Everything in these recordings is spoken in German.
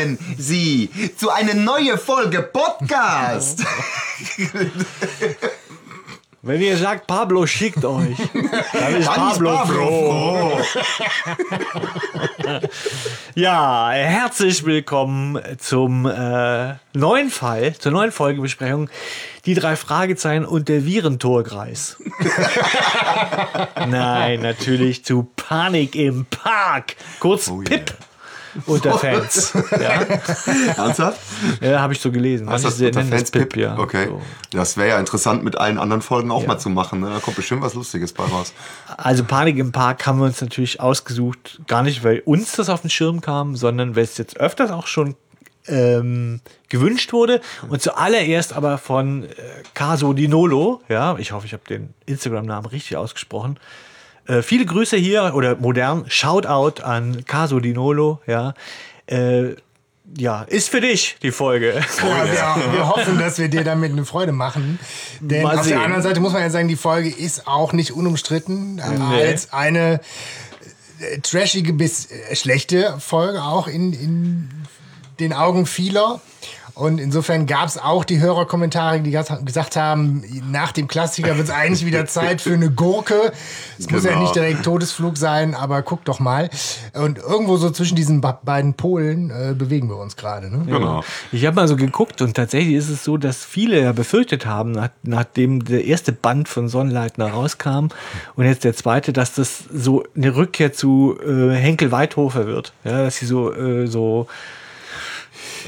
einladen Sie zu einer neuen Folge Podcast. Wenn ihr sagt, Pablo schickt euch, dann ist Pablo, froh. ja, herzlich willkommen zum äh, neuen Fall, zur neuen Folgebesprechung. Die drei Fragezeichen und der Virentorkreis. Nein, natürlich zu Panik im Park. Kurz Oh yeah. Unter Fans. Ja, Ernsthaft? ja habe ich so gelesen. Du das unter Fans Pip? ja. Okay. So. Das wäre ja interessant, mit allen anderen Folgen auch Ja. mal zu machen. Ne? Da kommt bestimmt was Lustiges bei raus. Also Panik im Park haben wir uns natürlich ausgesucht, gar nicht, weil uns das auf den Schirm kam, sondern weil es jetzt öfters auch schon ähm, gewünscht wurde. Und zuallererst aber von äh, Caso Di Nolo, ja, ich hoffe, ich habe den Instagram-Namen richtig ausgesprochen. Äh, viele Grüße hier oder modern, Shoutout an Caso Di Nolo, ja. Äh, ja, ist für dich die Folge. Ja, wir, wir hoffen, dass wir dir damit eine Freude machen. Denn Mal auf sehen. der anderen Seite muss man ja sagen, die Folge ist auch nicht unumstritten Nee. als eine äh, trashige bis äh, schlechte Folge, auch in, in den Augen vieler. Und insofern gab es auch die Hörerkommentare, die gesagt haben, nach dem Klassiker wird es eigentlich wieder Zeit für eine Gurke. Es muss ja Genau. nicht direkt Todesflug sein, aber guck doch mal. Und irgendwo so zwischen diesen beiden Polen äh, bewegen wir uns gerade. Ne? Genau. Ich habe mal so geguckt und tatsächlich ist es so, dass viele ja befürchtet haben, nach, nachdem der erste Band von Sonnleitner rauskam und jetzt der zweite, dass das so eine Rückkehr zu äh, Henkel Weithofer wird. Ja, dass sie so, äh, so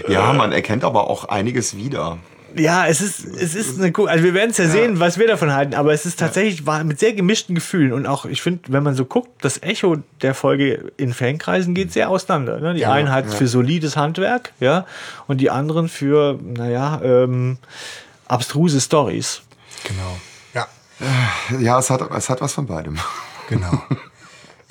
Ja, man erkennt aber auch einiges wieder. ja, es ist, es ist eine cool, also wir werden es ja, sehen, was wir davon halten, aber es ist tatsächlich war mit sehr gemischten Gefühlen und auch, ich finde, wenn man so guckt, das Echo der Folge in Fankreisen geht sehr auseinander. Ne? Die Ja, einen halt für solides Handwerk, ja, und die anderen für, naja, ähm, abstruse Stories. Genau. Ja, Ja, es hat, es hat was von beidem. genau.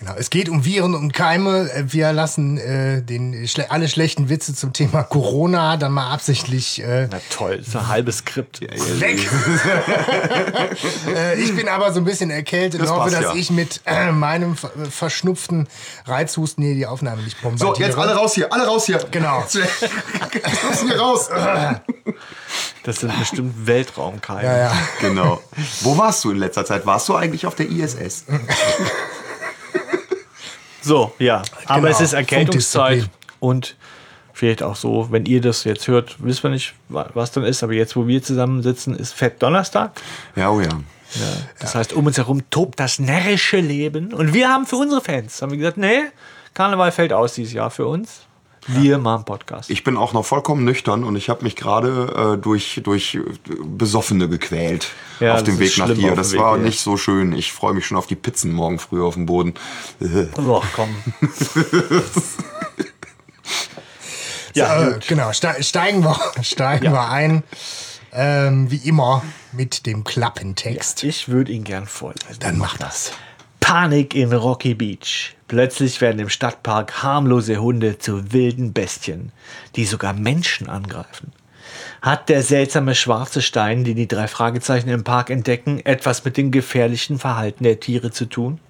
Genau. Es geht um Viren und Keime. Wir lassen äh, den, schle alle schlechten Witze zum Thema Corona dann mal absichtlich äh, Na toll, das ist ein halbes Skript. weg. äh, ich bin aber so ein bisschen erkältet Das und hoffe, dass ja. ich mit äh, meinem ver- verschnupften Reizhusten hier die Aufnahme nicht So, bombardiere. jetzt alle raus hier, alle raus hier. Genau. Jetzt müssen wir raus. Das sind bestimmt Weltraumkeime. Ja, ja. Genau. Wo warst du in letzter Zeit? Warst du eigentlich auf der ISS? So, ja. Aber Genau, es ist Erkältungszeit und vielleicht auch so, wenn ihr das jetzt hört, wissen wir nicht, wa- was dann ist, aber jetzt, wo wir zusammensitzen, ist Fett Donnerstag. Ja, oh ja. Ja, das heißt, um uns herum tobt das närrische Leben. Und wir haben für unsere Fans, haben wir gesagt, nee, Karneval fällt aus dieses Jahr für uns. Wir machen Podcast. Ich bin auch noch vollkommen nüchtern und ich habe mich gerade äh, durch, durch äh, Besoffene gequält Ja, auf dem Weg nach dir. Das Weg war hier. nicht so schön. Ich freue mich schon auf die Pizzen morgen früh auf dem Boden. Äh, Boah, komm. ja, äh, gut. genau. Ste steigen wir, steigen wir ein. Ähm, wie immer mit dem Klappentext. Ich würde ihn gern vorlesen. Dann mach das. Panik in Rocky Beach. Plötzlich werden im Stadtpark harmlose Hunde zu wilden Bestien, die sogar Menschen angreifen. Hat der seltsame schwarze Stein, den die drei Fragezeichen im Park entdecken, etwas mit dem gefährlichen Verhalten der Tiere zu tun?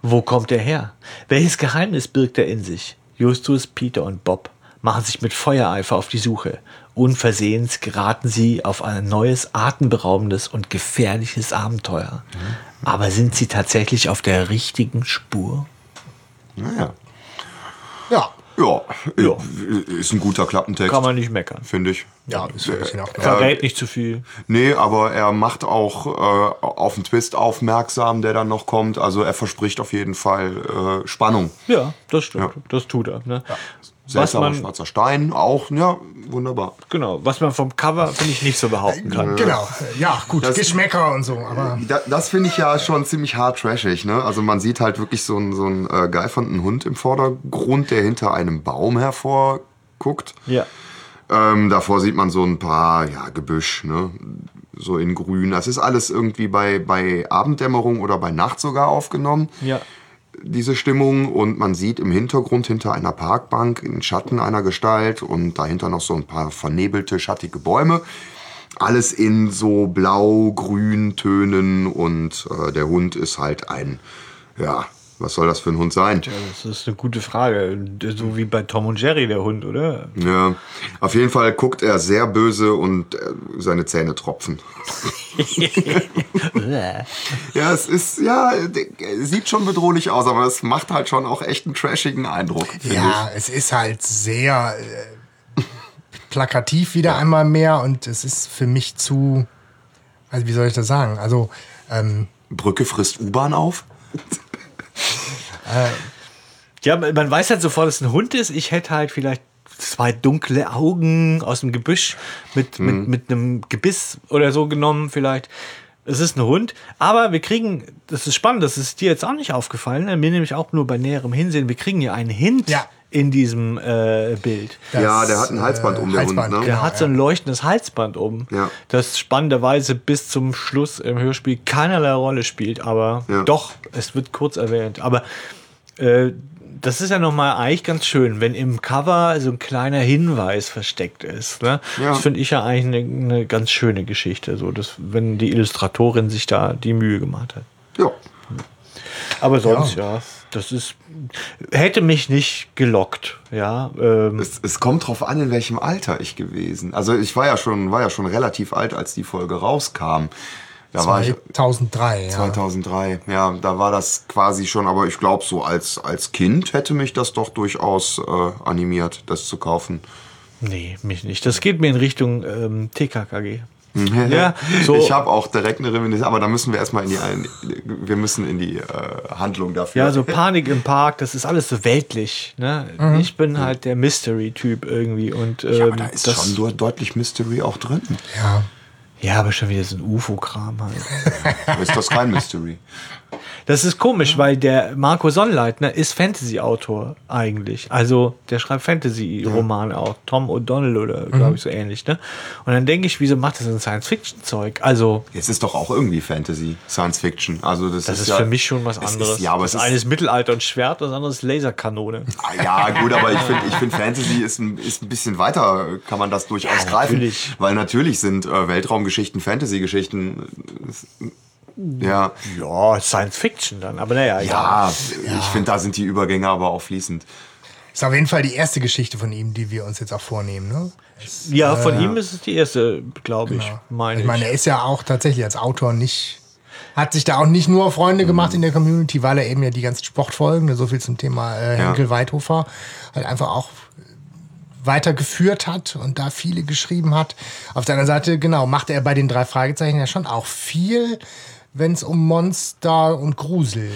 Wo kommt er her? Welches Geheimnis birgt er in sich? Justus, Peter und Bob machen sich mit Feuereifer auf die Suche. Unversehens geraten sie auf ein neues, atemberaubendes und gefährliches Abenteuer. Aber sind sie tatsächlich auf der richtigen Spur? Naja. Ja. Ja, Ja. ist ein guter Klappentext, Kann man nicht meckern. finde ich. Ja, ist ein bisschen auch Verrät nicht zu viel. Nee, aber er macht auch äh, auf den Twist aufmerksam, der dann noch kommt. Also er verspricht auf jeden Fall äh, Spannung. Ja, das stimmt. Ja. Das tut er. Ne? Was Seltsamer man, schwarzer Stein, auch, ja, wunderbar. genau, was man vom Cover, finde ich, nicht so behaupten kann. Genau. Ja, gut. Das- Geschmäcker und so. Aber Da, das finde ich ja schon ziemlich hart trashig. Ne? Also man sieht halt wirklich so einen, so einen äh, geifernden Hund im Vordergrund, der hinter einem Baum hervorguckt. Ja. Ähm, davor sieht man so ein paar, ja, Gebüsch, ne? so in grün. Das ist alles irgendwie bei, bei Abenddämmerung oder bei Nacht sogar aufgenommen. Ja. Diese Stimmung und man sieht im Hintergrund hinter einer Parkbank einen Schatten einer Gestalt und dahinter noch so ein paar vernebelte, schattige Bäume. Alles in so blau-grün Tönen und äh, der Hund ist halt ein, ja, Was soll das für ein Hund sein? Ja, das ist eine gute Frage. So wie bei Tom und Jerry, der Hund, oder? Ja, auf jeden Fall guckt er sehr böse und äh, seine Zähne tropfen. Ja, es ist, ja, der- sieht schon bedrohlich aus, aber es macht halt schon auch echt einen trashigen Eindruck, Ja, es ist halt sehr äh, plakativ wieder einmal mehr und es ist für mich zu, also wie soll ich das sagen? Also, ähm, ich. Brücke frisst U-Bahn auf? Ja, man weiß halt sofort, dass es ein Hund ist. Ich hätte halt vielleicht zwei dunkle Augen aus dem Gebüsch mit, mit, mit einem Gebiss oder so genommen, vielleicht. Es ist ein Hund, aber wir kriegen, das ist spannend, das ist dir jetzt auch nicht aufgefallen, ne? mir nämlich auch nur bei näherem Hinsehen, wir kriegen ja einen Hint Ja. In diesem äh, Bild. das, Ja, der hat ein Halsband um, der Hund, ne? Der genau, hat so ein leuchtendes Halsband um, Ja. das spannenderweise bis zum Schluss im Hörspiel keinerlei Rolle spielt, aber Ja. doch, es wird kurz erwähnt. Aber äh, das ist ja nochmal eigentlich ganz schön, wenn im Cover so ein kleiner Hinweis versteckt ist. Ne? Ja. Das finde ich ja eigentlich eine, eine ganz schöne Geschichte, so dass, wenn die Illustratorin sich da die Mühe gemacht hat. Ja. Aber sonst, ja, das ist, hätte mich nicht gelockt, ja. Ähm, Es, es kommt drauf an, in welchem Alter ich gewesen. Also ich war ja schon, war ja schon relativ alt, als die Folge rauskam. Da war ich 2003, ja. 2003. Ja, da war das quasi schon, aber ich glaube so als, als Kind hätte mich das doch durchaus äh, animiert, das zu kaufen. Nee, mich nicht. Das geht mir in Richtung ähm, TKKG. Ja, so. Ich habe auch direkt eine Reminiszenz, aber da müssen wir erstmal in die, wir müssen in die äh, Handlung dafür. ja, so Panik im Park, das ist alles so weltlich. Ne? Ich bin halt der Mystery-Typ irgendwie. Und, ähm, Ja, aber da ist das, schon de- deutlich Mystery auch drin. ja. Ja, aber schon wieder so ein UFO-Kram halt. Aber ist das kein Mystery? Das ist komisch, weil der Marco Sonnleitner ist Fantasy-Autor eigentlich. Also der schreibt Fantasy-Romane auch. Tom O'Donnell oder glaube ich so ähnlich. Ne? Und dann denke ich, wieso macht das ein Science-Fiction-Zeug? Also Jetzt ist doch auch irgendwie Fantasy, Science Fiction. Also das, das ist, ja, für mich schon was es anderes. Ist, ja, aber das es ist, ist Mittelalter und Schwert, das andere ist Laserkanone. Ah, ja, gut, aber ich finde, ich find, Fantasy ist ein, ist ein bisschen weiter, kann man das durchaus Ja, greifen. natürlich. Weil natürlich sind äh, Weltraumgeschichten Fantasy-Geschichten. Äh, Ja, Ja, Science-Fiction dann. Aber naja, ja, ich finde, da sind die Übergänge aber auch fließend. Ist auf jeden Fall die erste Geschichte von ihm, die wir uns jetzt auch vornehmen, ne? Ja, von ihm ist es die erste, glaube ich, meine Ich ich. meine, er ist ja auch tatsächlich als Autor nicht, hat sich da auch nicht nur Freunde gemacht in der Community, weil er eben ja die ganzen Sportfolgen, ne, so viel zum Thema äh, Ja. Henkel Weidhofer, halt einfach auch weitergeführt hat und da viele geschrieben hat. Auf der anderen Seite, genau, macht er bei den drei Fragezeichen ja schon auch viel, wenn es um Monster und Grusel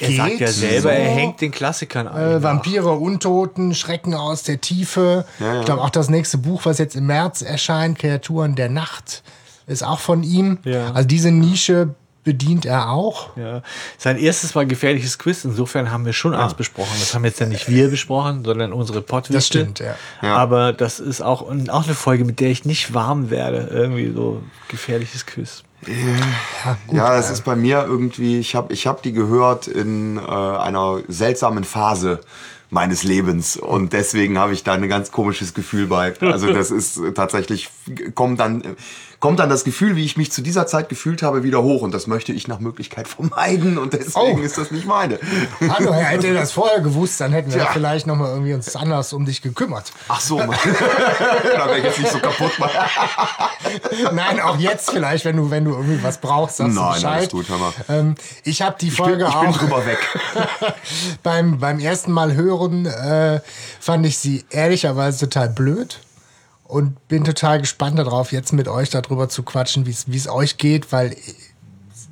er geht. sagt ja selber, so. er hängt den Klassikern ein. Äh, Vampire, Untoten, Schrecken aus der Tiefe. Ja, ja. Ich glaube auch das nächste Buch, was jetzt im März erscheint, Kreaturen der Nacht, ist auch von ihm. Ja. Also diese Nische bedient er auch. Ja. Sein erstes war gefährliches Quiz. Insofern haben wir schon eins besprochen. Das haben jetzt ja nicht wir besprochen, sondern unsere Pottwichte. Das stimmt, ja. Ja. Aber das ist auch, und auch eine Folge, mit der ich nicht warm werde. Irgendwie so gefährliches Quiz. Ja, gut. Ja, das ist bei mir irgendwie, ich habe ich hab die gehört in äh, einer seltsamen Phase meines Lebens und deswegen habe ich da ein ganz komisches Gefühl bei. Also das ist tatsächlich, kommt dann, kommt dann das Gefühl, wie ich mich zu dieser Zeit gefühlt habe, wieder hoch und das möchte ich nach Möglichkeit vermeiden und deswegen Oh. ist das nicht meine. Hallo, hätte er das vorher gewusst, dann hätten wir Tja. vielleicht noch mal irgendwie uns anders um dich gekümmert. Ach so, Mann. da wäre ich jetzt nicht so kaputt. Mann. Nein, auch jetzt vielleicht, wenn du, wenn du irgendwie was brauchst, sagst du Nein, Bescheid. alles gut, hör mal. Ähm, ich habe die Ich bin, Folge ich bin auch drüber weg. beim, beim ersten Mal hören äh, fand ich sie ehrlicherweise total blöd und bin total gespannt darauf, jetzt mit euch darüber zu quatschen, wie es- wie es euch geht, weil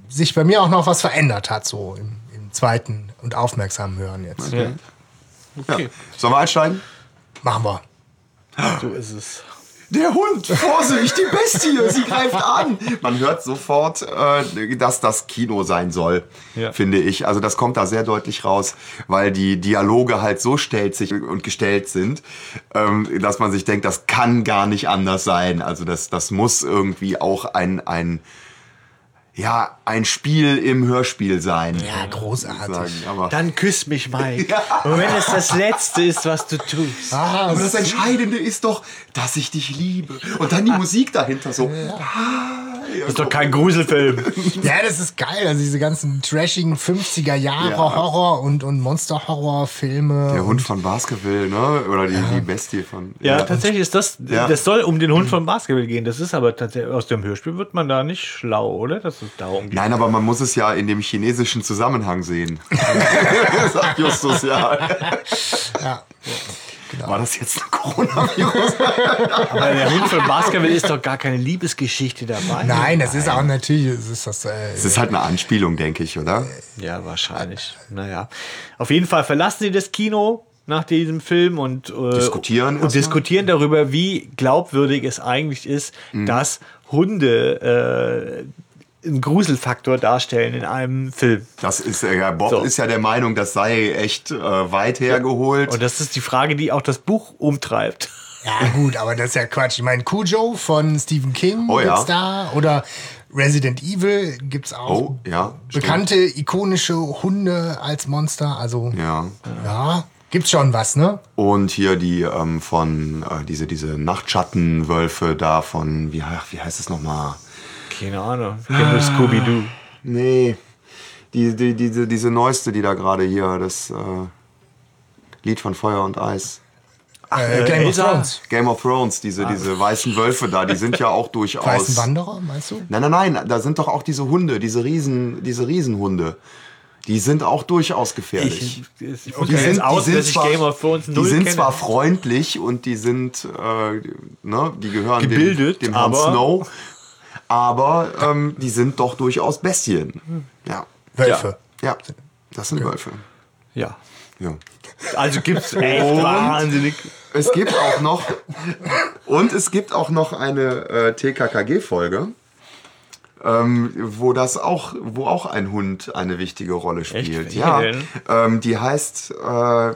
sich bei mir auch noch was verändert hat, so im, im zweiten und aufmerksamen Hören jetzt. Ja. Ja. Okay, Sollen wir einsteigen? Machen wir. so ist es. Der Hund, Vorsicht, die Bestie, sie greift an. Man hört sofort, äh, dass das Kino sein soll, Ja. finde ich. Also das kommt da sehr deutlich raus, weil die Dialoge halt so stelzig und gestellt sind, ähm, dass man sich denkt, das kann gar nicht anders sein. Also das, das muss irgendwie auch ein, ein, ja, ein Spiel im Hörspiel sein. Ja, großartig. Sagen. Aber, Dann küss mich, Mike. Und wenn es das Letzte ist, was du tust. Ah, aber das Entscheidende ist doch, dass ich dich liebe. Und dann die Musik dahinter so. Das ist doch kein Gruselfilm. Ja, das ist geil. Also diese ganzen trashigen 50er Jahre Ja. Horror- und, und Monster-Horror-Filme. Der Hund von Baskerville, ne? Oder die, die Bestie von. Ja, tatsächlich ist das, Ja. das soll um den Hund von Basketball gehen. Das ist aber tatsächlich, aus dem Hörspiel wird man da nicht schlau, oder? Dass es darum geht. Nein, aber man muss es ja in dem chinesischen Zusammenhang sehen. Sagt Justus, ja. Ja. War das jetzt ein Coronavirus? Aber der Hund von Basketball ist doch gar keine Liebesgeschichte dabei. Nein, das ist auch natürlich, es ist das, äh, Es ist halt eine Anspielung, denke ich, oder? Ja, wahrscheinlich. Naja. Auf jeden Fall verlassen sie das Kino nach diesem Film und, äh, Diskutieren und diskutieren darüber, wie glaubwürdig es eigentlich ist, Mhm. dass Hunde äh, einen Gruselfaktor darstellen in einem Film. Das ist, äh, ja, Bob So. ist ja der Meinung, das sei echt äh, weit hergeholt. Und das ist die Frage, die auch das Buch umtreibt. ja gut, aber das ist ja Quatsch. Ich meine, Cujo von Stephen King Oh ja. gibt's da oder Resident Evil gibt's auch. Oh, ja. stimmt. Bekannte ikonische Hunde als Monster, also Ja. ja, gibt's schon was, ne? Und hier die ähm, von, äh, diese, diese Nachtschattenwölfe da von, wie, ach, wie heißt es nochmal? Keine Ahnung. Nur Scooby-Doo. Nee. Die, die, diese, diese neueste, die da gerade hier, das äh, Lied von Feuer und Eis. Äh, Game of Elsa. Thrones. Game of Thrones, diese, diese weißen Wölfe da, die sind ja auch durchaus. Weißen Wanderer, meinst du? Nein, nein, nein, da sind doch auch diese Hunde, diese Riesen, diese Riesenhunde. Die sind auch durchaus gefährlich. Ich, ich, ich die sind, aus, die sind, zwar, Game of Thrones die sind kenne. zwar freundlich und die sind, äh, ne, die gehören Gebildet, dem, dem Herrn Snow, aber ähm, die sind doch durchaus Bestien. Ja, Wölfe. ja, das sind Wölfe. Ja. Ja. Also gibt's echt wahnsinnig. Es gibt auch noch und es gibt auch noch eine äh, TKKG-Folge, ähm, wo das auch, wo auch ein Hund eine wichtige Rolle spielt. Welche Ja, ähm, die heißt, äh,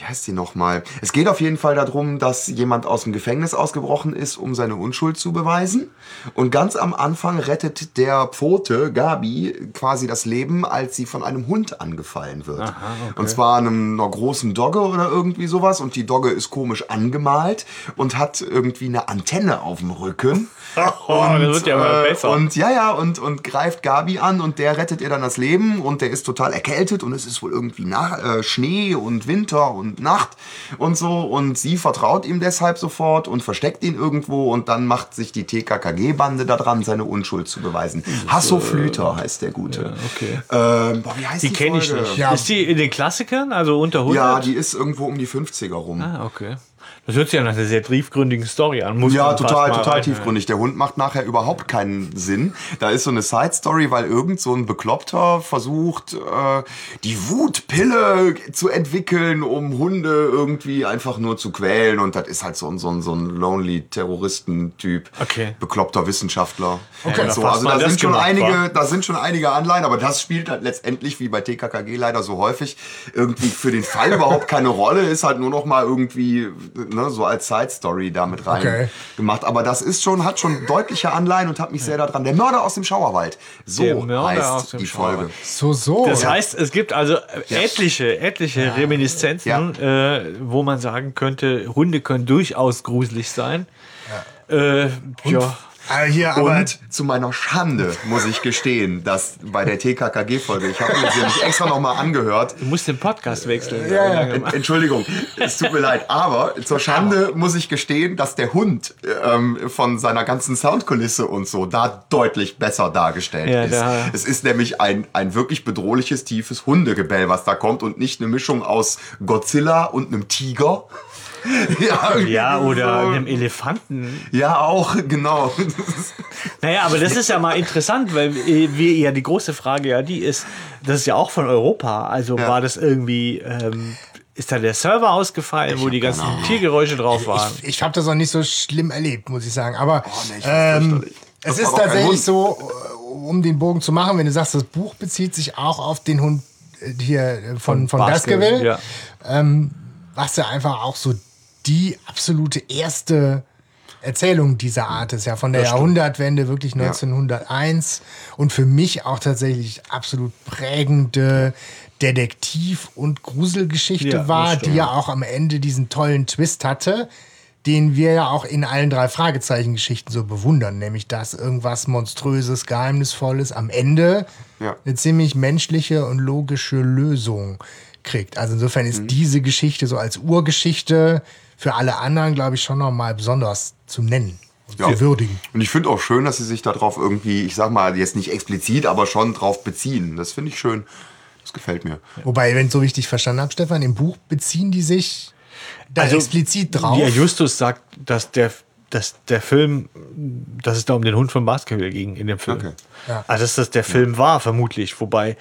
wie heißt die nochmal? Es geht auf jeden Fall darum, dass jemand aus dem Gefängnis ausgebrochen ist, um seine Unschuld zu beweisen. Und ganz am Anfang rettet der Pfote, Gabi, quasi das Leben, als sie von einem Hund angefallen wird. Und zwar einem, einer großen Dogge oder irgendwie sowas. Und die Dogge ist komisch angemalt und hat irgendwie eine Antenne auf dem Rücken. Oh, das wird ja mal besser. Und ja, ja, und, und greift Gabi an und der rettet ihr dann das Leben und der ist total erkältet und es ist wohl irgendwie nach, äh, Schnee und Winter und Nacht und so und sie vertraut ihm deshalb sofort und versteckt ihn irgendwo und dann macht sich die TKKG-Bande daran, seine Unschuld zu beweisen. Hasso Flüter heißt der Gute. okay. Ähm, boah, wie heißt die, Die kenne ich nicht. Ja. Ist die in den Klassikern, also unter 100? Ja, die ist irgendwo um die 50er rum. Ah, okay. Das hört sich ja nach einer sehr tiefgründigen Story an. Muss Ja, total, total rein- tiefgründig. Der Hund macht nachher überhaupt keinen Sinn. Da ist so eine Side-Story, weil irgend so ein Bekloppter versucht, äh, die Wutpille zu entwickeln, um Hunde irgendwie einfach nur zu quälen. Und das ist halt so ein, so ein, so ein lonely Terroristentyp. Okay. Bekloppter Wissenschaftler. Okay, und so. Also da sind, schon einige, da sind schon einige Anleihen, aber das spielt halt letztendlich, wie bei TKKG leider so häufig, irgendwie für den Fall überhaupt keine Rolle, ist halt nur noch mal irgendwie ne, so als Side-Story damit rein Okay. gemacht. Aber das ist schon, hat schon deutliche Anleihen und hat mich sehr daran. Der Mörder aus dem Schauerwald. So Der Mörder heißt aus dem die Schauerwald. Folge. So, so. Das heißt, es gibt also etliche, etliche Reminiszenzen, äh, wo man sagen könnte, Hunde können durchaus gruselig sein. Äh, ja. Ah, hier, aber Und zu meiner Schande muss ich gestehen, dass bei der TKKG-Folge, ich habe mir sie nämlich extra nochmal angehört, Du musst den Podcast wechseln. Ja, ja. Ent- Entschuldigung, es tut mir leid, aber zur Schande muss ich gestehen, dass der Hund ähm, von seiner ganzen Soundkulisse und so da deutlich besser dargestellt Ja, ist. da- Es ist nämlich ein, ein wirklich bedrohliches, tiefes Hundegebell, was da kommt und nicht eine Mischung aus Godzilla und einem Tiger. ja, Ja, oder so. einem Elefanten. Ja, auch, genau. Naja, aber das ist ja mal interessant, weil äh, wir ja die große Frage ja die ist, das ist ja auch von Europa. Also Ja. war das irgendwie, ähm, ist da der Server ausgefallen, wo die ganzen Tiergeräusche drauf waren? ich, ich habe das auch nicht so schlimm erlebt, muss ich sagen. Aber Oh, nee, ich ähm, es ist tatsächlich so, äh, um den Bogen zu machen, wenn du sagst, das Buch bezieht sich auch auf den Hund äh, hier äh, von, von Baskerville, Ja. was ja einfach auch so die absolute erste Erzählung dieser Art ist, ja von der Jahrhundertwende, wirklich 1901 und für mich auch tatsächlich absolut prägende Detektiv- und Gruselgeschichte Ja, war, die ja auch am Ende diesen tollen Twist hatte, den wir ja auch in allen drei Fragezeichen-Geschichten so bewundern, nämlich dass irgendwas Monströses, Geheimnisvolles am Ende Ja. eine ziemlich menschliche und logische Lösung kriegt. Also insofern Mhm. ist diese Geschichte so als Urgeschichte für alle anderen, glaube ich, schon nochmal besonders zu nennen und Ja. zu würdigen. Und ich finde auch schön, dass sie sich darauf irgendwie, ich sag mal, jetzt nicht explizit, aber schon drauf beziehen. Das finde ich schön. Das gefällt mir. Wobei, wenn ich so richtig verstanden habe, Stefan, im Buch beziehen die sich da Also, explizit drauf. Ja, Justus sagt, dass der, dass der Film, dass es da um den Hund von Baskerville ging in dem Film. Okay. Ja. Also, dass das der Film war, vermutlich. Wobei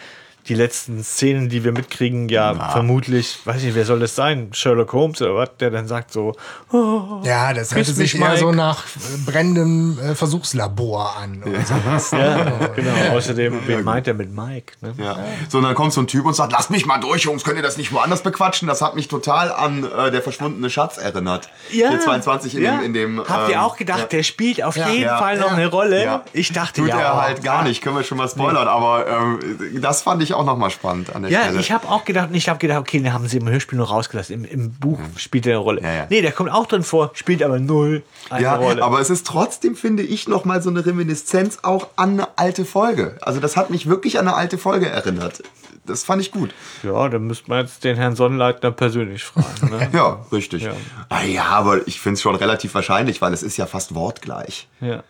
die letzten Szenen, die wir mitkriegen, ja vermutlich, weiß nicht, wer soll das sein? Sherlock Holmes oder was, der dann sagt so, oh, Ja, das Küss sich eher Mike. so nach äh, brennendem äh, Versuchslabor an. Oder sowas. ja, genau. Außerdem, wen meint er mit Mike? Ne? Ja. So, und dann kommt so ein Typ und sagt, lasst mich mal durch, Jungs, könnt ihr das nicht woanders bequatschen? Das hat mich total an äh, der verschwundene Schatz erinnert. Der 22 in ja. dem, in dem Habt ihr ähm, auch gedacht, ja. der spielt auf jeden Ja. Fall noch Ja. eine Rolle? Ja. Ich dachte Tut ja. er auch. halt gar nicht, können wir schon mal spoilern, aber ähm, das fand ich auch nochmal spannend an der Ja, Stelle. ich habe auch gedacht, ich habe gedacht, okay, den haben sie im Hörspiel nur rausgelassen. Im, im Buch spielt er eine Rolle. Ja, ja. Nee, der kommt auch drin vor, spielt aber null eine ja, Rolle. aber es ist trotzdem, finde ich, nochmal so eine Reminiszenz auch an eine alte Folge. Also das hat mich wirklich an eine alte Folge erinnert. Das fand ich gut. ja, dann müsste man jetzt den Herrn Sonnenleitner persönlich fragen. Ne? Ja, richtig. Ja. Ah, ja aber ich finde es schon relativ wahrscheinlich, weil es ist ja fast wortgleich. ja.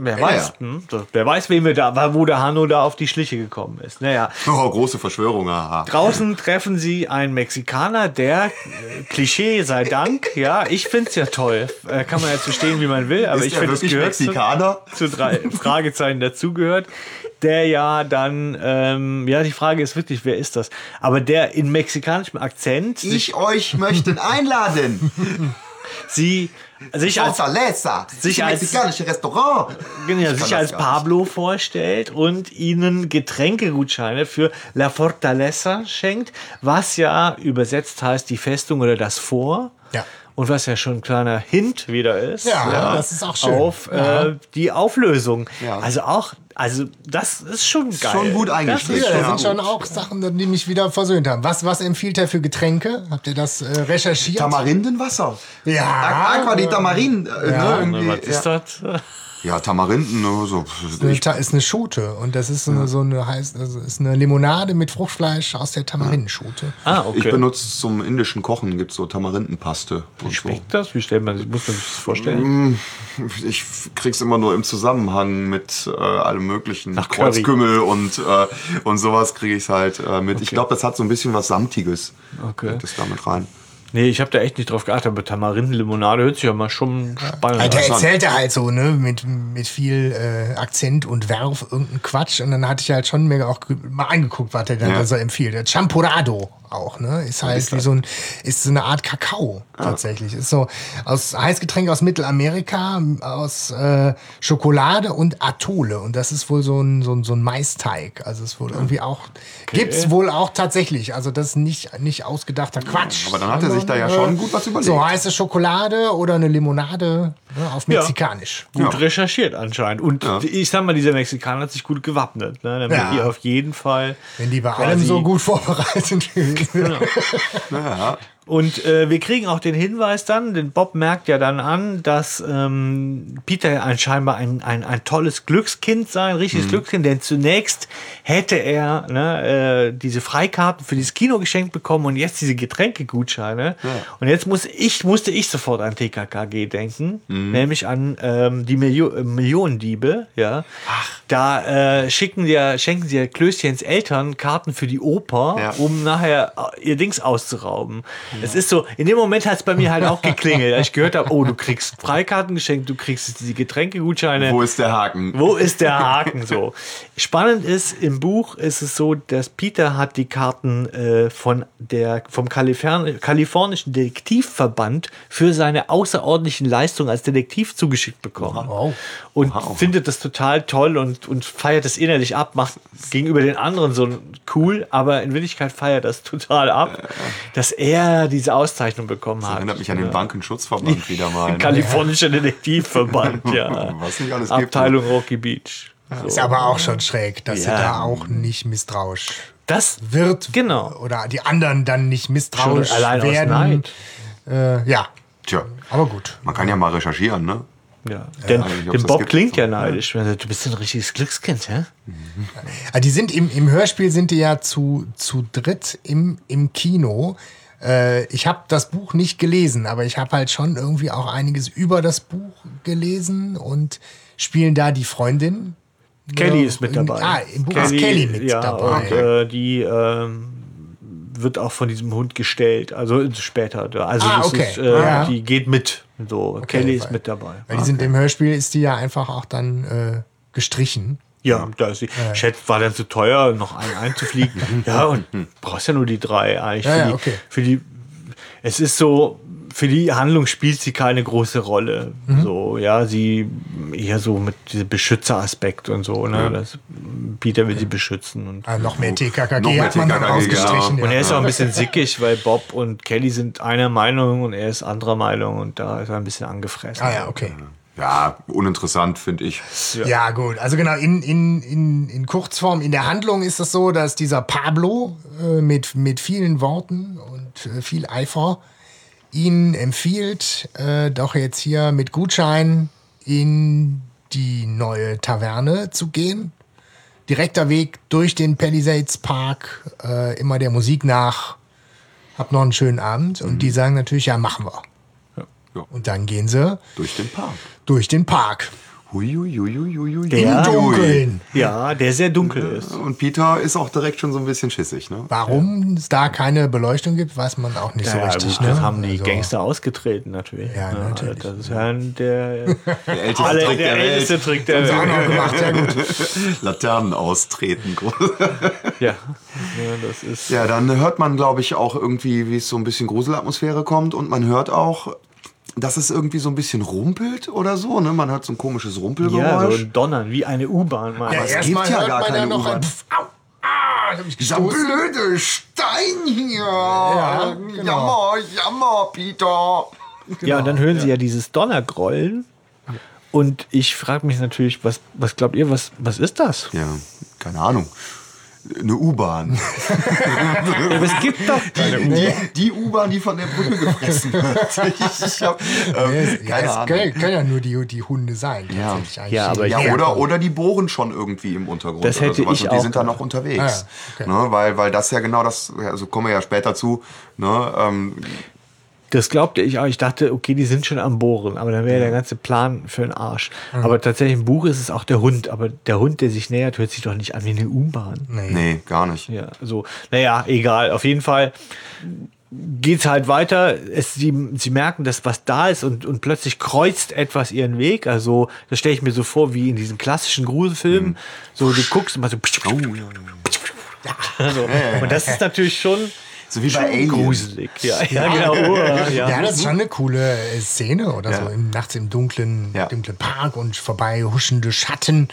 Wer Ja, weiß, ja. Hm? Wer weiß, wem wir da, wo der Hanno da auf die Schliche gekommen ist. Naja, Oh, große Verschwörung, aha. draußen treffen sie einen Mexikaner, der, äh, Klischee sei Dank, ja, ich finde es ja toll. Äh, kann man ja zu stehen, wie man will, aber ist ich finde, es gehört zu, Mexikaner? zu drei Fragezeichen dazugehört, der ja dann, ähm, ja, die Frage ist wirklich, wer ist das? Aber der in mexikanischem Akzent Ich euch möchten einladen. sie, sich als, Fortaleza. sich das als- mexikanische Restaurant. genau, sich als. Pablo vorstellt und ihnen Getränkegutscheine für La Fortaleza schenkt, was ja übersetzt heißt die Festung oder das Vor. Ja. Und was ja schon ein kleiner Hint wieder ist. Ja, das ist auch schön. Auf Ja. äh, die Auflösung. Ja. Also auch, also das ist schon geil. schon gut Das eingeschrieben. ist Ja, schon da Ja. sind schon auch Sachen, die mich wieder versöhnt haben. Was, was empfiehlt er für Getränke? Habt ihr das äh, recherchiert? Tamarindenwasser. Ja. Aqua di Tamarin. Äh, Ja. ne, irgendwie, Was ist ja. das? Ja, Tamarinden. Ne, so. Eine Ich, Ta- ist eine Schote und das ist eine, so eine heißt also ist eine Limonade mit Fruchtfleisch aus der Tamarindenschote. Ah, okay. ich benutze zum indischen Kochen, gibt es so Tamarindenpaste. Und so. Schmeckt das? Wie stellt man sich, muss man sich das vorstellen? Ich krieg's immer nur im Zusammenhang mit äh, allem möglichen Curry. Kreuzkümmel und, äh, und sowas kriege ich halt äh, mit. Ich glaube, das hat so ein bisschen was Samtiges. Okay. Das damit rein. Nee, ich habe da echt nicht drauf geachtet, aber Tamarindenlimonade hört sich ja mal schon spannend Alter, an. erzählt er halt so, ne, mit, mit viel äh, Akzent und Werf, irgendein Quatsch. Und dann hatte ich halt schon mir auch mal angeguckt, was er dann Ja. da so empfiehlt. Der Champurrado auch, ne? Ist halt wie so ein, ist so eine Art Kakao tatsächlich. Ist so aus Heißgetränk aus Mittelamerika, aus äh, Schokolade und Atolle. Und das ist wohl so ein, so ein, so ein Maisteig. Also ist wohl irgendwie auch, gibt's wohl auch tatsächlich. Also das ist nicht, nicht ausgedachter Quatsch. aber dann hat er sich da ja schon gut was überlegt. So heiße Schokolade oder eine Limonade ne, auf Ja. Mexikanisch. Gut Ja. recherchiert anscheinend. Und Ja. ich sag mal, dieser Mexikaner hat sich gut gewappnet. Ne? Damit Ja. die auf jeden Fall. Wenn die bei allem so gut vorbereitet gewesen wären. Ja, Und äh, wir kriegen auch den Hinweis dann, denn Bob merkt ja dann an, dass ähm, Peter ein, scheinbar ein, ein, ein tolles Glückskind sei, ein richtiges Glückskind, denn zunächst hätte er ne, äh, diese Freikarten für dieses Kino geschenkt bekommen und jetzt diese Getränkegutscheine. Und jetzt muss ich, musste ich sofort an TKKG denken, nämlich an ähm, die Milio äh, Millionendiebe. Ja. Da äh, schicken die, schenken sie ja Klößchens Eltern Karten für die Oper, Ja. um nachher äh, ihr Dings auszurauben. Es ist so, in dem Moment hat es bei mir halt auch geklingelt, als ich gehört habe, oh, du kriegst Freikarten geschenkt, du kriegst diese Getränkegutscheine. wo ist der Haken? Wo ist der Haken so? Spannend ist, im Buch ist es so, dass Peter hat die Karten äh, von der, vom Kaliforn kalifornischen Detektivverband für seine außerordentlichen Leistungen als Detektiv zugeschickt bekommen. Wow. Und Wow. findet das total toll und, und feiert es innerlich ab, macht gegenüber den anderen so cool, aber in Wirklichkeit feiert das total ab, dass er diese Auszeichnung bekommen hat. Erinnert mich an den Bankenschutzverband wieder mal. Ne? Kalifornischer Detektivverband, ja. Was nicht alles gibt. Abteilung Rocky Beach. Ist aber auch schon schräg, dass Ja. sie da auch nicht misstrauisch Das wird. Genau. Oder die anderen dann nicht misstrauisch Schon allein aus werden. Neid. Äh, ja. Tja, Aber gut. man kann ja mal recherchieren, ne? Ja. Denn, glaub, denn Bob klingt ja neidisch. Also, Du bist ein richtiges Glückskind, hä? Ah, Die sind im, im Hörspiel sind die ja zu, zu dritt im, im Kino. Äh, ich habe das Buch nicht gelesen, aber ich habe halt schon irgendwie auch einiges über das Buch gelesen und spielen da die Freundin. Kelly Ja, ist mit in- dabei. Ah, im Buch ist Kelly mit ja, dabei. Und, äh, die ähm, wird auch von diesem Hund gestellt. Also später. Also Ah, okay. ist, äh, Ja. die geht mit. So, Kelly ist mit dabei. Weil die sind im Hörspiel ist die ja einfach auch dann äh, gestrichen. Ja, da ist sie. Chat war dann zu teuer, noch einen einzufliegen. ja, und brauchst ja nur die drei eigentlich. Ja, für, ja, die, okay. für die, es ist so, für die Handlung spielt sie keine große Rolle. Mhm. So, ja, sie eher so mit diesem Beschützeraspekt und so, ne? Das, Peter will sie beschützen und Ah, noch mehr TKKG Noch mehr hat man dann TKKG, ausgestrichen. genau. Und Ja. er ist auch ein bisschen sickig, weil Bob und Kelly sind einer Meinung und er ist anderer Meinung und da ist er ein bisschen angefressen. Ah ja, okay. Ja, uninteressant, finde ich. Ja, gut. Also genau, in, in, in, in Kurzform, in der Handlung ist es so, dass dieser Pablo äh, mit, mit vielen Worten und äh, viel Eifer ihnen empfiehlt, äh, doch jetzt hier mit Gutschein in die neue Taverne zu gehen. Direkter Weg durch den Palisades Park, äh, immer der Musik nach. Hab noch einen schönen Abend. Und die sagen natürlich, ja, machen wir. Ja. Und dann gehen sie Durch den Park. durch den Park. Huiuiuiuiui. Der- Im Dunkeln. Ja, der sehr dunkel ist. Und Peter ist auch direkt schon so ein bisschen schissig, ne? Warum es da keine Beleuchtung gibt, weiß man auch nicht so Ja, richtig. gut, ne? das haben die Also, Gangster ausgetreten natürlich. Ja, natürlich. Das ist ja der, Der älteste alle, Trick der der Welt. älteste Trick der sie auch Welt. gemacht, ja gut. Laternen austreten. Ja. ja, das ist. Ja, dann hört man, glaube ich, auch irgendwie, wie es so ein bisschen Gruselatmosphäre kommt. Und man hört auch, dass es irgendwie so ein bisschen rumpelt oder so. Ne? Man hört so ein komisches Ja, so Rumpelgeräusch. ein Donnern, wie eine U-Bahn. mal. Ja, es erstmal gibt ja hört gar man keine ja noch U-Bahn. ein Pff, au, ah, Dieser blöde Stein hier. Ja, genau. Jammer, jammer, Peter. Ja, und dann hören sie ja dieses Donnergrollen. Und ich frage mich natürlich, was, was glaubt ihr, was, was ist das? Ja, keine Ahnung. Eine U-Bahn. Aber es gibt doch keine Die, die U-Bahn, die von der Brücke gefressen wird. Ich, ich hab, ähm, keine Ahnung. können, können ja nur die, die Hunde sein. Ja. tatsächlich eigentlich. Ja, aber Ja, Ja, oder, oder die bohren schon irgendwie im Untergrund. Das oder hätte sowas ich und die auch sind dann noch unterwegs. Ah, ja, okay. ne, weil, weil das ja genau das, also kommen wir ja später zu, ne, ähm, Das glaubte ich auch. Ich dachte, okay, die sind schon am Bohren, aber dann wäre der ganze Plan für den Arsch. Aber tatsächlich im Buch ist es auch der Hund. Aber der Hund, der sich nähert, hört sich doch nicht an wie eine U-Bahn. nee, gar nicht. Ja, so, naja, egal. Auf jeden Fall geht's halt weiter. Es, sie, sie merken, dass was da ist und, und plötzlich kreuzt etwas ihren Weg. Also, das stelle ich mir so vor, wie in diesen klassischen Gruselfilmen. So, du guckst immer so. so. Und das ist natürlich schon, So wie bei schon Alien. gruselig. Ja, ja, genau. Ja. Ja, das ist schon eine coole äh, Szene oder Ja. so. Im, nachts im dunklen, Ja. dunklen Park und vorbei huschende Schatten,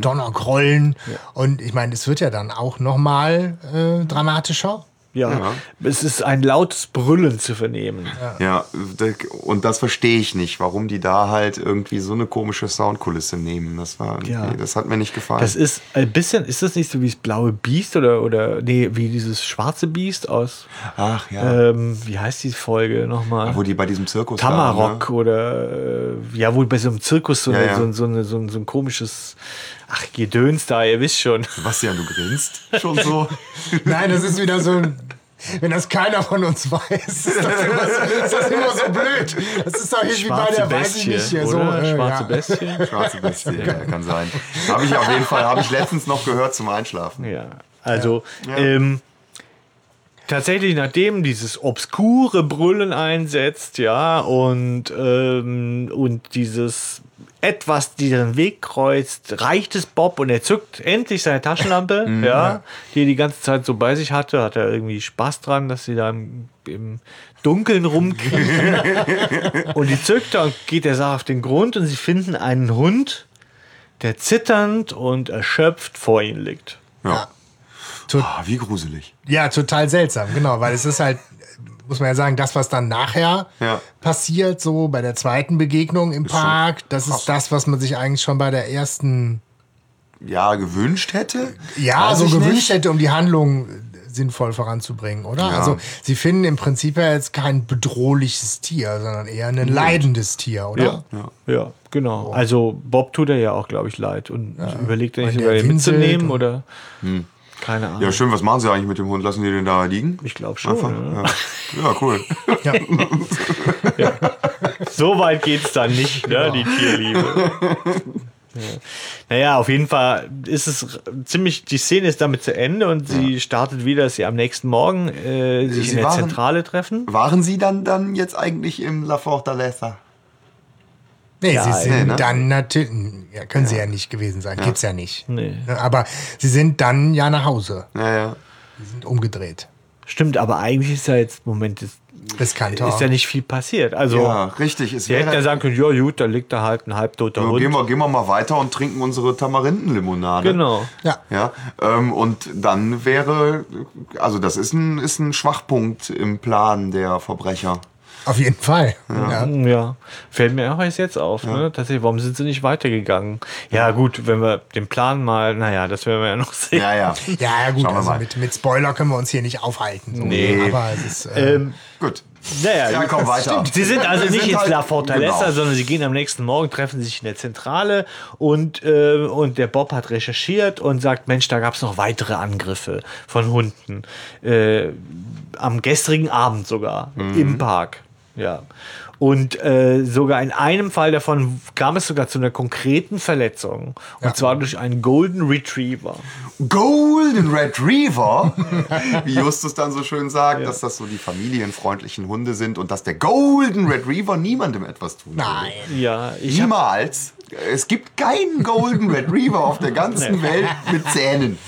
Donnergrollen. Und ich meine, es wird ja dann auch nochmal äh, dramatischer. Ja. es ist ein lautes Brüllen zu vernehmen. Ja, und das verstehe ich nicht, warum die da halt irgendwie so eine komische Soundkulisse nehmen. Das war, Ja. das hat mir nicht gefallen. Das ist ein bisschen, ist das nicht so wie das blaue Biest oder, oder nee, wie dieses schwarze Biest aus, Ach ja, ähm, wie heißt die Folge nochmal? wo die bei diesem Zirkus Tamarok waren, ne? oder äh, ja, wohl bei so einem Zirkus so, Ja, eine, ja. So, so, eine, so, ein, so ein komisches, ach, Gedöns da, ihr wisst schon. Sebastian, du grinst schon so. Nein, das ist wieder so ein. Wenn das keiner von uns weiß, ist das immer so, ist das immer so blöd. Das ist doch irgendwie bei Schwarze der, weiß ich Bestie, nicht, hier so. oder? äh, Schwarze ja. Bestie. Schwarze Bestie, ja, kann sein. Habe ich auf jeden Fall, habe ich letztens noch gehört zum Einschlafen. Ja, also Ja. Ähm, tatsächlich, nachdem dieses obskure Brüllen einsetzt, ja, und, ähm, und dieses etwas diesen Weg kreuzt, reicht es Bob und er zückt endlich seine Taschenlampe, ja, die er die ganze Zeit so bei sich hatte, hat er irgendwie Spaß dran, dass sie da im, im Dunkeln rumkriegen. und die zückt er und geht der Sache auf den Grund und sie finden einen Hund, der zitternd und erschöpft vor ihnen liegt. Ja. Ah, wie gruselig. Ja, total seltsam, genau, weil es ist halt, muss man ja sagen, das, was dann nachher Ja. passiert, so bei der zweiten Begegnung im Park, das ist das, was man sich eigentlich schon bei der ersten ja gewünscht hätte. ja, so ich gewünscht nicht. hätte, um die Handlung sinnvoll voranzubringen, oder? Ja. Also sie finden im Prinzip ja jetzt kein bedrohliches Tier, sondern eher ein leidendes Tier, oder? Ja, ja, genau. Also Bob tut er ja auch, glaube ich, leid und überlegt er nicht sogar mitzunehmen oder keine Ahnung. Ja, schön. Was machen sie eigentlich mit dem Hund? Lassen die den da liegen? Ich glaube schon. Einfach? Ja. Ja. ja, cool. Ja. So weit geht's dann nicht, ne, die Tierliebe. Ja. Naja, auf jeden Fall ist es ziemlich, die Szene ist damit zu Ende und sie startet wieder, dass sie am nächsten Morgen äh, sich Sie in der waren- Zentrale treffen. Waren sie dann, dann jetzt eigentlich im La Fortaleza? Nee, Ja, sie sind nee, ne? dann natürlich, ja, können sie ja nicht gewesen sein, gibt's ja nicht. Nee. Ne, Aber sie sind dann ja nach Hause, Ja, ja. sie sind umgedreht. Stimmt, aber eigentlich ist ja jetzt, Moment, ist, Riskanter. ist ja nicht viel passiert. Also, Ja, richtig. Es sie hätten ja sagen können, ja gut, da liegt da halt ein halbtoter Ja, Hund. gehen, wir, gehen wir mal weiter und trinken unsere Tamarindenlimonade. Genau. ja. Ja, ähm, und dann wäre, also das ist ein, ist ein Schwachpunkt im Plan der Verbrecher. Auf jeden Fall. Ja. Ja, fällt mir auch erst jetzt auf. Ne? Tatsächlich, warum sind sie nicht weitergegangen? Ja, gut, wenn wir den Plan mal, naja, das werden wir ja noch sehen. Ja, ja. Ja, ja, gut, also mal. mit, mit Spoiler können wir uns hier nicht aufhalten. So. Nee. Aber es ist. Äh, Ähm, Gut. naja, Ja, komm weiter. Sie sind also nicht sind ins halt- La Fortaleza, genau. sondern sie gehen am nächsten Morgen, treffen sich in der Zentrale und, äh, und der Bob hat recherchiert und sagt, Mensch, da gab es noch weitere Angriffe von Hunden. Äh, am gestrigen Abend sogar, Mhm. im Park. Ja. Und äh, sogar in einem Fall davon kam es sogar zu einer konkreten Verletzung. Und zwar durch einen Golden Retriever. Golden Retriever, wie Justus dann so schön sagt, dass das so die familienfreundlichen Hunde sind und dass der Golden Retriever niemandem etwas tun nein. Ja, ich hab, Niemals. Es gibt keinen Golden Retriever auf der ganzen Welt mit Zähnen.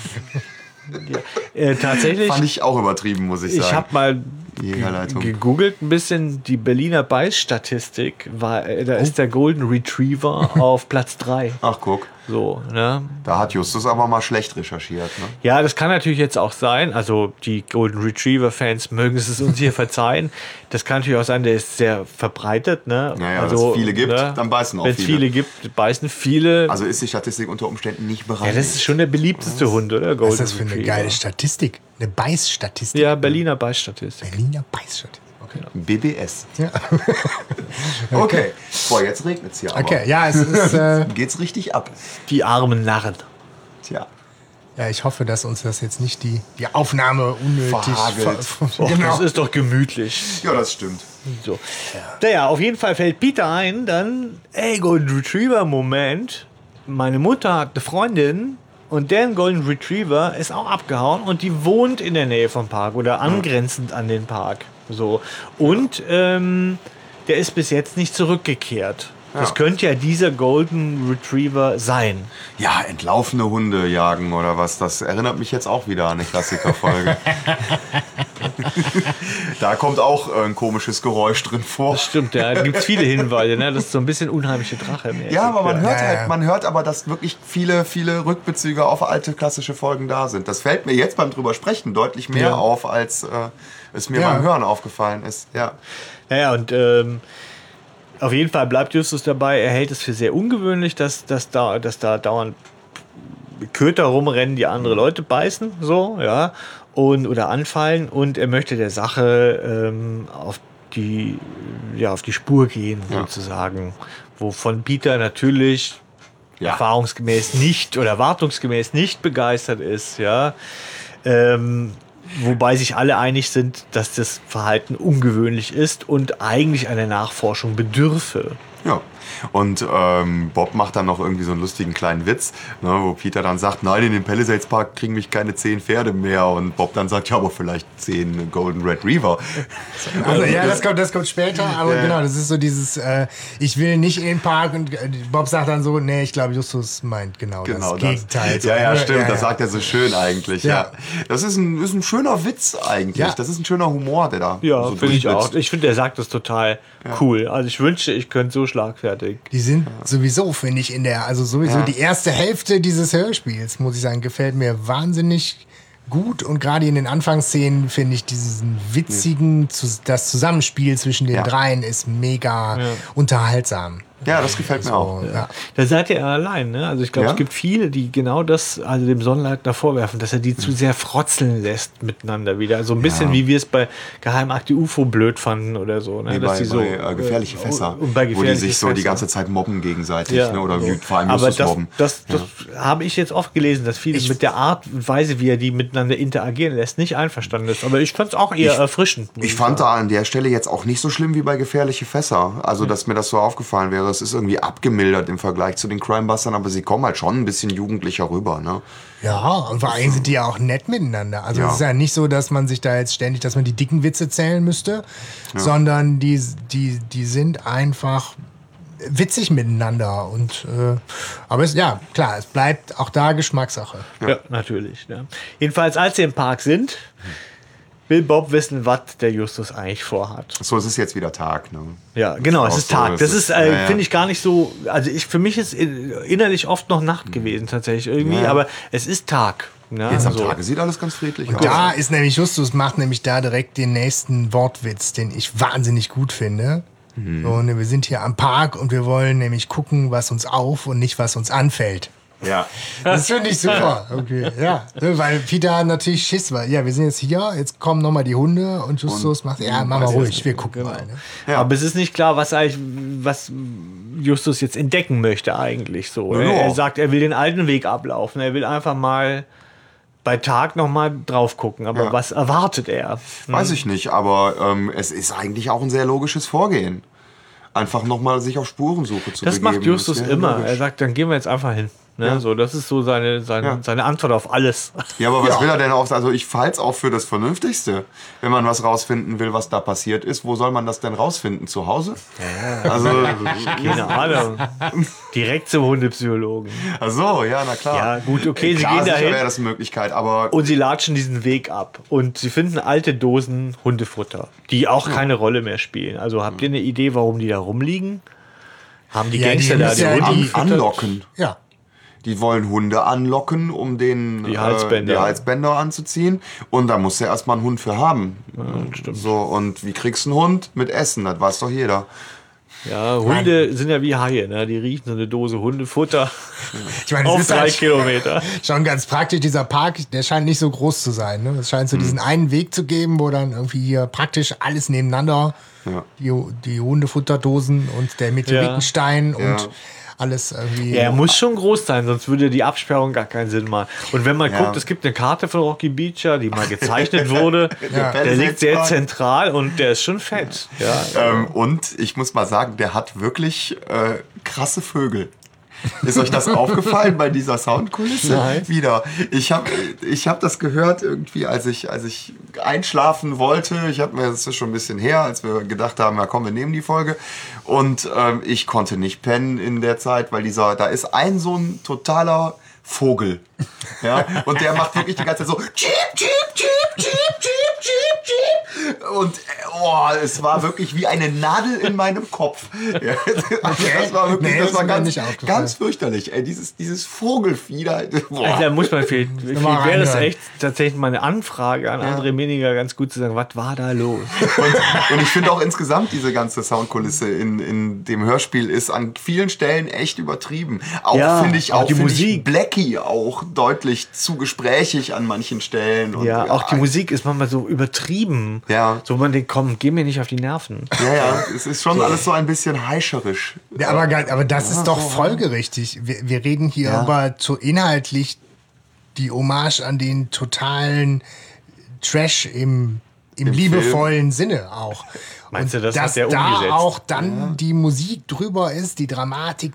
äh, tatsächlich. Fand ich auch übertrieben, muss ich sagen. Ich habe mal Die Herleitung. gegoogelt ein bisschen die Berliner Beißstatistik. War, äh, da ist der Golden Retriever auf Platz 3. Ach, guck. So, ne? Da hat Justus aber mal schlecht recherchiert. Ne? Ja, das kann natürlich jetzt auch sein. Also die Golden Retriever-Fans mögen es uns hier verzeihen. Das kann natürlich auch sein, der ist sehr verbreitet. Ne? Naja, also, wenn es viele gibt, dann beißen auch Wenn es viele. viele gibt, beißen viele. Also ist die Statistik unter Umständen nicht ja, bereit. das ist schon der beliebteste Hund, oder? Golden Was ist das für eine Retriever. geile Statistik? Eine Beißstatistik? Ja, Berliner Beißstatistik. Berliner Beißstatistik. Okay. BBS. Ja. Okay. Boah, jetzt regnet es hier aber. okay, ja, es ist. Äh, Geht's richtig ab. Die armen Narren. Tja. ja, ich hoffe, dass uns das jetzt nicht die, die Aufnahme unnötig. Verhagelt. ver- genau. Das ist doch gemütlich. Ja, das stimmt. So. Naja, auf jeden Fall fällt Peter ein, dann, ey, Golden Retriever, Moment. Meine Mutter hat eine Freundin und deren Golden Retriever ist auch abgehauen und die wohnt in der Nähe vom Park oder angrenzend an den Park. So. Und ähm, der ist bis jetzt nicht zurückgekehrt. Das Ja. könnte ja dieser Golden Retriever sein. Ja, entlaufene Hunde jagen oder was. Das erinnert mich jetzt auch wieder an eine Klassikerfolge. da kommt auch äh, ein komisches Geräusch drin vor. Das stimmt, ja. Da gibt es viele Hinweise, ne? Das ist so ein bisschen unheimliche Drache. Ja, aber man hört Ja, halt, ja. man hört aber, dass wirklich viele, viele Rückbezüge auf alte klassische Folgen da sind. Das fällt mir jetzt beim drüber sprechen deutlich mehr Ja. auf, als äh, es mir Ja. beim Hören aufgefallen ist. Ja. Naja, und ähm, auf jeden Fall bleibt Justus dabei. Er hält es für sehr ungewöhnlich, dass, dass, da, dass da dauernd Köter rumrennen, die andere Leute beißen, so, ja, und, oder anfallen. Und er möchte der Sache ähm, auf, die, ja, auf die Spur gehen, sozusagen. Wovon Peter natürlich Ja. erfahrungsgemäß nicht oder erwartungsgemäß nicht begeistert ist, ja. Ähm, wobei sich alle einig sind, dass das Verhalten ungewöhnlich ist und eigentlich einer Nachforschung bedürfe. Ja. Und ähm, Bob macht dann noch irgendwie so einen lustigen kleinen Witz, ne, wo Peter dann sagt, nein, in den Palisades Park kriegen mich keine zehn Pferde mehr. Und Bob dann sagt, ja, aber vielleicht zehn Golden Retriever. Also, ja, das kommt, das kommt später, aber Ja. genau, das ist so dieses, äh, ich will nicht in den Park und äh, Bob sagt dann so, nee, ich glaube, Justus meint genau, Genau das Gegenteil. So, Ja, ja, ne? stimmt. Ja, Das ja. sagt er so schön eigentlich. Ja. Ja. Das ist ein, ist ein schöner Witz eigentlich. Ja. Das ist ein schöner Humor, der da Ja, so finde ich auch. Ich finde, der sagt das total cool. Also ich wünschte, ich könnte so schlagfertig. Die sind sowieso, finde ich, in der, also sowieso Ja. die erste Hälfte dieses Hörspiels, muss ich sagen, gefällt mir wahnsinnig gut und gerade in den Anfangsszenen finde ich diesen witzigen, zu, das Zusammenspiel zwischen den Ja. dreien ist mega unterhaltsam. Ja, das gefällt mir auch. Ja. Da seid ihr allein, ne? Also ich glaube, Ja? es gibt viele, die genau das, also dem Sonnleitner vorwerfen, dass er die zu sehr frotzeln lässt miteinander wieder. So ein bisschen Ja. wie wir es bei Geheimakte UFO blöd fanden oder so. Ne? Wie Dass bei, die so, bei äh, gefährliche äh, Fässer, und bei wo die gefährliche sich so die Fässer. ganze Zeit mobben gegenseitig, Ja, ne? oder so. wie vor allem Aber das, mobben. das, das habe ich jetzt oft gelesen, dass viele mit der Art und Weise, wie er die miteinander interagieren lässt, nicht einverstanden ist. Aber ich fand es auch eher Ich- erfrischend. Ich fand da an der Stelle jetzt auch nicht so schlimm wie bei gefährliche Fässer. Also, dass mir das so aufgefallen wäre. Es ist irgendwie abgemildert im Vergleich zu den Crimebustern, aber sie kommen halt schon ein bisschen jugendlicher rüber, ne? Ja, und vor allem sind die ja auch nett miteinander. Also Ja. es ist ja nicht so, dass man sich da jetzt ständig, dass man die dicken Witze zählen müsste, sondern die, die, die sind einfach witzig miteinander. Und äh, aber es, ja, klar, es bleibt auch da Geschmackssache. Ja, natürlich. Ja. Jedenfalls, als sie im Park sind, will Bob wissen, was der Justus eigentlich vorhat. So, es ist jetzt wieder Tag, ne? Ja, genau, es ist so, Tag. es Das ist- ist, äh, ja, ja. finde ich gar nicht so. Also ich für mich ist in- innerlich oft noch Nacht gewesen tatsächlich irgendwie, Ja, aber es ist Tag. Ja, Jetzt am so. Tage sieht alles ganz friedlich aus. Da ist nämlich Justus macht nämlich da direkt den nächsten Wortwitz, den ich wahnsinnig gut finde. So, ne, wir sind hier am Park und wir wollen nämlich gucken, was uns auf und nicht was uns anfällt. Ja. Das finde ich super. Okay, ja. Ne, Weil Peter natürlich Schiss war. Ja, wir sind jetzt hier, jetzt kommen nochmal die Hunde und Justus macht, ja, mach mal ich ruhig, wir gucken mal. Ne? Ja. Aber es ist nicht klar, was eigentlich, was Justus jetzt entdecken möchte eigentlich so. Ja, Er- ja. Er sagt, er will den alten Weg ablaufen. Er will einfach mal bei Tag noch mal drauf gucken. Aber Ja. was erwartet er? Weiß ich nicht, aber ähm, es ist eigentlich auch ein sehr logisches Vorgehen. Einfach nochmal sich auf Spurensuche zu Das begeben. macht Justus immer. logisch. Er sagt, dann gehen wir jetzt einfach hin. Ne? Ja. So, das ist so seine, seine, Ja. seine Antwort auf alles. Ja, aber was Ja. will er denn auch? Also ich halte es auch für das Vernünftigste. Wenn man was rausfinden will, was da passiert ist, wo soll man das denn rausfinden? Zu Hause? Also, Keine Ahnung. Direkt zum Hundepsychologen. ach so, ja, na klar. Ja, gut, okay, sie Klar, gehen sicher dahin. wäre das eine Möglichkeit, aber Und sie latschen diesen Weg ab. Und sie finden alte Dosen Hundefutter, die auch keine Rolle mehr spielen. Also habt ihr eine Idee, warum die da rumliegen? Haben die Ja, die Gangster da die ja Hunde die- anlocken. Ja. Die wollen Hunde anlocken, um den Die Halsbänder. Äh, die Halsbänder anzuziehen. Und da muss ja erstmal einen Hund für haben. so, und wie kriegst du einen Hund? Mit Essen, das weiß doch jeder. Ja, Hunde sind ja wie Haie, ne? Die riechen so eine Dose Hundefutter Ich meine, auf drei halt Kilometer. schon ganz praktisch. Dieser Park, der scheint nicht so groß zu sein. Ne? Es scheint so diesen einen Weg zu geben, wo dann irgendwie hier praktisch alles nebeneinander, Ja. die, die Hundefutterdosen und der Meteoritenstein Ja. und alles irgendwie. Ja, er muss schon groß sein, sonst würde die Absperrung gar keinen Sinn machen. Und wenn man Ja. guckt, es gibt eine Karte von Rocky Beecher, die mal gezeichnet wurde. Ja. Der liegt sehr zentral und der ist schon fett. Ja, Ähm, und ich muss mal sagen, der hat wirklich äh, krasse Vögel. Ist euch das aufgefallen bei dieser Soundkulisse? Nein. Wieder. Ich habe ich hab das gehört irgendwie, als ich, als ich einschlafen wollte. Ich habe mir, das ist schon ein bisschen her, als wir gedacht haben, ja komm, wir nehmen die Folge. Und ähm, ich konnte nicht pennen in der Zeit, weil dieser, da ist ein so ein totaler Vogel. Ja, und der macht wirklich die ganze Zeit so Cheep, cheep, cheep, cheep, cheep, cheep, cheep. Und oh, es war wirklich wie eine Nadel in meinem Kopf. Ja, also das war wirklich, Nee, das war ganz, ganz fürchterlich. Ey, dieses, dieses Vogelfieh da. Boah. Also da muss man vielleicht mal wäre das reinhören. echt tatsächlich mal eine Anfrage an André Meniger ganz gut zu sagen, was war da los? Und, und ich finde auch insgesamt diese ganze Soundkulisse in, in dem Hörspiel ist an vielen Stellen echt übertrieben. Auch Ja, finde ich auch auch die Musik. Blackie auch deutlich zu gesprächig an manchen Stellen. Und Ja, auch die Musik ist manchmal so übertrieben. Ja. So man denkt, komm, geh mir nicht auf die Nerven. Ja, ja, es ist schon alles so ein bisschen heischerisch. Ja, aber, aber das ist doch folgerichtig. Wir, wir reden hier Ja. über so inhaltlich die Hommage an den totalen Trash im, im, liebevollen Sinne auch. Meinst Und du, das hat dass der da umgesetzt? auch dann die Musik drüber ist, die Dramatik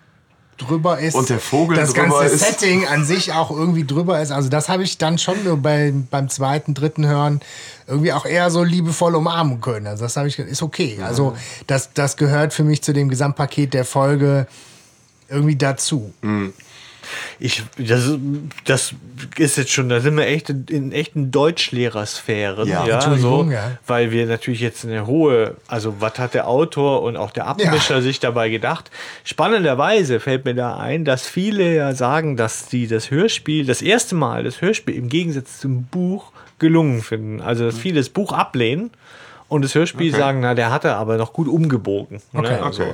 drüber ist. Und der Vogel Das ganze ist. Setting an sich auch irgendwie drüber ist. Also das habe ich dann schon bei, beim zweiten, dritten Hören irgendwie auch eher so liebevoll umarmen können. Also das habe ich, ist okay. Also das, das gehört für mich zu dem Gesamtpaket der Folge irgendwie dazu. Ich, das, das ist jetzt schon, da sind wir echt in, in echten Deutschlehrersphären. Ja, Ja, so, ja. Weil wir natürlich jetzt eine hohe, also was hat der Autor und auch der Abmischer Ja. sich dabei gedacht? Spannenderweise fällt mir da ein, dass viele ja sagen, dass die das Hörspiel, das erste Mal das Hörspiel im Gegensatz zum Buch gelungen finden. Also dass viele das Buch ablehnen und das Hörspiel Okay. sagen, na, der hat er aber noch gut umgebogen. Okay. Ne? Also, Okay.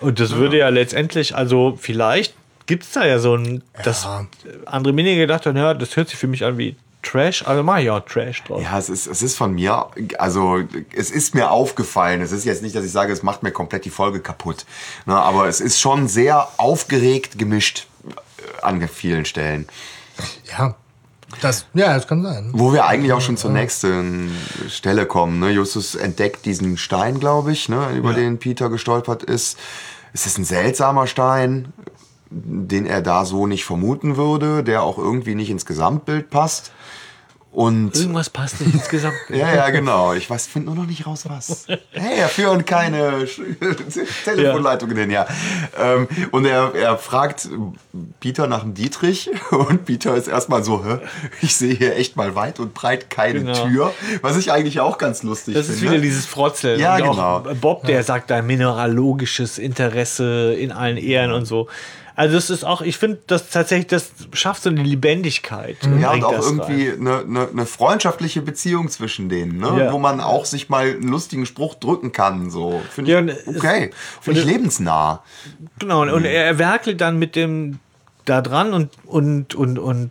Und das würde ja letztendlich, also vielleicht gibt es da ja so ein, dass Ja. andere Mini gedacht haben, ja, das hört sich für mich an wie Trash, also mach ich auch Trash drauf. Ja, es ist, es ist von mir, also es ist mir aufgefallen. Es ist jetzt nicht, dass ich sage, es macht mir komplett die Folge kaputt. Ne, aber es ist schon sehr aufgeregt gemischt äh, an vielen Stellen. Ja, das, ja, das kann sein. Wo wir eigentlich auch schon zur nächsten Stelle kommen. Ne? Justus entdeckt diesen Stein, glaube ich, ne? über den Peter gestolpert ist. Es ist ein seltsamer Stein, den er da so nicht vermuten würde, der auch irgendwie nicht ins Gesamtbild passt. Und Irgendwas passt nicht insgesamt. ja, ja, genau. Ich weiß, finde nur noch nicht raus, was. Hey, er führen keine Telefonleitungen hin, ja. Ähm, und er, er fragt Peter nach dem Dietrich und Peter ist erstmal so, Hä? ich sehe hier echt mal weit und breit keine Genau. Tür. Was ich eigentlich auch ganz lustig Das finde. ist wieder dieses Frotzeln. Ja, und genau. Bob, der sagt da mineralogisches Interesse in allen Ehren und so. Also das ist auch, ich finde, das tatsächlich, das schafft so eine Lebendigkeit. ja, und auch irgendwie eine, eine, eine freundschaftliche Beziehung zwischen denen, ne? Ja. wo man auch sich mal einen lustigen Spruch drücken kann. So. Finde Ja, ich und okay. Finde ich und- lebensnah. Genau, und er, er werkelt dann mit dem da dran und, und, und, und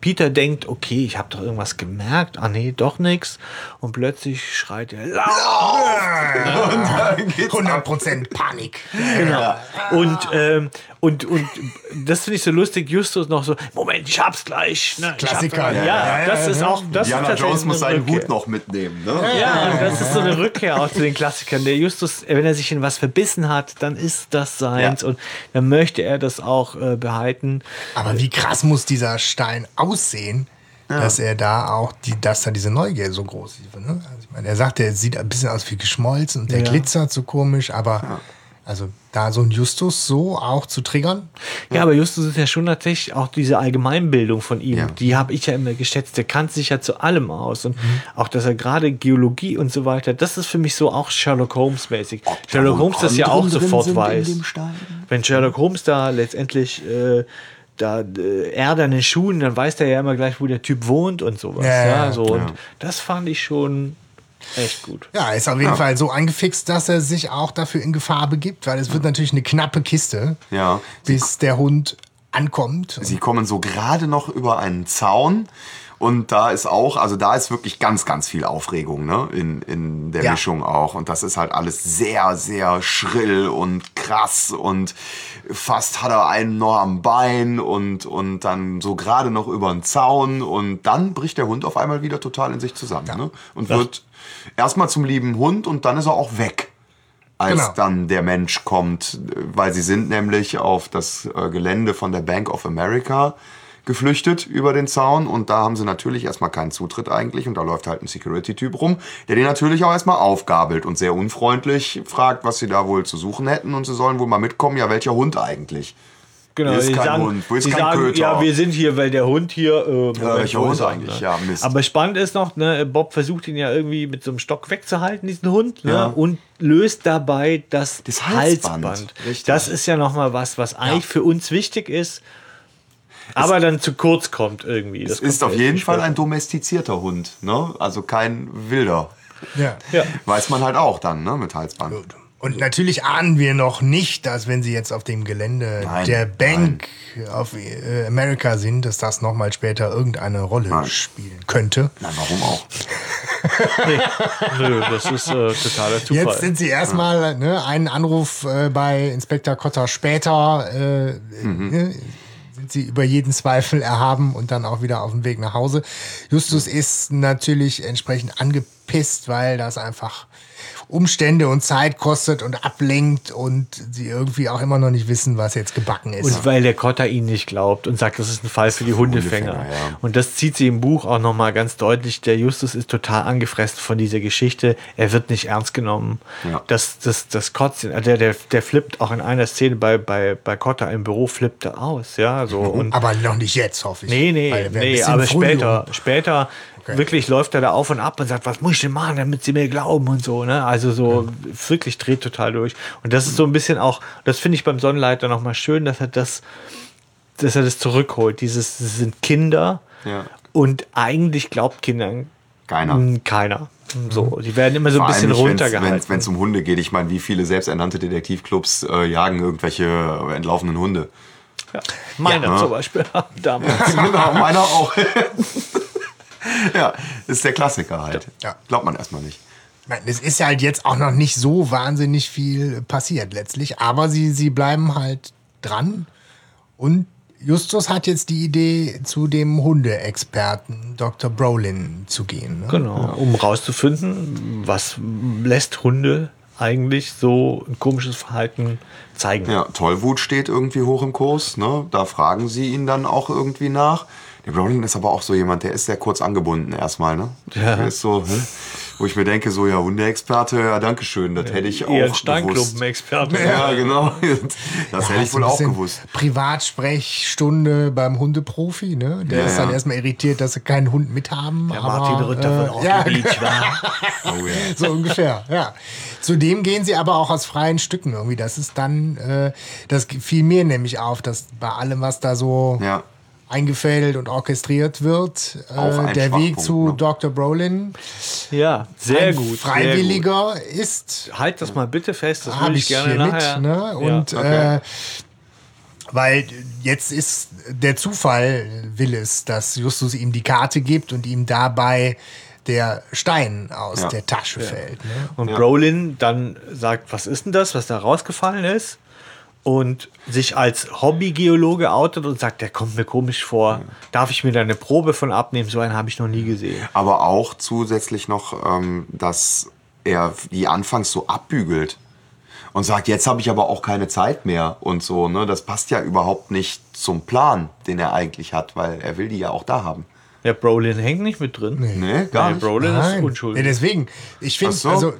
Peter denkt, okay, ich habe doch irgendwas gemerkt. Ah nee, doch nichts. Und plötzlich schreit er, laut! Und dann geht's ab. 100% Panik. Genau. Und, ähm, und, und das finde ich so lustig. Justus noch so, Moment, ich hab's gleich. Ne, Klassiker, Hab's, ja, ja, ja, das ist auch. Das Diana Jones muss eine seinen Rückkehr. Hut noch mitnehmen. Ne? Ja, das ist so eine Rückkehr auch zu den Klassikern. Der Justus, wenn er sich in was verbissen hat, dann ist das seins Ja. und dann möchte er das auch äh, behalten. Aber wie krass muss dieser Stein aussehen, dass er da auch, die, dass da diese Neugier so groß ist. Ne? Also ich meine, er sagt, er sieht ein bisschen aus wie geschmolzen und der Ja. glitzert so komisch, aber also da so ein Justus so auch zu triggern, Ja, aber Justus ist ja schon tatsächlich auch diese Allgemeinbildung von ihm, Ja. die habe ich ja immer geschätzt. Der kannte sich ja zu allem aus und auch, dass er gerade Geologie und so weiter, das ist für mich so auch Sherlock Holmes mäßig. Sherlock Holmes das ja auch sofort weiß. Wenn Sherlock Holmes da letztendlich äh, da äh, Erde an den Schuhen, dann weiß der ja immer gleich, wo der Typ wohnt und sowas. Ja, Ja, ja, so und ja. das fand ich schon echt gut. ja, er ist auf jeden Fall so angefixt, dass er sich auch dafür in Gefahr begibt, weil es wird natürlich eine knappe Kiste, Ja. bis der Hund ankommt. Sie kommen so gerade noch über einen Zaun. Und da ist auch, also da ist wirklich ganz, ganz viel Aufregung ne? in, in der Ja. Mischung auch. Und das ist halt alles sehr, sehr schrill und krass. Und fast hat er einen noch am Bein und, und dann so gerade noch über den Zaun. Und dann bricht der Hund auf einmal wieder total in sich zusammen. Ne? Und wird erstmal zum lieben Hund und dann ist er auch weg als Genau. dann der Mensch kommt, weil sie sind nämlich auf das äh, Gelände von der Bank of America geflüchtet über den Zaun und da haben sie natürlich erstmal keinen Zutritt eigentlich und da läuft halt ein Security-Typ rum, der den natürlich auch erstmal aufgabelt und sehr unfreundlich fragt, was sie da wohl zu suchen hätten und sie sollen wohl mal mitkommen, ja welcher Hund eigentlich? Genau, Hier ist kein sagen, Hund, wo ist kein sagen Köter? ja, wir sind hier, weil der Hund hier. Äh, Moment, welcher wo Hund eigentlich? ne? Ja, Mist. Aber spannend ist noch, ne, Bob versucht ihn ja irgendwie mit so einem Stock wegzuhalten, diesen Hund, ne, Ja. und löst dabei das, Das Halsband, Halsband. Das ist ja noch mal was, was eigentlich für uns wichtig ist, aber dann zu kurz kommt irgendwie. Das Es ist auf ja jeden Fall ein domestizierter Hund, ne? also kein wilder. Ja. Ja. Weiß man halt auch dann ne? mit Halsband. Gut. Und natürlich ahnen wir noch nicht, dass wenn sie jetzt auf dem Gelände Nein, der Bank auf äh, America sind, dass das nochmal später irgendeine Rolle spielen könnte. Na, warum auch? Nö, das ist äh, totaler Zufall. Jetzt sind sie erstmal ne, einen Anruf äh, bei Inspektor Kotter später, äh, äh, sie über jeden Zweifel erhaben und dann auch wieder auf dem Weg nach Hause. Justus ist natürlich entsprechend angepisst, weil das einfach Umstände und Zeit kostet und ablenkt und sie irgendwie auch immer noch nicht wissen, was jetzt gebacken ist. Und weil der Kotter ihn nicht glaubt und sagt, das ist ein Fall für die Hundefänger. Hundefänger, ja. Und das zieht sie im Buch auch nochmal ganz deutlich. Der Justus ist total angefressen von dieser Geschichte. Er wird nicht ernst genommen. Ja. Das, das, das Kotzen, der, der, der flippt auch in einer Szene bei, bei, bei Kotter im Büro, flippt er aus. Ja, so. Und aber noch nicht jetzt, hoffe ich. Nee, nee, nee, aber früh, später, später wirklich läuft er da auf und ab und sagt, was muss ich denn machen, damit sie mir glauben und so, ne? Also so wirklich dreht total durch. Und das ist so ein bisschen auch, das finde ich beim Sonnenleiter nochmal schön, dass er das, dass er das zurückholt. Dieses, das sind Kinder Ja. und eigentlich glaubt Kindern Keiner. Keiner. So, die werden immer so ein Vor bisschen runtergehalten. Wenn es um Hunde geht, ich meine, wie viele selbsternannte Detektivclubs äh, jagen irgendwelche entlaufenen Hunde? ja. Meiner Ja. zum Beispiel damals. genau, meiner auch. ja, ist der Klassiker halt. Ja. Glaubt man erstmal nicht. Es ist halt jetzt auch noch nicht so wahnsinnig viel passiert letztlich, aber sie, sie bleiben halt dran. Und Justus hat jetzt die Idee, zu dem Hundeexperten Dr. Brolin zu gehen. Ne? Genau, um rauszufinden, was lässt Hunde eigentlich so ein komisches Verhalten zeigen. Ja, Tollwut steht irgendwie hoch im Kurs. Ne? Da fragen sie ihn dann auch irgendwie nach. Brolin ist aber auch so jemand, der ist sehr kurz angebunden erstmal. Ne? Ja. Der ist so, hä? wo ich mir denke, so ja, Hundeexperte, ja, danke schön, das hätte ich auch ein gewusst. Steinklumpen-Experte. Ja, genau. Das hätte ich wohl auch gewusst. Privatsprechstunde beim Hundeprofi, ne? Der Ja, ist dann ja. erstmal irritiert, dass sie keinen Hund mit haben. Der aber, Martin Rütter äh, von Rocky ja, Beach war. Oh, ja. so ungefähr, ja. Zudem gehen sie aber auch aus freien Stücken irgendwie. Das ist dann, äh, das fiel mir nämlich auf, dass bei allem, was da so ja. Eingefädelt und orchestriert wird, Auch äh, ein der Weg zu ne? Dr. Brolin Ja, sehr ein gut. Sehr Freiwilliger ist. gut. Halt das mal bitte fest, das Habe würde ich ich gerne hier nachher. mit. Ne? Und Ja, okay. äh, weil jetzt ist der Zufall will es, dass Justus ihm die Karte gibt und ihm dabei der Stein aus Ja. der Tasche fällt. Ne? Und Ja. Brolin dann sagt, was ist denn das, was da rausgefallen ist? Und sich als Hobbygeologe outet und sagt, der kommt mir komisch vor. Darf ich mir da eine Probe von abnehmen? So einen habe ich noch nie gesehen. Aber auch zusätzlich noch, ähm, dass er die anfangs so abbügelt und sagt, jetzt habe ich aber auch keine Zeit mehr und so. Ne? Das passt ja überhaupt nicht zum Plan, den er eigentlich hat, weil er will die ja auch da haben. Der Brolin hängt nicht mit drin. Nee, gar Der nicht. Brolin ist Nein. unschuldig. Ja, deswegen, ich finde, so. also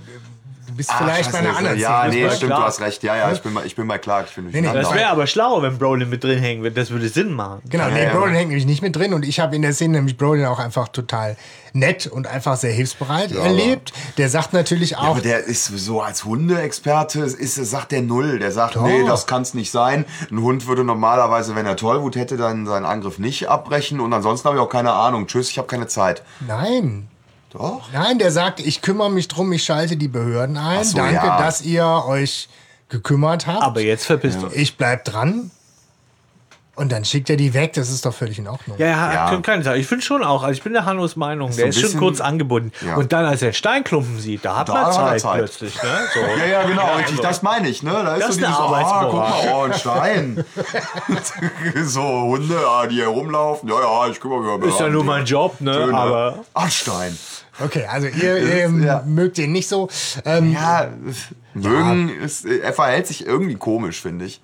bist Ah, vielleicht scheiße, bei einer anderen Ja, Szene. nee, stimmt, klar. du hast recht. Ja, ja, ich bin mal, ich bin mal klar. Ich bin nee, durcheinander. das wäre aber schlau, wenn Brolin mit drin hängen würde. Das würde Sinn machen. Genau, Ja, nee, ja. Brolin hängt nämlich nicht mit drin und ich habe in der Szene nämlich Brolin auch einfach total nett und einfach sehr hilfsbereit erlebt. Der sagt natürlich Ja, auch, aber der ist so als Hundeexperte, ist, sagt der Null. Der sagt, Doch. nee, das kann es nicht sein. Ein Hund würde normalerweise, wenn er Tollwut hätte, dann seinen Angriff nicht abbrechen. Und ansonsten habe ich auch keine Ahnung. Tschüss, ich habe keine Zeit. nein, Doch. Nein, der sagt, ich kümmere mich drum, ich schalte die Behörden ein. So, Danke, ja. dass ihr euch gekümmert habt. Aber jetzt verpisst euch. ich bleib dran. Und dann schickt er die weg, das ist doch völlig in Ordnung. Ja, ja, Ja. können keine Sache. Ich finde schon auch, also ich bin der Hannos Meinung, so der ein ist schon kurz angebunden. Ja. Und dann, als er Steinklumpen sieht, da hat Da man hat er Zeit, Zeit. plötzlich. Ne? So. Ja, ja, genau, richtig, also- das meine ich, ne? Da ist Das so ist dieses, ah, guck mal, oh, ein Stein. so Hunde, ah, die herumlaufen, ja, ja, ich kümmere mich mal Ist ja nur mein Job, ne? Schön, Aber Ach, Stein. Okay, also ihr, ihr Ja. mögt den nicht so. Ähm, Ja, mögen, ist, er verhält sich irgendwie komisch, finde ich.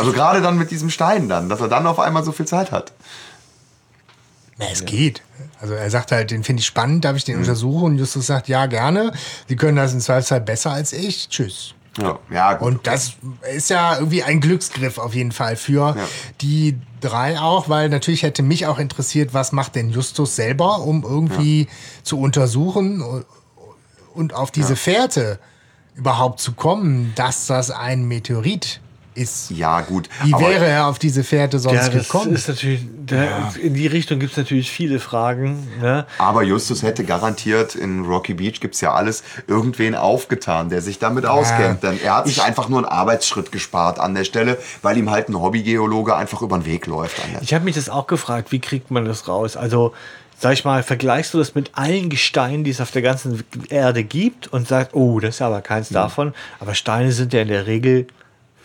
Also gerade dann mit diesem Stein dann, dass er dann auf einmal so viel Zeit hat. Na, es geht. Also er sagt halt, den finde ich spannend, darf ich Mhm. den untersuchen? Und Justus sagt, ja, gerne. Sie können das in Zweifelsfall besser als ich. Tschüss. Ja, ja gut. Und das ist ja irgendwie ein Glücksgriff auf jeden Fall für Ja. die drei auch, weil natürlich hätte mich auch interessiert, was macht denn Justus selber, um irgendwie zu untersuchen und- und auf diese Fährte überhaupt zu kommen, dass das ein Meteorit ist. ja, gut. Wie wäre er auf diese Fährte sonst ja, das gekommen? ist natürlich, da, in die Richtung gibt es natürlich viele Fragen. Ne? Aber Justus hätte garantiert, in Rocky Beach gibt's ja alles, irgendwen aufgetan, der sich damit auskennt. Denn er hat sich einfach nur einen Arbeitsschritt gespart an der Stelle, weil ihm halt ein Hobbygeologe einfach über den Weg läuft. An der Ich habe mich das auch gefragt, wie kriegt man das raus? Also, sag ich mal, vergleichst du das mit allen Gesteinen, die es auf der ganzen Erde gibt und sagst, oh, das ist aber keins davon. Aber Steine sind ja in der Regel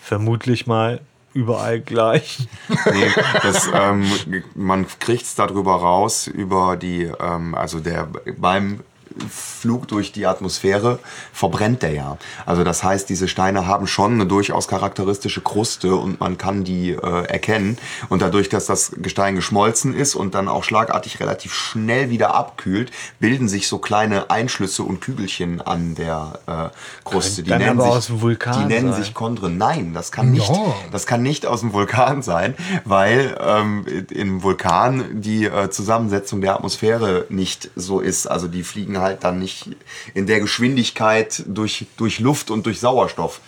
vermutlich mal überall gleich. Nee, das, ähm, man kriegt es darüber raus, über die, ähm, also der beim Flug durch die Atmosphäre verbrennt der ja. Also das heißt, diese Steine haben schon eine durchaus charakteristische Kruste und man kann die äh, erkennen. Und dadurch, dass das Gestein geschmolzen ist und dann auch schlagartig relativ schnell wieder abkühlt, bilden sich so kleine Einschlüsse und Kügelchen an der äh, Kruste. Die nennen sich, Die nennen sein. sich Chondren. Nein, das kann nicht. Ja. Das kann nicht aus dem Vulkan sein, weil ähm, im Vulkan die äh, Zusammensetzung der Atmosphäre nicht so ist. Also die fliegen halt halt dann nicht in der Geschwindigkeit durch, durch Luft und durch Sauerstoff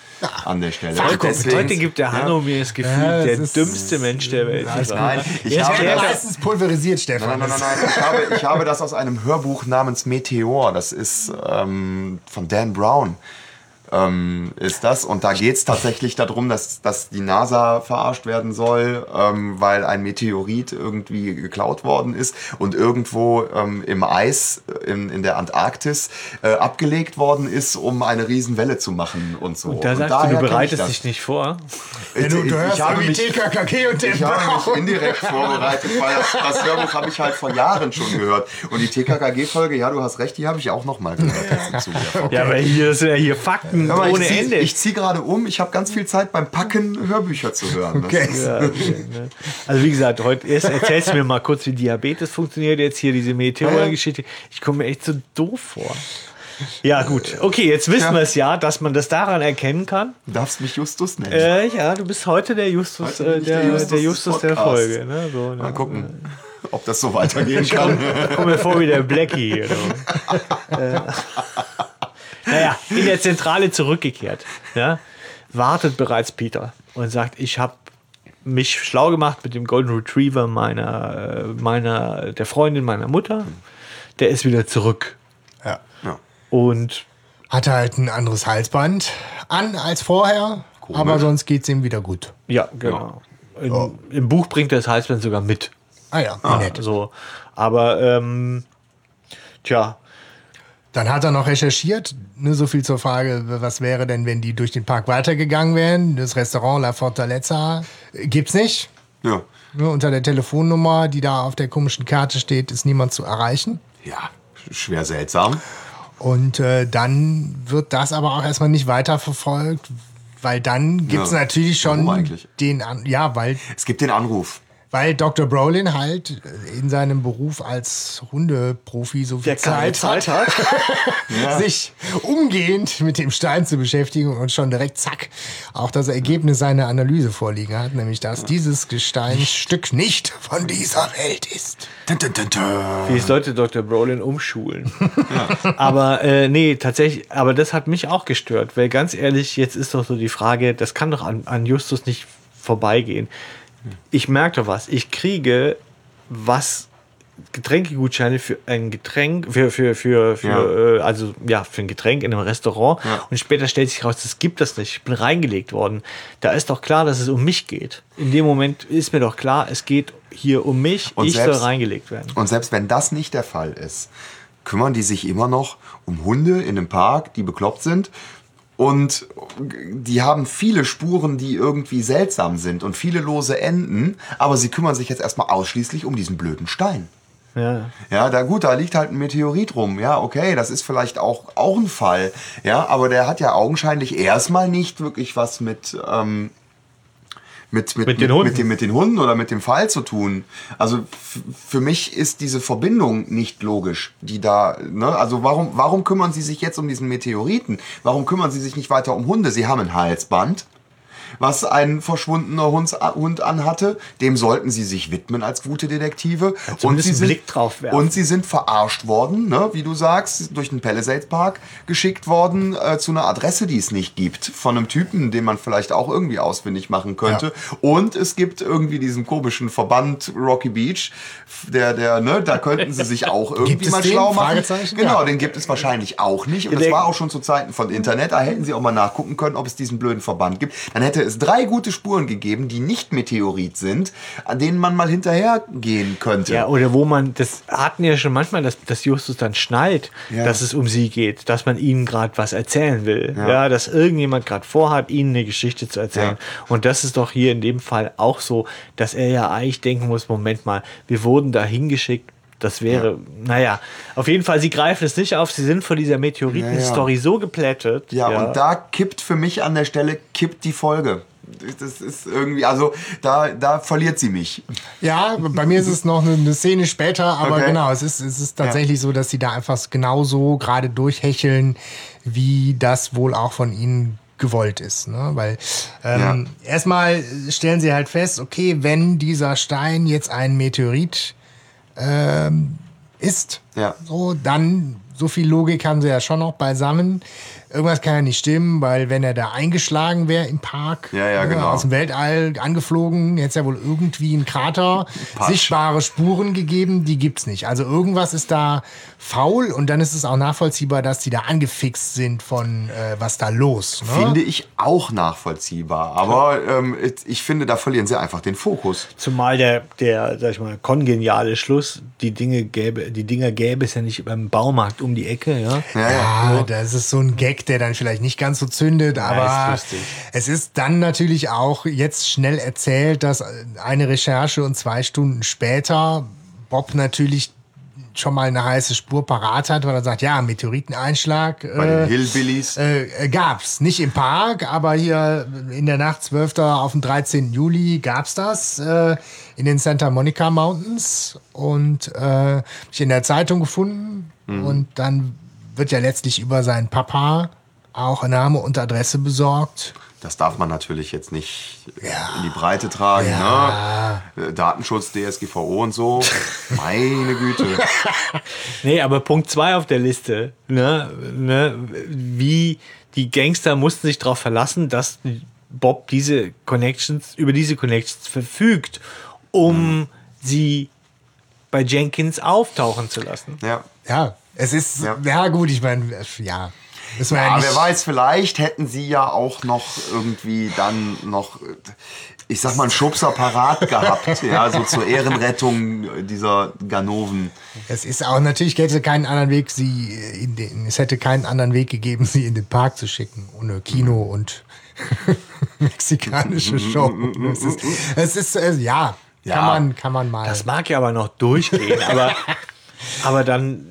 an der Stelle. Und deswegen- Heute gibt der Hanno mir das Gefühl, Ja, das der ist- dümmste Mensch der Welt. Nein, sein. ich habe das- Meistens pulverisiert, Stefan. Nein, nein, nein, nein. Ich habe, ich habe das aus einem Hörbuch namens Meteor. Das ist ähm, von Dan Brown. Ähm, ist das. Und da geht es tatsächlich darum, dass, dass die NASA verarscht werden soll, ähm, weil ein Meteorit irgendwie geklaut worden ist und irgendwo ähm, im Eis in, in der Antarktis äh, abgelegt worden ist, um eine Riesenwelle zu machen und so. Und da und sagst du, daher du ich bereitest dich nicht vor. Ja, du, Ich- du hörst ich habe mich- TKKG und den ich habe mich indirekt vorbereitet, weil das, das Hörbuch habe ich halt vor Jahren schon gehört. Und die TKKG-Folge, ja, du hast recht, die habe ich auch noch mal gehört. im Zuge. Ja, aber hier sind ja hier Fakten Aber ohne ich zieh, Ende. Ich ziehe gerade um, ich habe ganz viel Zeit beim Packen Hörbücher zu hören. Okay. Ja, okay, ne? Also wie gesagt, heute erst erzählst du mir mal kurz, wie Diabetes funktioniert. Jetzt hier diese Meteorgeschichte. Ich komme mir echt so doof vor. Ja gut, okay, jetzt wissen Ja. wir es ja, dass man das daran erkennen kann. Du darfst mich Justus nennen. Äh, ja, du bist heute der Justus, Heute äh, der, der der Justus Justus, des der. Folge. Ne? So, ne? Mal gucken, ob das so weitergehen kann. Komm mir vor wie der Blackie. Oder? äh, naja, in der Zentrale zurückgekehrt. Ja, wartet bereits Peter und sagt, ich habe mich schlau gemacht mit dem Golden Retriever meiner, äh, meiner, der Freundin meiner Mutter. Der ist wieder zurück. Ja. Ja. Und Hat halt ein anderes Halsband an als vorher, aber sonst geht es ihm wieder gut. ja, genau. In, Im Buch bringt er das Halsband sogar mit. Ah ja, wie nett. So. Aber, ähm, tja, Dann hat er noch recherchiert, nur so viel zur Frage, was wäre denn, wenn die durch den Park weitergegangen wären. Das Restaurant La Fortaleza äh, gibt's nicht. Ja. Nur unter der Telefonnummer, die da auf der komischen Karte steht, ist niemand zu erreichen. ja, schwer seltsam. Und äh, dann wird das aber auch erstmal nicht weiterverfolgt, weil dann gibt es Ja. natürlich schon den, an ja, weil, Es gibt den Anruf. Weil Dr. Brolin halt in seinem Beruf als Hundeprofi so viel der keine Zeit, hat, sich umgehend mit dem Stein zu beschäftigen und schon direkt zack auch das Ergebnis seiner Analyse vorliegen hat, nämlich dass dieses Gesteinsstück nicht von dieser Welt ist. Wie sollte Dr. Brolin umschulen? Aber äh, nee, tatsächlich, aber das hat mich auch gestört, weil ganz ehrlich, jetzt ist doch so die Frage, das kann doch an, an Justus nicht vorbeigehen. Ich merke doch was, ich kriege was Getränkegutscheine für ein Getränk, für, für, für, für äh, also ja, für ein Getränk in einem Restaurant Ja. und später stellt sich raus, das gibt es nicht. Ich bin reingelegt worden. Da ist doch klar, dass es um mich geht. In dem Moment ist mir doch klar, es geht hier um mich, Und ich soll selbst- reingelegt werden. Und selbst wenn das nicht der Fall ist, kümmern die sich immer noch um Hunde in einem Park, die bekloppt sind. Und die haben viele Spuren, die irgendwie seltsam sind und viele lose Enden, aber sie kümmern sich jetzt erstmal ausschließlich um diesen blöden Stein. Ja. Ja, da gut, da liegt halt ein Meteorit rum. Ja, okay, das ist vielleicht auch, auch ein Fall. Ja, aber der hat ja augenscheinlich erstmal nicht wirklich was mit, ähm, mit, mit, Mit den Hunden. mit, dem, mit den Hunden oder mit dem Fall zu tun. Also für mich ist diese Verbindung nicht logisch, die da, ne? Also warum, warum kümmern sie sich jetzt um diesen Meteoriten? Warum kümmern sie sich nicht weiter um Hunde? Sie haben ein Halsband was ein verschwundener Hund, Hund anhatte. Dem sollten sie sich widmen als gute Detektive. und zumindest sie sind, Blick drauf werfen. Und sie sind verarscht worden, ne, wie du sagst, durch den Palisades Park geschickt worden äh, zu einer Adresse, die es nicht gibt, von einem Typen, den man vielleicht auch irgendwie ausfindig machen könnte. Und es gibt irgendwie diesen komischen Verband Rocky Beach, der, der, ne, da könnten sie sich auch irgendwie mal den? schlau machen. Genau, Ja. den gibt es wahrscheinlich auch nicht. Und Ja, das war auch schon zu Zeiten von Internet. Da hätten sie auch mal nachgucken können, ob es diesen blöden Verband gibt. Dann hätte es drei gute Spuren gegeben, die nicht Meteorit sind, an denen man mal hinterhergehen könnte. Ja, oder wo man, das hatten ja schon manchmal, dass, dass Justus dann schnallt, Ja. dass es um sie geht, dass man ihnen gerade was erzählen will. Ja, Ja. dass irgendjemand gerade vorhat, ihnen eine Geschichte zu erzählen. Und das ist doch hier in dem Fall auch so, dass er ja eigentlich denken muss, Moment mal, wir wurden da hingeschickt. Das wäre, naja, auf jeden Fall, sie greifen es nicht auf, sie sind von dieser Meteoriten-Story so geplättet. Ja, und da kippt für mich an der Stelle, kippt die Folge. Das ist irgendwie, also da, da verliert sie mich. Ja, bei mir ist es noch eine, eine Szene später, aber Okay. genau, es ist, es ist tatsächlich so, dass sie da einfach genauso gerade durchhecheln, wie das wohl auch von ihnen gewollt ist. Ne? Weil ähm, erstmal stellen sie halt fest, okay, wenn dieser Stein jetzt ein Meteorit ähm, ist, Ja. so, dann so viel Logik haben sie ja schon noch beisammen. Irgendwas kann ja nicht stimmen, weil wenn er da eingeschlagen wäre im Park, Ja, ja, ne, genau. aus dem Weltall angeflogen, hätte es ja wohl irgendwie einen Krater, Patsch. sichtbare Spuren gegeben, die gibt's nicht. Also irgendwas ist da faul und dann ist es auch nachvollziehbar, dass die da angefixt sind von äh, was da los. Ne? Finde ich auch nachvollziehbar. Aber ähm, ich finde, da verlieren sie einfach den Fokus. Zumal der, der, sag ich mal, kongeniale Schluss, die Dinge gäbe, die Dinger gäbe es ja nicht beim Baumarkt um die Ecke, ja. Ja, ja. Ja, das ist so ein Gag, der dann vielleicht nicht ganz so zündet, aber ist lustig. es ist dann natürlich auch jetzt schnell erzählt, dass eine Recherche und zwei Stunden später Bob natürlich schon mal eine heiße Spur parat hat, weil er sagt, ja, Meteoriteneinschlag Bei den äh, Hillbillies. äh, gab's. Nicht im Park, aber hier in der Nacht 12. auf den 13. Juli gab's das äh, in den Santa Monica Mountains und äh, ich in der Zeitung gefunden und dann wird ja letztlich über seinen Papa auch Name und Adresse besorgt. Das darf man natürlich jetzt nicht Ja. in die Breite tragen. Ja. Ne? Äh, Datenschutz, DSGVO und so. Meine Güte. Nee, aber Punkt zwei auf der Liste, ne, ne, wie die Gangster mussten sich darauf verlassen, dass Bob diese Connections, über diese Connections verfügt, um sie bei Jenkins auftauchen zu lassen. Ja. Ja, es ist, ja, Ja. gut, ich meine, ja, wir ja, Ja, nicht. wer weiß, vielleicht hätten sie ja auch noch irgendwie dann noch, ich sag mal, einen Schubser parat gehabt, ja, so zur Ehrenrettung dieser Ganoven. Es ist auch natürlich hätte keinen anderen Weg, sie in den, es hätte keinen anderen Weg gegeben, sie in den Park zu schicken, ohne Kino und mexikanische Show. Es ist, es ist äh, ja, Ja. kann man, kann man mal. Das mag ja aber noch durchgehen, aber, aber dann,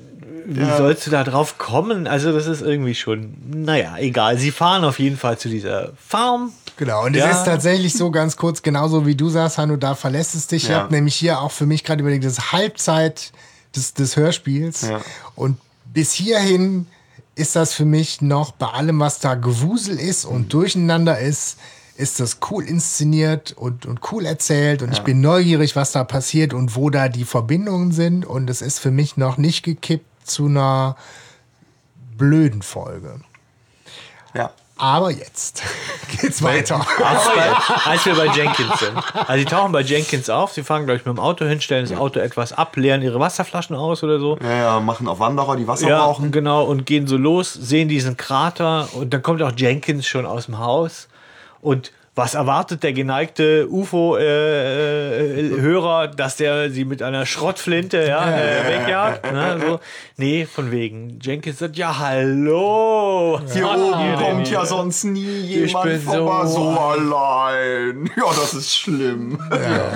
wie sollst du da drauf kommen? Also, das ist irgendwie schon, naja, egal. Sie fahren auf jeden Fall zu dieser Farm. Genau, und Ja. es ist tatsächlich so ganz kurz, genauso wie du sagst, Hanno, da verlässt es dich. Ich Ja. habe nämlich hier auch für mich gerade überlegt, das ist Halbzeit des, des Hörspiels. Ja. Und bis hierhin ist das für mich noch bei allem, was da Gewusel ist und durcheinander ist, ist das cool inszeniert und, und cool erzählt. Und ich bin neugierig, was da passiert und wo da die Verbindungen sind. Und es ist für mich noch nicht gekippt zu einer blöden Folge. Ja. Aber jetzt geht's weiter. Als, bei, als wir bei Jenkins sind. Also, die tauchen bei Jenkins auf. Sie fahren, glaube ich, mit dem Auto hin, stellen das Auto etwas ab, leeren ihre Wasserflaschen aus oder so. Ja, ja, machen auf Wanderer, die Wasser Ja, brauchen. genau, und gehen so los, sehen diesen Krater und dann kommt auch Jenkins schon aus dem Haus. Und was erwartet der geneigte UFO-Hörer, dass der sie mit einer Schrottflinte ja, äh, wegjagt? Ne, so. Nee, von wegen. Jenkins sagt, ja, hallo. Hier Was oben kommt ja sonst nie jemand bin vorbei, so- so, allein. Ja, das ist schlimm.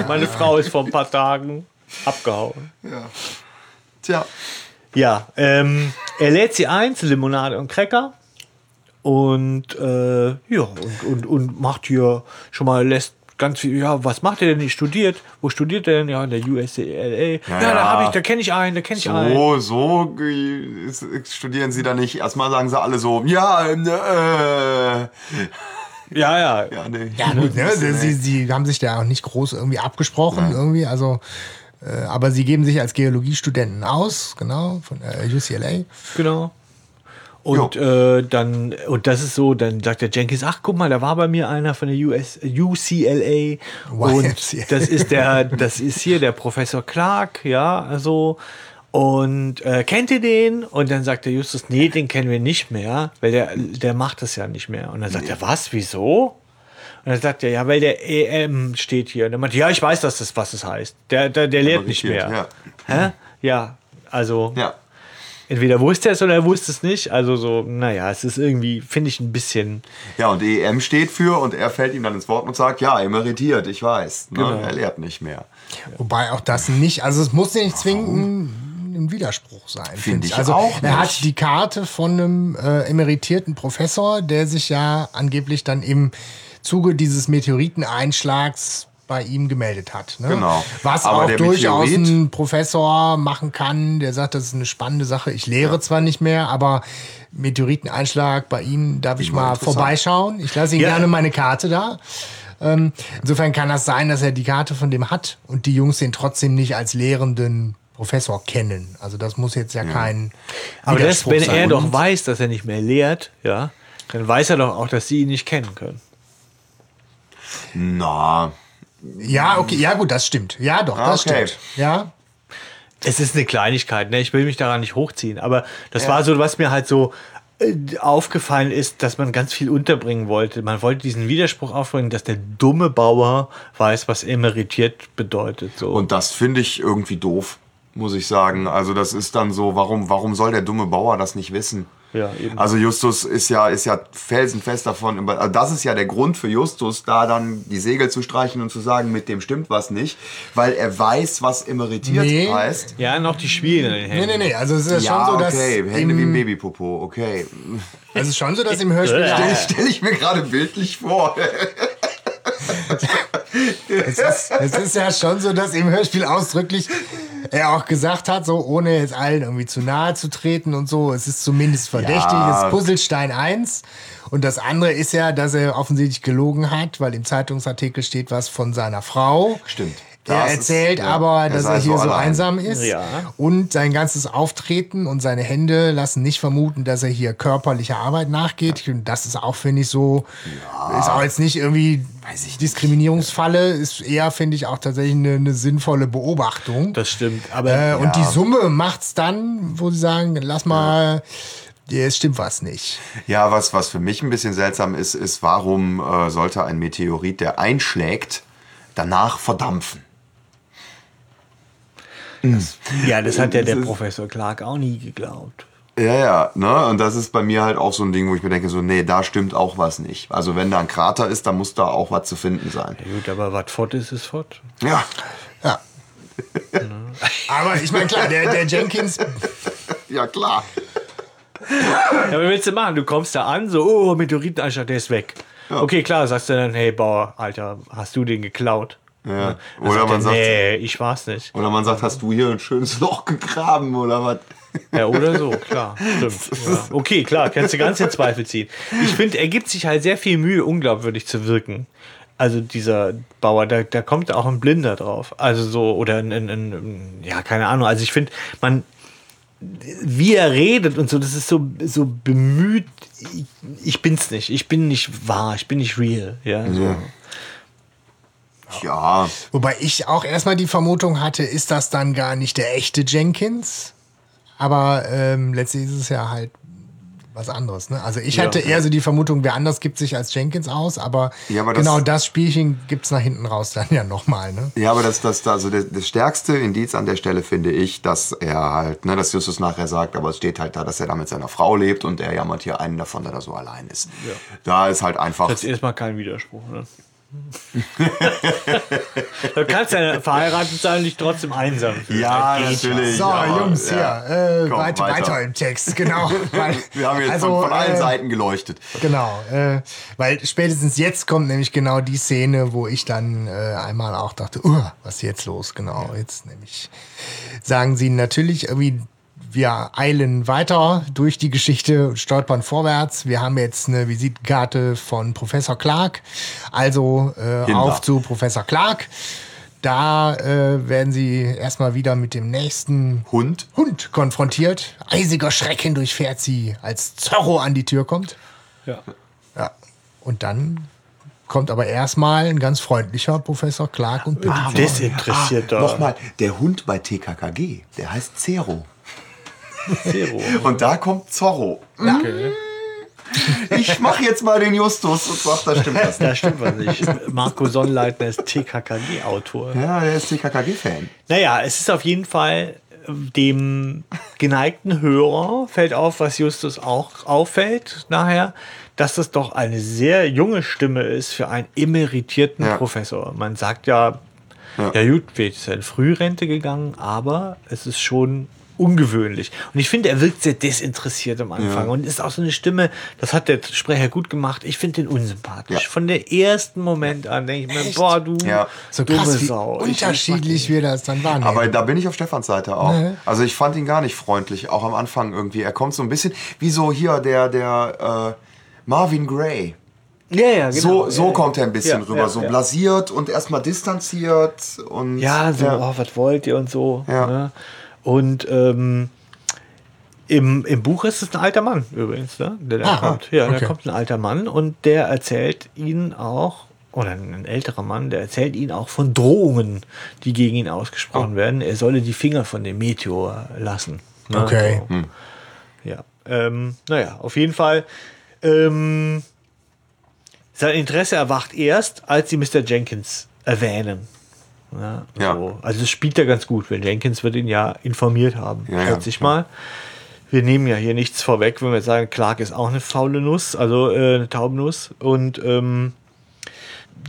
Meine Frau ist vor ein paar Tagen abgehauen. Tja. Ja, ähm, er lädt sie ein zu Limonade und Cracker. Und äh, ja, und, und, und macht hier schon mal, lässt ganz viel, ja, was macht er denn? Ich studiert. Wo studiert er denn? Ja, in der USCLA. Ja, da ja. habe ich, da kenne ich einen, da kenne ich einen. So, so studieren sie da nicht. Erstmal sagen sie alle so, ja, äh, Ja, ja. ja, nee. Ja, gut, ne? sie, sie haben sich da auch nicht groß irgendwie abgesprochen, irgendwie, also, äh, aber sie geben sich als Geologiestudenten aus, genau, von äh, UCLA. Genau. Und äh, dann, und das ist so, dann sagt der Jenkins, ach guck mal, da war bei mir einer von der US, UCLA. Und YMCA. das ist der, das ist hier der Professor Clark, ja, also. Und äh, kennt ihr den? Und dann sagt der Justus, nee, den kennen wir nicht mehr, weil der, der macht das ja nicht mehr. Und dann sagt er, was, wieso? Und dann sagt er, ja, weil der EM steht hier. Und dann meinte, ja, ich weiß, dass das, was es heißt. Der, der, der lehrt nicht mehr. Hä? Ja, also Ja. Entweder wusste er es oder er wusste es nicht. Also so, naja, es ist irgendwie, finde ich ein bisschen. Ja, und EM steht für und er fällt ihm dann ins Wort und sagt, ja, emeritiert, ich weiß. Ne? Genau. Er lehrt nicht mehr. Wobei auch das nicht, also es muss ja nicht zwingend ein, Widerspruch sein. Finde ich Also auch er hat die Karte von einem äh, emeritierten Professor, der sich ja angeblich dann im Zuge dieses Meteoriteneinschlags bei ihm gemeldet hat. Ne? Genau. Was Aber auch durchaus Meteorit- ein Professor machen kann, der sagt, das ist eine spannende Sache. Ich lehre zwar nicht mehr, aber Meteoriteneinschlag bei ihm darf ich mal vorbeischauen. Ich lasse ihm Ja. gerne meine Karte da. Ähm, insofern kann das sein, dass er die Karte von dem hat und die Jungs den trotzdem nicht als lehrenden Professor kennen. Also das muss jetzt ja, kein Aber das, wenn sein. er doch weiß, dass er nicht mehr lehrt, ja, dann weiß er doch auch, dass sie ihn nicht kennen können. Na, Ja, okay, ja gut, das stimmt. Ja, doch, das Okay. stimmt. Ja, Es ist eine Kleinigkeit, ne? Ich will mich daran nicht hochziehen, aber das war so, was mir halt so äh, aufgefallen ist, dass man ganz viel unterbringen wollte. Man wollte diesen Widerspruch aufbringen, dass der dumme Bauer weiß, was emeritiert bedeutet. So. und das finde ich irgendwie doof, muss ich sagen. Also das ist dann so, warum, warum soll der dumme Bauer das nicht wissen? Ja, eben. Also Justus ist ja, ist ja felsenfest davon, also das ist ja der Grund für Justus, da dann die Segel zu streichen und zu sagen, mit dem stimmt was nicht, weil er weiß, was emeritiert Nee. heißt. ja, noch die Schwielen in den nee, Händen. nee, nee. Also es ist Ja, schon so, dass okay, Hände wie ein im, Babypopo, okay. es ist schon so, dass im Hörspiel Stelle stell ich mir gerade bildlich vor. es, ist, es ist ja schon so, dass im Hörspiel ausdrücklich er auch gesagt hat, so ohne jetzt allen irgendwie zu nahe zu treten und so, es ist zumindest verdächtig, Ja. es ist Puzzlestein 1. Und das andere ist ja, dass er offensichtlich gelogen hat, weil im Zeitungsartikel steht was von seiner Frau. Stimmt. Er Das ist- erzählt ja, aber, er dass er hier so so, allein. einsam ist. Ja. Und sein ganzes Auftreten und seine Hände lassen nicht vermuten, dass er hier körperlicher Arbeit nachgeht. Und das ist auch, finde ich, so, ist auch jetzt nicht irgendwie Diskriminierungsfalle, ist eher, finde ich, auch tatsächlich eine, eine sinnvolle Beobachtung. Das stimmt. Aber äh, Und die Ja. Summe macht's dann, wo sie sagen, lass mal, ja, es stimmt was nicht. Ja, was, was für mich ein bisschen seltsam ist, ist, warum äh, sollte ein Meteorit, der einschlägt, danach verdampfen? Ja, das hat ja der Professor Clark auch nie geglaubt. Ja, ja, ne? Und das ist bei mir halt auch so ein Ding, wo ich mir denke, so, nee, da stimmt auch was nicht. Also wenn da ein Krater ist, dann muss da auch was zu finden sein. Ja, gut, aber was fort ist, ist fort. Ja, Ja. Aber ich meine, klar, der, der Jenkins, ja klar. Ja, was willst du machen? Du kommst da an, so, oh, Meteoriteneinschlag, der ist weg. Okay, klar, sagst du dann, hey Bauer, Alter, hast du den geklaut? Ja. Dann Oder sagt man er, sagt, nee, ich war's nicht. oder man sagt, hast du hier ein schönes Loch gegraben oder was? Ja, oder so, klar. Stimmt. Ja. Okay, klar, kannst du ganz in Zweifel ziehen. Ich finde, er gibt sich halt sehr viel Mühe, unglaubwürdig zu wirken. Also dieser Bauer, da, da kommt auch ein Blinder drauf. Also so, oder ein, ein, ein ja, keine Ahnung. Also ich finde, man, wie er redet und so, das ist so, so bemüht, ich, ich bin's nicht. Ich bin nicht wahr, ich bin nicht real. Ja, so. Ja, wobei ich auch erstmal die Vermutung hatte, ist das dann gar nicht der echte Jenkins? Aber ähm, letztlich ist es ja halt was anderes. Ne? Also ich Ja. hatte eher so die Vermutung, wer anders gibt sich als Jenkins aus, aber, Ja, aber das- genau das Spielchen gibt's nach hinten raus dann ja nochmal. Ne? Ja, aber das, das, also das, das stärkste Indiz an der Stelle finde ich, dass er halt, ne, dass Justus nachher sagt, aber es steht halt da, dass er da mit seiner Frau lebt und er jammert hier einen davon, der da so allein ist. Da ist halt einfach. Das ist erstmal kein Widerspruch. Ne? Du kannst ja verheiratet sein und dich trotzdem einsam fühlen. Ja, natürlich. So, aber, Jungs, ja. hier, äh, Komm, weiter, weiter. weiter im Text, genau. Weil- Wir haben jetzt also, von, von allen äh, Seiten geleuchtet. Genau, äh, weil spätestens jetzt kommt nämlich genau die Szene, wo ich dann äh, einmal auch dachte, uh, was ist jetzt los? Genau, jetzt nämlich sagen sie natürlich irgendwie, wir eilen weiter durch die Geschichte und stolpern vorwärts. Wir haben jetzt eine Visitenkarte von Professor Clark, also äh, auf zu Professor Clark. Da äh, werden sie erstmal wieder mit dem nächsten Hund? Hund konfrontiert. Eisiger Schrecken durchfährt sie, als Zorro an die Tür kommt. Ja. Ja. Und dann kommt aber erstmal ein ganz freundlicher Professor Clark und bittet sie. Desinteressiert da. Nochmal, der Hund bei TKKG, der heißt Zero. Zero. Und da kommt Zorro. Okay. Ich mache jetzt mal den Justus und sag, da stimmt das nicht. Da stimmt was nicht. Marco Sonnleitner ist TKKG-Autor. Ja, der ist TKKG-Fan. Naja, es ist auf jeden Fall dem geneigten Hörer fällt auf, was Justus auch auffällt nachher, dass das doch eine sehr junge Stimme ist für einen emeritierten Ja. Professor. Man sagt ja, ja, Ja. gut, ist er in Frührente gegangen, aber es ist schon ungewöhnlich. Und ich finde, er wirkt sehr desinteressiert am Anfang Ja. und ist auch so eine Stimme, das hat der Sprecher gut gemacht. Ich finde den unsympathisch. Ja. Von der ersten Moment an denke ich mir, Echt? boah, du Ja. So dumme krass, wie Sau. Ich- unterschiedlich wir das dann wahrnehmen. Aber da bin ich auf Stefans Seite auch. Nee. Also ich fand ihn gar nicht freundlich, auch am Anfang irgendwie. Er kommt so ein bisschen wie so hier der, der äh, Marvin Gray. Ja, ja, genau. So, so ja, kommt er ein bisschen ja, rüber, ja, so ja. blasiert und erstmal distanziert und Ja, so, Oh, was wollt ihr und so. Ja. Ne? Und ähm, im, im Buch ist es ein alter Mann übrigens, ne? der da Ah, kommt. Ja, okay. da kommt ein alter Mann und der erzählt ihnen auch, oder ein älterer Mann, der erzählt ihnen auch von Drohungen, die gegen ihn ausgesprochen werden. Er solle die Finger von dem Meteor lassen. ne? Okay. So. Ja. Ähm, naja, auf jeden Fall. Ähm, sein Interesse erwacht erst, als sie Mr. Jenkins erwähnen. Ja, Ja. So. Also es spielt ja ganz gut, weil Jenkins wird ihn ja informiert haben. Ja, ja, schätze ich mal. Wir nehmen ja hier nichts vorweg, wenn wir sagen, Clark ist auch eine faule Nuss, also äh, eine Taubnuss. Und ähm,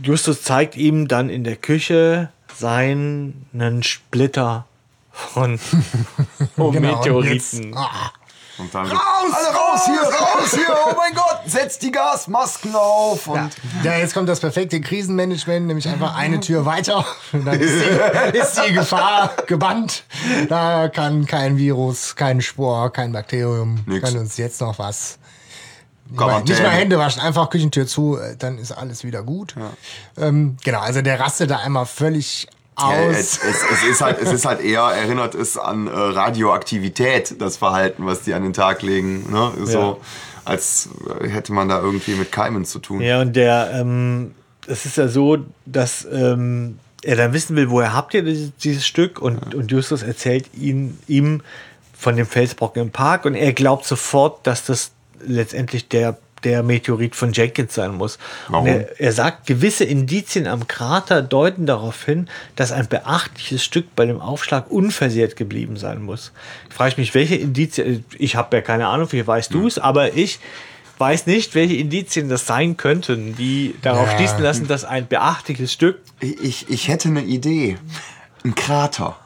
Justus zeigt ihm dann in der Küche seinen Splitter von, von Genau, und jetzt- Meteoriten. Ah, Und dann raus, alle raus hier, raus hier, oh mein Gott, setzt die Gasmasken auf und ja, jetzt kommt das perfekte Krisenmanagement, nämlich einfach eine Tür weiter. Und dann ist die, ist die Gefahr gebannt. Da kann kein Virus, kein Spor, kein Bakterium, Nix. kann uns jetzt noch was. Nicht mal, Quarantäne. nicht mal Hände waschen, einfach Küchentür zu, äh, dann ist alles wieder gut. Ähm, genau, also der rastet da einmal völlig aus. Ja, es, es, es, ist halt, es ist halt eher, erinnert es an äh, Radioaktivität, das Verhalten, was die an den Tag legen. Ne? So, Ja. als äh, hätte man da irgendwie mit Keimen zu tun. Ja, und der, ähm, es ist ja so, dass ähm, er dann wissen will, woher habt ihr dieses, dieses Stück und, und Justus erzählt ihn, ihm von dem Felsbrocken im Park und er glaubt sofort, dass das letztendlich der, der Meteorit von Jenkins sein muss. Warum? Er, er sagt, gewisse Indizien am Krater deuten darauf hin, dass ein beachtliches Stück bei dem Aufschlag unversehrt geblieben sein muss. Ich frage mich, welche Indizien, ich habe ja keine Ahnung, wie weißt du es, aber ich weiß nicht, welche Indizien das sein könnten, die darauf Ja. schließen lassen, dass ein beachtliches Stück. Ich, ich hätte eine Idee. Ein Krater.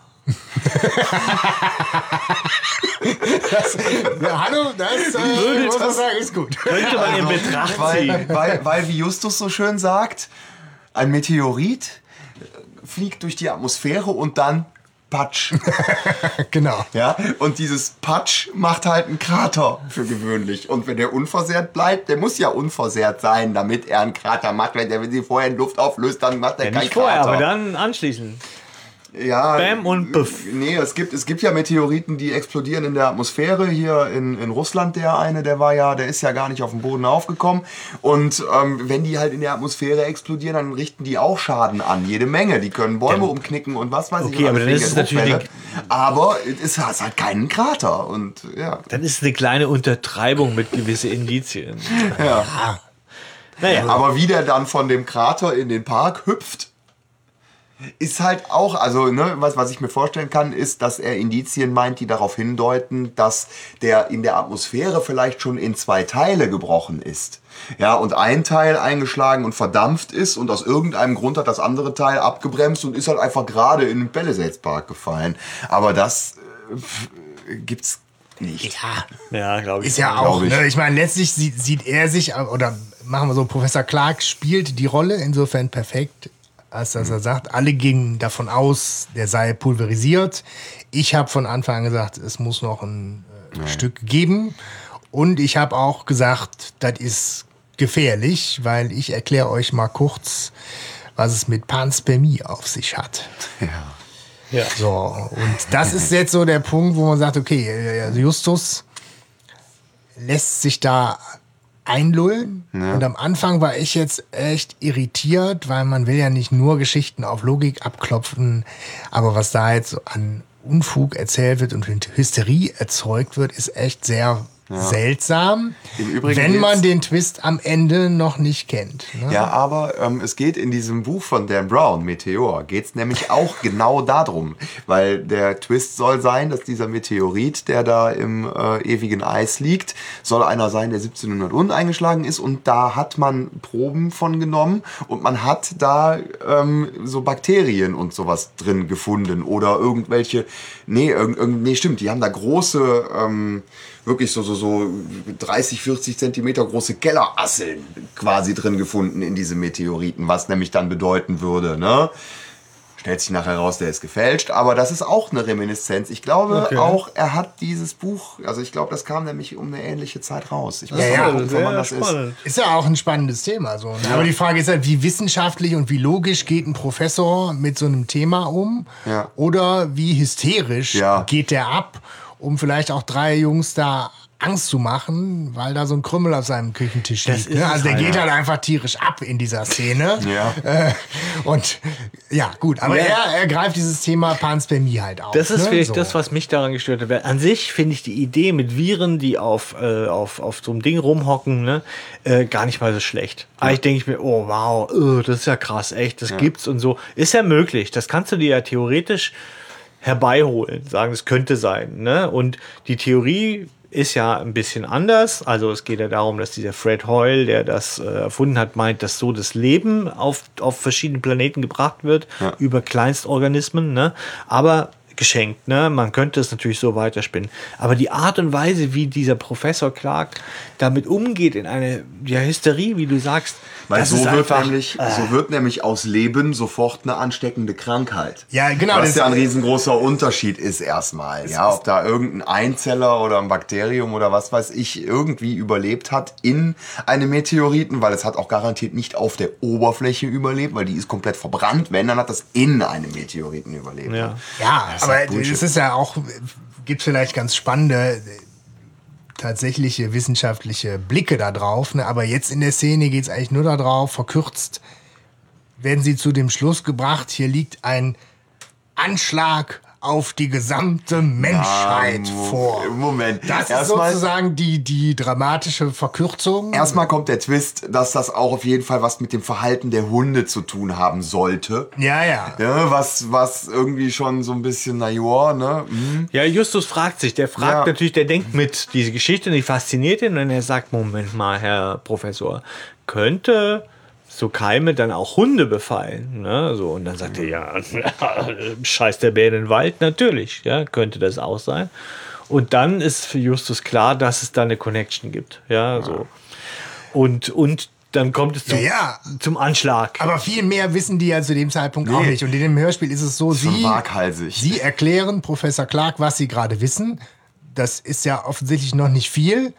Ja, hallo, das äh, muss man sagen, ist gut. Könnte man in Betracht Weil, ziehen. weil, weil, wie Justus so schön sagt, ein Meteorit äh, fliegt durch die Atmosphäre und dann Patsch. Genau. Ja, und dieses Patsch macht halt einen Krater für gewöhnlich. Und wenn der unversehrt bleibt, der muss ja unversehrt sein, damit er einen Krater macht. Wenn der wenn sie vorher in Luft auflöst, dann macht er Ja, keinen nicht vorher, Krater. aber dann anschließend. Ja, Bam und Puff. Nee, es gibt, es gibt ja Meteoriten, die explodieren in der Atmosphäre. Hier in, in Russland der eine, der war ja, der ist ja gar nicht auf dem Boden aufgekommen. Und ähm, wenn die halt in der Atmosphäre explodieren, dann richten die auch Schaden an. Jede Menge. Die können Bäume umknicken und was weiß ich. Okay, aber dann ist es natürlich Aber es hat halt keinen Krater. Und ja. Dann ist es eine kleine Untertreibung mit gewissen Indizien. ja. Naja, Aber wie der dann von dem Krater in den Park hüpft, ist halt auch, also ne, was, was ich mir vorstellen kann, ist, dass er Indizien meint, die darauf hindeuten, dass der in der Atmosphäre vielleicht schon in zwei Teile gebrochen ist. Ja, und ein Teil eingeschlagen und verdampft ist und aus irgendeinem Grund hat das andere Teil abgebremst und ist halt einfach gerade in den Palisades Park gefallen. Aber das äh, gibt's nicht. Ja, ja, glaube ich. ist ja auch, ich. ne? Ich meine, letztlich sieht, sieht er sich, oder machen wir so, Professor Clark spielt die Rolle insofern perfekt, als dass er sagt, alle gingen davon aus, der sei pulverisiert. Ich habe von Anfang an gesagt, es muss noch ein äh, Stück geben. Und ich habe auch gesagt, das ist gefährlich, weil ich erkläre euch mal kurz, was es mit Panspermie auf sich hat. Ja. So, und das ist jetzt so der Punkt, wo man sagt, okay, äh, Justus lässt sich da einlullen. Und am Anfang war ich jetzt echt irritiert, weil man will ja nicht nur Geschichten auf Logik abklopfen, aber was da jetzt so an Unfug erzählt wird und Hysterie erzeugt wird, ist echt sehr seltsam, Im Übrigen wenn man den Twist am Ende noch nicht kennt. Ne? Ja, aber ähm, es geht in diesem Buch von Dan Brown, Meteor, geht es nämlich auch genau darum. Weil der Twist soll sein, dass dieser Meteorit, der da im äh, ewigen Eis liegt, soll einer sein, der 1700 und eingeschlagen ist. Und da hat man Proben von genommen und man hat da ähm, so Bakterien und sowas drin gefunden. Oder irgendwelche, nee, irgend, irgend, nee stimmt, die haben da große... Ähm, wirklich so, so, so 30, 40 Zentimeter große Kellerasseln quasi drin gefunden in diese Meteoriten, was nämlich dann bedeuten würde, ne? stellt sich nachher raus, der ist gefälscht. Aber das ist auch eine Reminiszenz. Ich glaube Okay. auch, er hat dieses Buch, also ich glaube, das kam nämlich um eine ähnliche Zeit raus. Ich weiß Ja, nicht, ja, das ist. spannend. Ist ja auch ein spannendes Thema. So. ne? Aber die Frage ist halt, wie wissenschaftlich und wie logisch geht ein Professor mit so einem Thema um? Ja. Oder wie hysterisch Ja. geht der ab, um vielleicht auch drei Jungs da Angst zu machen, weil da so ein Krümmel auf seinem Küchentisch Das liegt. ist Ne? Also der halt, geht ja. halt einfach tierisch ab in dieser Szene. Ja. Äh, und ja, gut. Aber Ja. er, er greift dieses Thema Panspermie halt auf. Das ist ne? vielleicht so. das, was mich daran gestört hat. An sich finde ich die Idee mit Viren, die auf, äh, auf, auf so einem Ding rumhocken, ne, äh, gar nicht mal so schlecht. Eigentlich denke ich mir, oh wow, äh, das ist ja krass, echt, das gibt's und so. Ist ja möglich. Das kannst du dir ja theoretisch herbeiholen, sagen, es könnte sein. Ne? Und die Theorie ist ja ein bisschen anders. Also es geht ja darum, dass dieser Fred Hoyle, der das äh, erfunden hat, meint, dass so das Leben auf, auf verschiedenen Planeten gebracht wird über Kleinstorganismen. Ne? Aber geschenkt, ne? Man könnte es natürlich so weiterspinnen. Aber die Art und Weise, wie dieser Professor Clark damit umgeht in eine ja, Hysterie, wie du sagst, Weil das so ist wird, einfach, nämlich, so wird nämlich aus Leben sofort eine ansteckende Krankheit. Ja, genau, Was das- ja ein riesengroßer Unterschied ist erstmal. Ja, ob da irgendein Einzeller oder ein Bakterium oder was weiß ich irgendwie überlebt hat in einem Meteoriten, weil es hat auch garantiert nicht auf der Oberfläche überlebt, weil die ist komplett verbrannt. Wenn, dann hat das in einem Meteoriten überlebt. ja. Ja, Das ist aber es ist ja auch, gibt vielleicht ganz spannende tatsächliche wissenschaftliche Blicke da drauf. Ne? Aber jetzt in der Szene geht es eigentlich nur darauf, verkürzt werden sie zu dem Schluss gebracht, hier liegt ein Anschlag auf die gesamte Menschheit Mo- vor. Moment. Das ist Erstmal- sozusagen die, die dramatische Verkürzung. Erstmal kommt der Twist, dass das auch auf jeden Fall was mit dem Verhalten der Hunde zu tun haben sollte. ja, ja. Ja, was, was irgendwie schon so ein bisschen, na joa, ne? hm. Ja, Justus fragt sich, der fragt Ja. natürlich, der denkt mit, diese Geschichte, die fasziniert ihn und er sagt, Moment mal, Herr Professor, könnte so Keime dann auch Hunde befallen? Ne? So, und dann sagt er, ja, scheiß der Bär in den Wald, natürlich, ja, könnte das auch sein. Und dann ist für Justus klar, dass es da eine Connection gibt, ja, so. Und, und dann kommt es zum, Ja, ja. zum Anschlag. Aber viel mehr wissen die ja zu dem Zeitpunkt auch Nee. nicht. Und in dem Hörspiel ist es so, Schon sie, waghalsig. sie erklären Professor Clark, was sie gerade wissen. Das ist ja offensichtlich noch nicht viel.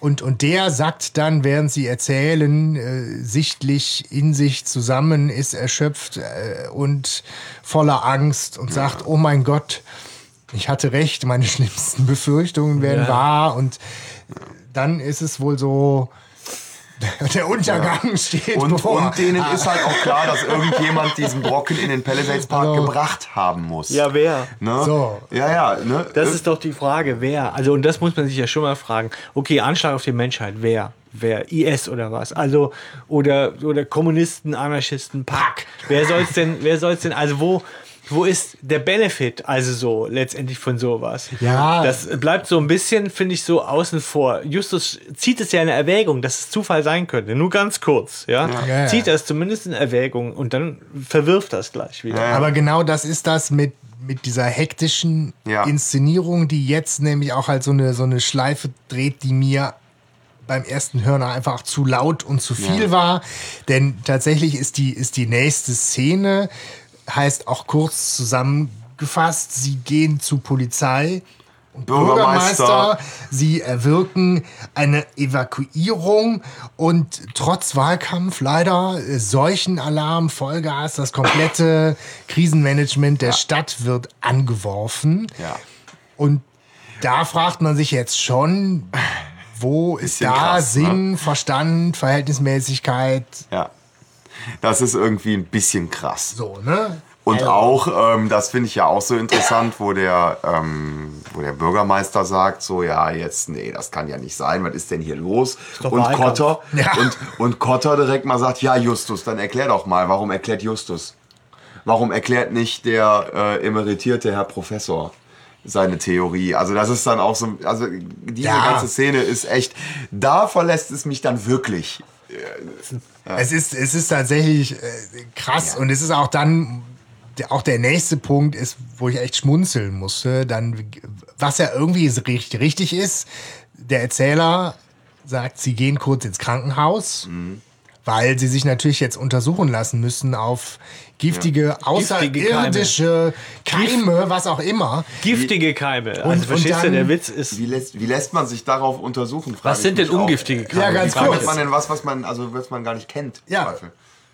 Und, und der sagt dann, während sie erzählen, äh, sichtlich in sich zusammen, ist erschöpft äh, und voller Angst und sagt, oh mein Gott, ich hatte recht, meine schlimmsten Befürchtungen werden Ja. wahr. Und dann ist es wohl so, der Untergang steht Und, bevor. und denen ist halt auch klar, dass irgendjemand diesen Brocken in den Palisades Park Also- gebracht haben muss. ja, wer? Ne? So. Ja, ja. Ne? Das ist doch die Frage, wer? Also, und das muss man sich ja schon mal fragen. Okay, Anschlag auf die Menschheit, wer? Wer? IS oder was? Also, oder, oder Kommunisten, Anarchisten, Pack. Wer soll's denn, wer soll's denn, also wo, wo ist der Benefit, also so, letztendlich von sowas? Ja. Das bleibt so ein bisschen, finde ich, so außen vor. Justus zieht es ja in Erwägung, dass es Zufall sein könnte. Nur ganz kurz, ja. Ja, ja. Zieht das zumindest in Erwägung und dann verwirft das gleich wieder. Aber genau das ist das mit, mit dieser hektischen Ja. Inszenierung, die jetzt nämlich auch halt so eine, so eine Schleife dreht, die mir beim ersten Hören einfach zu laut und zu viel war. Denn tatsächlich ist die, ist die nächste Szene, heißt auch kurz zusammengefasst, sie gehen zur Polizei und Bürgermeister. Bürgermeister, sie erwirken eine Evakuierung und trotz Wahlkampf leider äh, Seuchenalarm, Vollgas, das komplette Krisenmanagement der Stadt wird angeworfen. Ja. Und da fragt man sich jetzt schon, wo ist da krass, ne? Sinn, Verstand, Verhältnismäßigkeit, ja. Das ist irgendwie ein bisschen krass. so, ne? Und Also, auch, ähm, das finde ich ja auch so interessant, wo der, ähm, wo der Bürgermeister sagt, so, ja, jetzt, nee, das kann ja nicht sein, was ist denn hier los? Und Wahlkampf. Kotter, Ja. und, und Kotter direkt mal sagt, ja, Justus, dann erklär doch mal, warum erklärt Justus? Warum erklärt nicht der äh, emeritierte Herr Professor seine Theorie? Also das ist dann auch so, also diese Ja. ganze Szene ist echt, da verlässt es mich dann wirklich. Es ist, es ist tatsächlich äh, krass. Und es ist auch dann, auch der nächste Punkt ist, wo ich echt schmunzeln musste, dann, was ja irgendwie richtig, richtig ist, der Erzähler sagt, sie gehen kurz ins Krankenhaus weil sie sich natürlich jetzt untersuchen lassen müssen auf giftige, Giftige außerirdische Keime, was auch immer. Giftige Keime. Also und verstehst du, dann- der Witz ist. Wie lässt, wie lässt man sich darauf untersuchen? Was sind denn ungiftige Keime? Ja, ganz kurz. man denn was, was man, also, was man gar nicht kennt? Ja. Zweifel?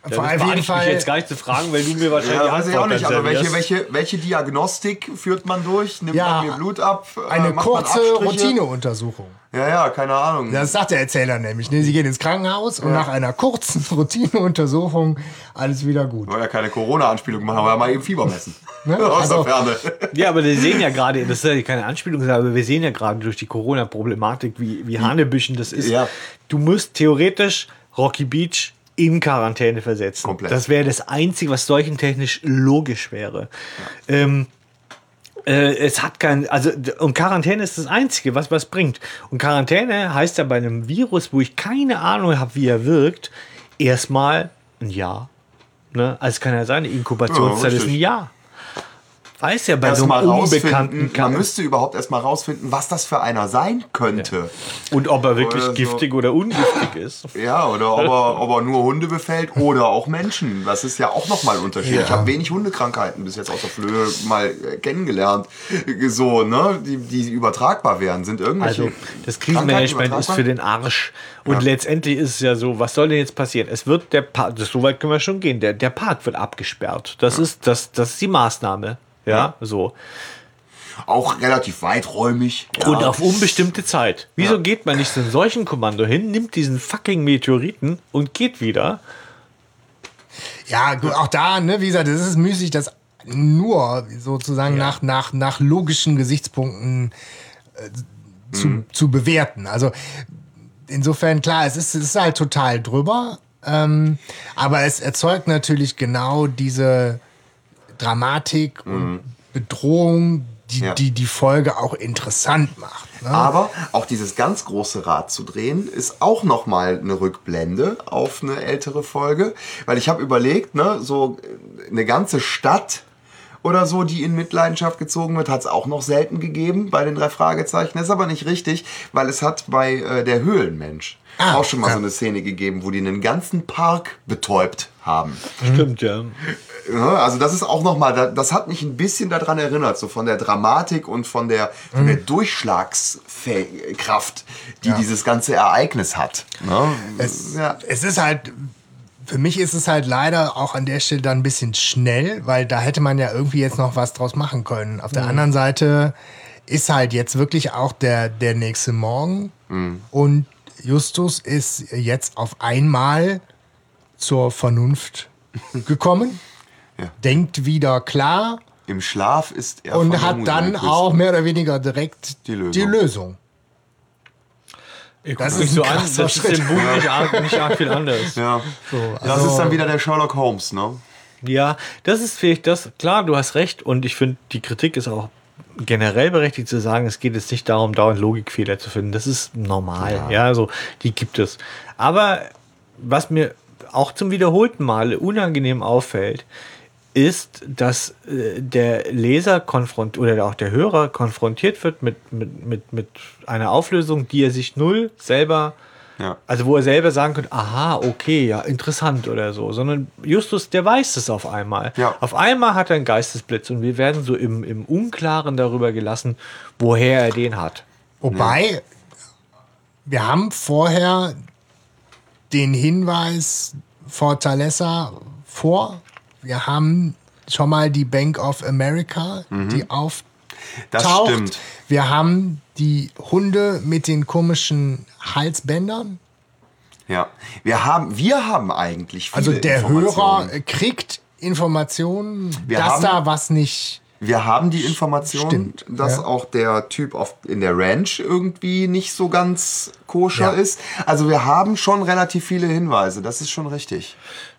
Ja, Vor das allem wage jeden ich Fall. jetzt gar nicht zu fragen, weil du mir wahrscheinlich Ja, weiß ich auch nicht. Also welche, welche, welche Diagnostik führt man durch? Nimmt Ja, man mir Blut ab? Äh, Eine kurze? Routineuntersuchung. Ja, ja, keine Ahnung. Das sagt der Erzähler nämlich. ne? Sie gehen ins Krankenhaus und nach einer kurzen Routineuntersuchung alles wieder gut. Wollen ja keine Corona-Anspielung machen, aber mal eben Fieber messen. Ne? Aus Also- der Ferne. Ja, aber wir sehen ja gerade, das ist ja keine Anspielung, aber wir sehen ja gerade durch die Corona-Problematik, wie, wie Hanebüchen das ist. Ja. Du musst theoretisch Rocky Beach in Quarantäne versetzen. Komplett. Das wäre das Einzige, was seuchentechnisch logisch wäre. Ähm, äh, es hat kein, also und Quarantäne ist das Einzige, was was bringt. Und Quarantäne heißt ja bei einem Virus, wo ich keine Ahnung habe, wie er wirkt, erstmal ein Jahr. Ne? Also es kann ja sein, die Inkubationszeit Ja, ist ein. Jahr. Weiß ja bei so einem unbekannten man müsste überhaupt erstmal rausfinden, was das für einer sein könnte. und ob er wirklich Oder so. giftig oder ungiftig ist. Ja, oder ob er, ob er nur Hunde befällt oder auch Menschen. Das ist ja auch nochmal ein Unterschied. Ich habe wenig Hundekrankheiten bis jetzt aus der Flöhe mal äh, kennengelernt. So, ne, die, die übertragbar wären. Sind irgendwelche. Also das Krisenmanagement ist für den Arsch. Und letztendlich ist es ja so, was soll denn jetzt passieren? Es wird der Park, das, so weit können wir schon gehen, der, der Park wird abgesperrt. Das, ist, das, das ist die Maßnahme. Ja, so. Auch relativ weiträumig. Ja. Und auf unbestimmte Zeit. Wieso geht man nicht so ein solchen Kommando hin, nimmt diesen fucking Meteoriten und geht wieder? Ja, gut, auch da, ne, wie gesagt, es ist müßig, das nur sozusagen nach, nach, nach logischen Gesichtspunkten äh, zu, zu bewerten. Also insofern, klar, es ist, es ist halt total drüber, ähm, aber es erzeugt natürlich genau diese Dramatik und Bedrohung, die, Ja. die die Folge auch interessant macht. Ne? Aber auch dieses ganz große Rad zu drehen, ist auch nochmal eine Rückblende auf eine ältere Folge. Weil ich habe überlegt, ne, so äh, eine ganze Stadt oder so, die in Mitleidenschaft gezogen wird, hat es auch noch selten gegeben bei den drei Fragezeichen. Das ist aber nicht richtig, weil es hat bei äh, der Höhlenmensch Ah, auch schon mal ja. so eine Szene gegeben, wo die einen ganzen Park betäubt haben. Stimmt, ja. Ja, also das ist auch nochmal, da- das hat mich ein bisschen daran erinnert, so von der Dramatik und von der, von der Durchschlagskraft, die dieses ganze Ereignis hat. Ne? Es, ja. es ist halt, für mich ist es halt leider auch an der Stelle dann ein bisschen schnell, weil da hätte man ja irgendwie jetzt noch was draus machen können. Auf der Mhm. anderen Seite ist halt jetzt wirklich auch der, der nächste Morgen Mhm. und Justus ist jetzt auf einmal zur Vernunft gekommen, Ja. denkt wieder klar Im Schlaf ist er und hat dann auch mehr oder weniger direkt Die Lösung. Die Lösung. Ich Das ist so an, das ist Schritt. im Buch nicht arg, nicht arg viel anders. Ja. das also- ist dann wieder der Sherlock Holmes, ne? Ja, das ist vielleicht das. Klar, du hast recht und ich finde, die Kritik ist auch generell berechtigt zu sagen, es geht jetzt nicht darum, dauernd Logikfehler zu finden. Das ist normal. Ja, also die gibt es. Aber was mir auch zum wiederholten Male unangenehm auffällt, ist, dass äh, der Leser konfront oder auch der Hörer konfrontiert wird mit, mit, mit, mit einer Auflösung, die er sich null selber Ja. also wo er selber sagen könnte, aha, okay, ja, interessant oder so. Sondern Justus, der weiß es auf einmal. Ja. Auf einmal hat er einen Geistesblitz und wir werden so im, im Unklaren darüber gelassen, woher er den hat. Wobei, wir haben vorher den Hinweis Fortaleza vor. Wir haben schon mal die Bank of America, die auftaucht. Das stimmt. Wir haben die Hunde mit den komischen Halsbändern. Ja. Wir haben, wir haben eigentlich viele Also der. Hörer kriegt Informationen, Wir dass haben- da was nicht. Wir haben die Information, Stimmt, dass ja. auch der Typ auf, in der Ranch irgendwie nicht so ganz koscher Ja. ist. Also wir haben schon relativ viele Hinweise, das ist schon richtig.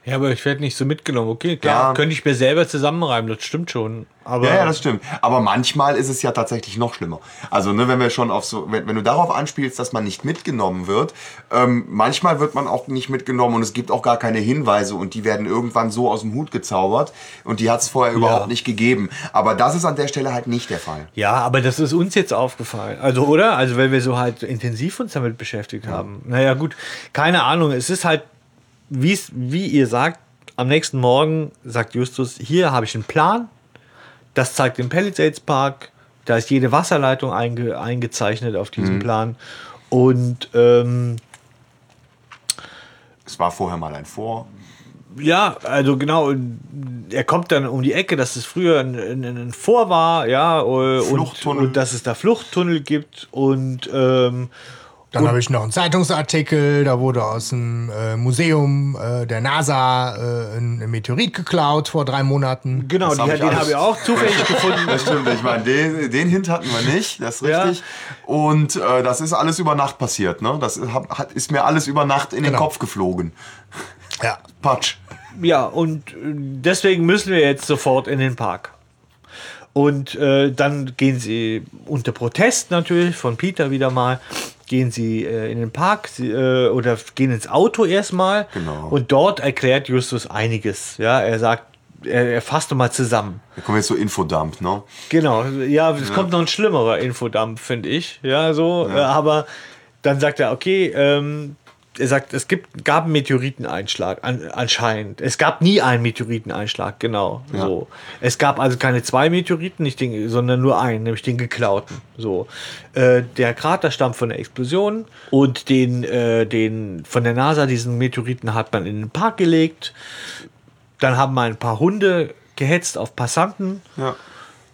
Ja, aber ich werde nicht so mitgenommen. Okay, klar, Ja. könnte ich mir selber zusammenreimen, das stimmt schon. Aber Ja, ja, das stimmt. Aber manchmal ist es ja tatsächlich noch schlimmer. Also, ne, wenn wir schon auf so, wenn, wenn du darauf anspielst, dass man nicht mitgenommen wird, ähm, manchmal wird man auch nicht mitgenommen und es gibt auch gar keine Hinweise und die werden irgendwann so aus dem Hut gezaubert und die hat es vorher überhaupt nicht gegeben. Aber das ist an der Stelle halt nicht der Fall. Ja, aber das ist uns jetzt aufgefallen. Also, oder? Also, weil wir so halt intensiv uns damit beschäftigt haben. Naja, gut, keine Ahnung. Es ist halt wie's, wie ihr sagt, am nächsten Morgen sagt Justus, hier habe ich einen Plan. Das zeigt den Palisades Park. Da ist jede Wasserleitung einge, eingezeichnet auf diesem Plan. Und ähm, Es war vorher mal ein Vor. ja, also genau, er kommt dann um die Ecke, dass es früher ein, ein, ein Vor war, ja, äh, und, Fluchttunnel. und dass es da Fluchttunnel gibt und ähm, Dann habe ich noch einen Zeitungsartikel, da wurde aus dem äh, Museum äh, der NASA äh, ein, ein Meteorit geklaut vor drei Monaten. genau, Das die, hab ich den alles- habe ich auch zufällig gefunden. Das stimmt, ich meine, den, den Hint hatten wir nicht, das ist Ja. richtig. Und äh, das ist alles über Nacht passiert, ne? Das ist, hab- hat, ist mir alles über Nacht in den Genau. Kopf geflogen. Ja. Patsch. Ja, und äh, deswegen müssen wir jetzt sofort in den Park. Und äh, dann gehen sie unter Protest natürlich von Peter wieder mal, gehen sie äh, in den Park sie, äh, oder gehen ins Auto erstmal. Genau. Und dort erklärt Justus einiges. Ja, er sagt, er, er fasst nochmal zusammen. Da kommen jetzt so Infodump, ne? Genau, ja, es kommt noch ein schlimmerer Infodump, finde ich. Ja, so, äh, aber dann sagt er, okay, ähm, er sagt, es gibt, gab einen Meteoriteneinschlag, an, anscheinend. Es gab nie einen Meteoriteneinschlag, genau. So. Es gab also keine zwei Meteoriten, nicht den, sondern nur einen, nämlich den geklauten. So. Äh, der Krater stammt von der Explosion und den, äh, den von der NASA, diesen Meteoriten, hat man in den Park gelegt. Dann haben mal ein paar Hunde gehetzt auf Passanten Ja.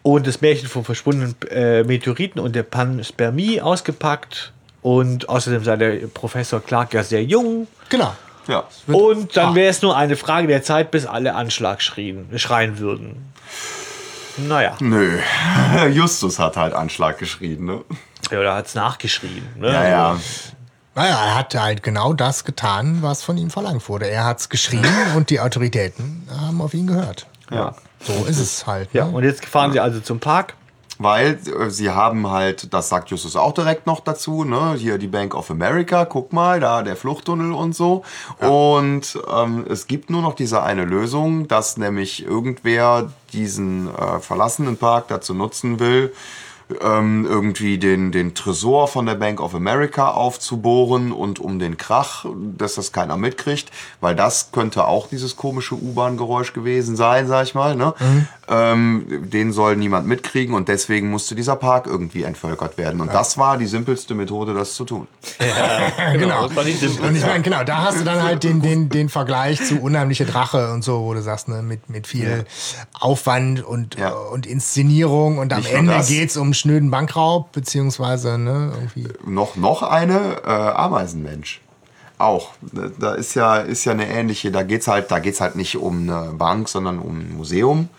und das Märchen vom verschwundenen äh, Meteoriten und der Panspermie ausgepackt. Und außerdem sei der Professor Clark ja sehr jung. Genau. Ja. Und dann wäre es nur eine Frage der Zeit, bis alle Anschlag schrien, schreien würden. Naja, Nö. Justus hat halt Anschlag geschrien, ne? ja, da hat es nachgeschrien. Ne? Ja, ja. Naja, er hat halt genau das getan, was von ihm verlangt wurde. Er hat es geschrien und die Autoritäten haben auf ihn gehört. ja. So ist es halt. Ja, Ne? und jetzt fahren sie also zum Park. Weil äh, sie haben halt, das sagt Justus auch direkt noch dazu, ne? Hier die Bank of America, guck mal, da der Fluchttunnel und so. Und ähm, es gibt nur noch diese eine Lösung, dass nämlich irgendwer diesen äh, verlassenen Park dazu nutzen will, ähm, irgendwie den, den Tresor von der Bank of America aufzubohren und um den Krach, dass das keiner mitkriegt, weil das könnte auch dieses komische U-Bahn-Geräusch gewesen sein, sag ich mal. Ne? Ähm, den soll niemand mitkriegen und deswegen musste dieser Park irgendwie entvölkert werden. Und das war die simpelste Methode, das zu tun. genau. war nicht simpel. Und ich meine, genau, da hast du dann halt den, den, den Vergleich zu Unheimliche Drache und so, wo du sagst, ne, mit, mit viel Aufwand und, Ja. und Inszenierung und am Ende das. geht's um schnöden Bankraub, beziehungsweise ne, irgendwie. Noch, noch eine äh, Ameisenmensch. Auch. Da ist ja, ist ja eine ähnliche, da geht's halt, da geht's halt nicht um eine Bank, sondern um ein Museum.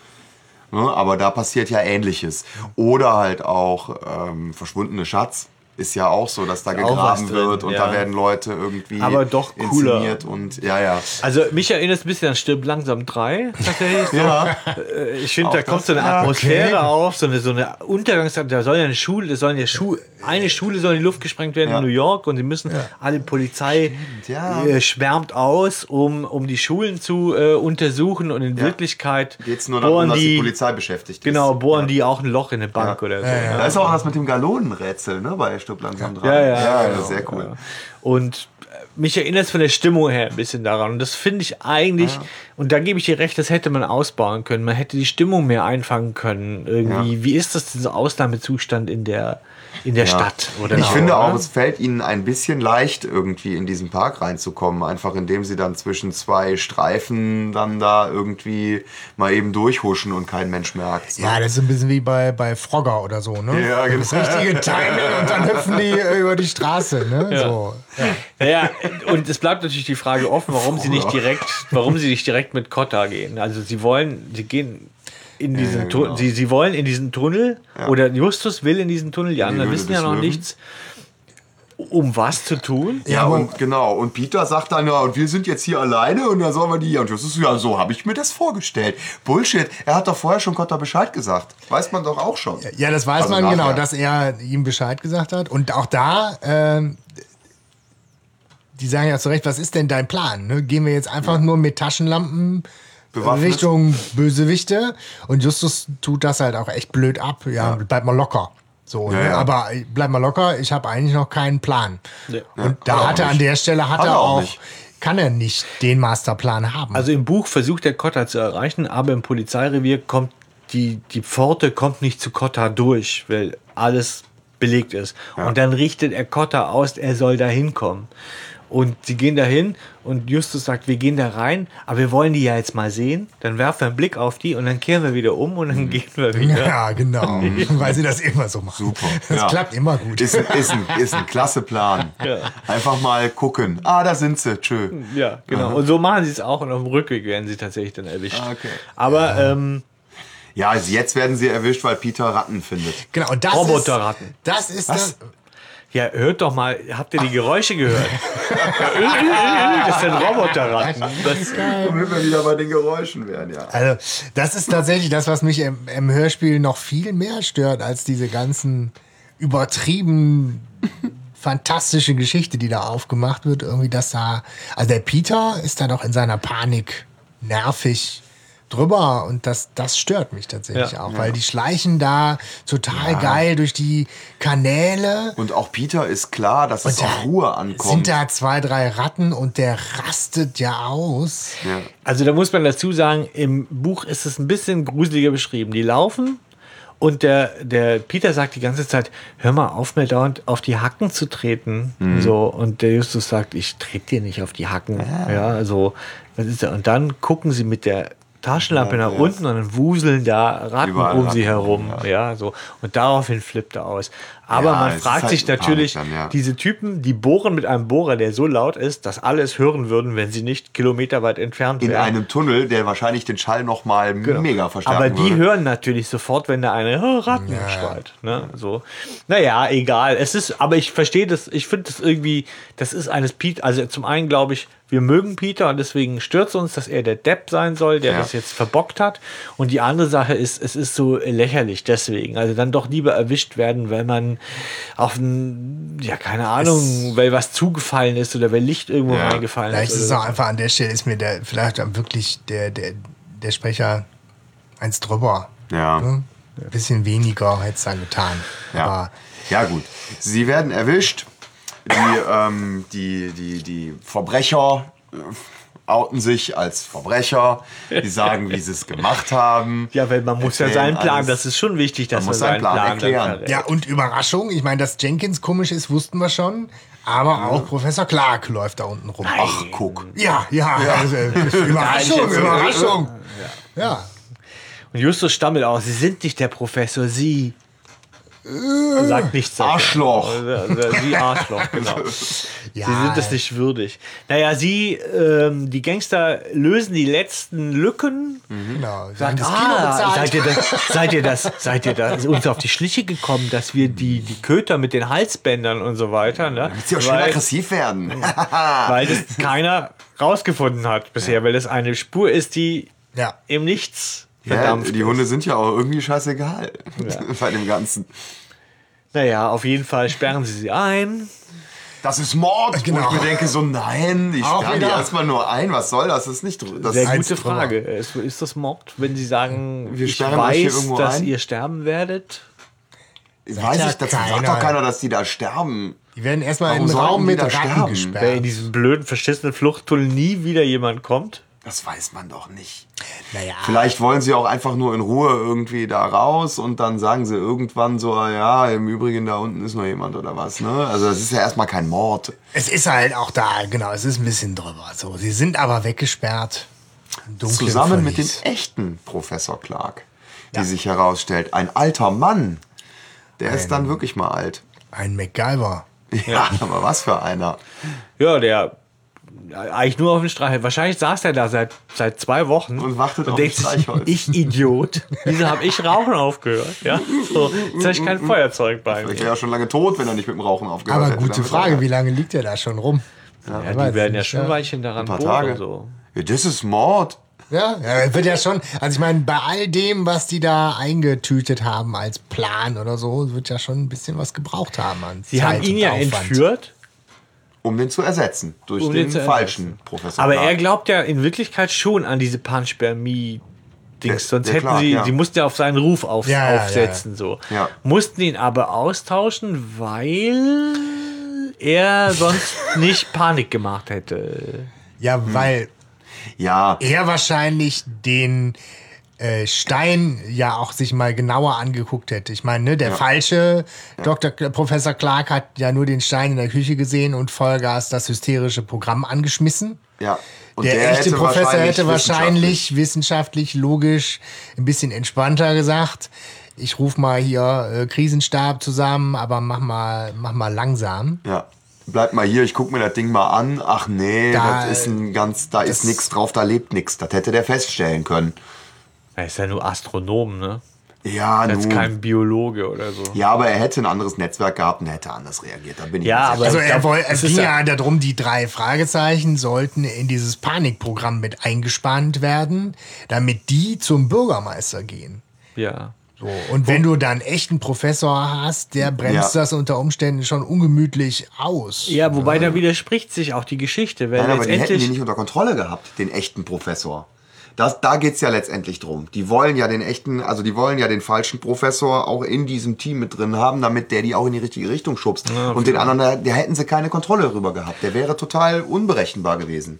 Ne? Aber da passiert ja ähnliches. Oder halt auch ähm, verschwundene Schatz. Ist ja auch so, dass da gegraben drin, wird und ja. da werden Leute irgendwie Aber doch cooler. inszeniert und ja, ja. Also mich erinnert es ein bisschen an Stirb langsam 3, tatsächlich. So. Ja, Äh, Ich finde, da kommt so eine Atmosphäre okay. auf, so eine, so eine Untergangszeit. Da soll ja eine Schule, da sollen ja Schu eine Schule soll in die Luft gesprengt werden Ja. in New York und sie müssen alle Polizei ja. äh, schwärmt aus, um, um die Schulen zu äh, untersuchen und in Wirklichkeit geht's nur darum, bohren dass die die, Polizei beschäftigt ist. genau bohren die auch ein Loch in eine Bank Ja. oder so. Ja, Da ist auch das mit dem Galonenrätsel, ne, bei Stirb langsam dran. Ja, ja, ja genau. sehr cool. Und äh, mich erinnert es von der Stimmung her ein bisschen daran. Und das finde ich eigentlich, und da gebe ich dir recht, das hätte man ausbauen können. Man hätte die Stimmung mehr einfangen können. Irgendwie, Ja. wie ist das, dieser Ausnahmezustand in der, in der Ja. Stadt? Oder ich finde auch, ne? es fällt ihnen ein bisschen leicht, irgendwie in diesen Park reinzukommen. Einfach indem sie dann zwischen zwei Streifen dann da irgendwie mal eben durchhuschen und kein Mensch merkt. Ja, das ist ein bisschen wie bei, bei Frogger oder so, ne? Ja, genau. Das richtige Timing und dann hüpfen die äh, über die Straße, ne? Ja. So. Ja. Naja, und es bleibt natürlich die Frage offen, warum sie nicht direkt, warum sie nicht direkt mit Kotta gehen. Also sie wollen, sie gehen in diesen Ja, genau. sie, sie wollen in diesen Tunnel oder Justus will in diesen Tunnel, die anderen wissen ja noch Löwen. nichts. Um was zu tun? Ja, und genau. Und Peter sagt dann, ja, und wir sind jetzt hier alleine und dann sollen wir die hier. Und ist ja, so habe ich mir das vorgestellt. Bullshit. Er hat doch vorher schon Kotter Bescheid gesagt. Weiß man doch auch schon. Ja, das weiß Also man nachher. genau, dass er ihm Bescheid gesagt hat. Und auch da, ähm, die sagen ja zu Recht, was ist denn dein Plan? Ne? Gehen wir jetzt einfach nur mit Taschenlampen Bewaffnet? Richtung Bösewichte? Und Justus tut das halt auch echt blöd ab. Ja, bleib mal locker. So, Ja, ne? ja. aber bleib mal locker, ich habe eigentlich noch keinen Plan. Ja. Und Ja, da hat er an der Stelle hat, Hat er auch auch kann er nicht den Masterplan haben. Also im Buch versucht er Kotta zu erreichen, aber im Polizeirevier kommt die, die Pforte kommt nicht zu Kotta durch, weil alles belegt ist. Und dann richtet er Kotta aus, er soll da hinkommen. Und sie gehen dahin und Justus sagt, wir gehen da rein, aber wir wollen die ja jetzt mal sehen. Dann werfen wir einen Blick auf die und dann kehren wir wieder um und dann gehen wir wieder. ja, genau. Weil sie das immer so machen. Super. Das Ja. klappt immer gut. Ist, ein- ist, ein, ist ein klasse Plan. Einfach mal gucken. Ah, da sind sie. Tschö. Ja, genau. Und so machen sie es auch und auf dem Rückweg werden sie tatsächlich dann erwischt. Ah, okay. Aber ähm, Ja, also jetzt werden sie erwischt, weil Peter Ratten findet. Genau, und das Roboterratten. Ist, das ist Was? das. Ja, hört doch mal, habt ihr die Geräusche gehört? das sind Roboterratten. Das, Damit wir wieder bei den Geräuschen werden, ja. Also, das ist tatsächlich das, was mich im, im Hörspiel noch viel mehr stört, als diese ganzen übertrieben fantastische Geschichte, die da aufgemacht wird. Irgendwie, dass da. Also, der Peter ist da doch in seiner Panik nervig drüber und das, das stört mich tatsächlich Ja. auch, weil die schleichen da total geil durch die Kanäle. Und auch Peter ist klar, dass es Und da auf Ruhe ankommt. Sind da zwei, drei Ratten und der rastet ja aus. ja. also da muss man dazu sagen, im Buch ist es ein bisschen gruseliger beschrieben. Die laufen und der, der Peter sagt die ganze Zeit, hör mal auf, mir dauernd auf die Hacken zu treten. So, und der Justus sagt, ich trete dir nicht auf die Hacken. Ja, also, das ist ja, und dann gucken sie mit der Taschenlampe nach unten und dann wuseln da Ratten um sie herum. Ja. so. Und daraufhin flippt er aus. Aber Ja, man fragt halt sich natürlich, dann, ja. diese Typen, die bohren mit einem Bohrer, der so laut ist, dass alle es hören würden, wenn sie nicht kilometerweit entfernt In wären. einem Tunnel, der wahrscheinlich den Schall noch mal mega verstärken Genau. Aber die würde. hören natürlich sofort, wenn da eine oh, Ratten schreit. Ne? So. Naja, egal. Es ist, aber ich verstehe das, ich finde das irgendwie, das ist eines Peter, also zum einen glaube ich, wir mögen Peter und deswegen stört es uns, dass er der Depp sein soll, der Ja. das jetzt verbockt hat. Und die andere Sache ist, es ist so lächerlich deswegen. Also dann doch lieber erwischt werden, weil man auf ein, ja, keine Ahnung, weil was zugefallen ist oder weil Licht irgendwo Ja. reingefallen Vielleicht ist. ist es auch einfach an der Stelle, ist mir der, vielleicht wirklich der, der, der Sprecher eins drüber. Ja. Ne? Ein bisschen weniger hätte es dann getan. Ja. Aber ja, gut. Sie werden erwischt. Die, ähm, die, die, die Verbrecher äh, outen sich als Verbrecher. Die sagen, wie sie es gemacht haben. ja, weil man muss ja seinen Plan, alles. das ist schon wichtig, dass Man man, muss seinen seinen Plan Plan, erklären. verrät. ja, und Überraschung, ich meine, dass Jenkins komisch ist, wussten wir schon. Aber auch Professor Clark läuft da unten rum. Ach, guck. Ja, ja, Also, Überraschung, Überraschung. Ja. Und Justus stammelt aus, Sie sind nicht der Professor, Sie. Sagt nichts. sagt er. Arschloch. Also, Sie Arschloch, genau. ja. Sie sind es nicht würdig. Naja, Sie, ähm, die Gangster lösen die letzten Lücken. Genau. Sagt, haben das Kino ah, seid ihr das, seid ihr das, seid ihr das uns auf die Schliche gekommen, dass wir die, die Köter mit den Halsbändern und so weiter, ne? Damit sie auch schön Weil- aggressiv werden. weil das keiner rausgefunden hat bisher, weil das eine Spur ist, die Ja. im Nichts ja, verdampft die ist. Hunde sind ja auch irgendwie scheißegal bei dem Ganzen. Naja, auf jeden Fall sperren sie sie ein. Das ist Mord. Genau. Wo ich mir denke, so nein, ich sperre die erstmal nur ein. Was soll das? Das ist nicht das Sehr ist gute. Frage. Ist, ist das Mord, wenn sie sagen, Wir ich sperren euch hier weiß, irgendwo dass ein? ihr sterben werdet? Weiß ja ich, das sagt keiner. doch keiner, dass die da sterben. Die werden erstmal in einen sollten Raum die mit Ratten sterben? Weil in gesperrt. diesem blöden, verschissenen Fluchttunnel nie wieder jemand kommt? Das weiß man doch nicht. Naja. Vielleicht wollen sie auch einfach nur in Ruhe irgendwie da raus und dann sagen sie irgendwann so, ah ja, im Übrigen da unten ist noch jemand oder was. Ne? Also das ist ja erstmal kein Mord. Es ist halt auch da, genau, es ist ein bisschen drüber. So, sie sind aber weggesperrt. Zusammen mit dem Verlies. echten Professor Clark, die Ja. sich herausstellt. Ein alter Mann. Der ist dann wirklich mal alt. Ein MacGyver. Ja, aber was für einer. Ja, der eigentlich nur auf den Streich. Wahrscheinlich saß er da seit, seit zwei Wochen Und wartet auf denkt sich, Streichholz. ich Idiot, wieso habe ich Rauchen aufgehört? Ja, so, jetzt habe ich kein Feuerzeug bei Vielleicht mir. wäre er schon lange tot, wenn er nicht mit dem Rauchen aufgehört Aber hätte. gute Damit Frage, wie lange liegt er da schon rum? Ja, weiß die werden ja schon ja. daran Ein paar. Tage. So. Ja, das ist Mord. Ja, ja, wird ja schon, also ich meine, bei all dem, was die da eingetütet haben als Plan oder so, wird ja schon ein bisschen was gebraucht haben an Sie Zeit haben ihn und ja Aufwand. entführt, Um den zu ersetzen. Durch Um den den falschen ersetzen. Professor aber Clark. er glaubt ja in Wirklichkeit schon an diese Panspermie. Dings, sonst der hätten Clark, sie, ja. sie mussten ja auf seinen Ruf auf, Ja, ja, aufsetzen, so. Ja. Mussten ihn aber austauschen, weil er sonst nicht Panik gemacht hätte. Ja, weil Ja, er wahrscheinlich den äh, Stein ja auch sich mal genauer angeguckt hätte. Ich meine, ne, der falsche Dr. K- Professor Clark hat ja nur den Stein in der Küche gesehen und Vollgas das hysterische Programm angeschmissen. ja. Und der, echte Professor hätte wissenschaftlich- wahrscheinlich wissenschaftlich, logisch, ein bisschen entspannter gesagt. Ich rufe mal hier äh, Krisenstab zusammen, aber mach mal, mach mal langsam. Ja. Bleib mal hier, ich guck mir das Ding mal an. Ach nee, Da- das ist ein ganz, da ist nichts drauf, da lebt nichts. Das hätte der feststellen können. Er ist ja nur Astronom, ne? Ja, ist nun. kein Biologe oder so. Ja, aber er hätte ein anderes Netzwerk gehabt und er hätte anders reagiert. Da bin ich Ja, aber- Also er wollte, es ging ja- ja darum, die drei Fragezeichen sollten in dieses Panikprogramm mit eingespannt werden, damit die zum Bürgermeister gehen. Ja. So, und wenn du dann echt einen Professor hast, der bremst Ja. das unter Umständen schon ungemütlich aus. Ja, wobei da widerspricht sich auch die Geschichte, weil Nein, aber den hätten die nicht unter Kontrolle gehabt, den echten Professor. Das, da geht's ja letztendlich drum. Die wollen ja den echten, also die wollen ja den falschen Professor auch in diesem Team mit drin haben, damit der die auch in die richtige Richtung schubst. Und den anderen, da, da hätten sie keine Kontrolle darüber gehabt. Der wäre total unberechenbar gewesen.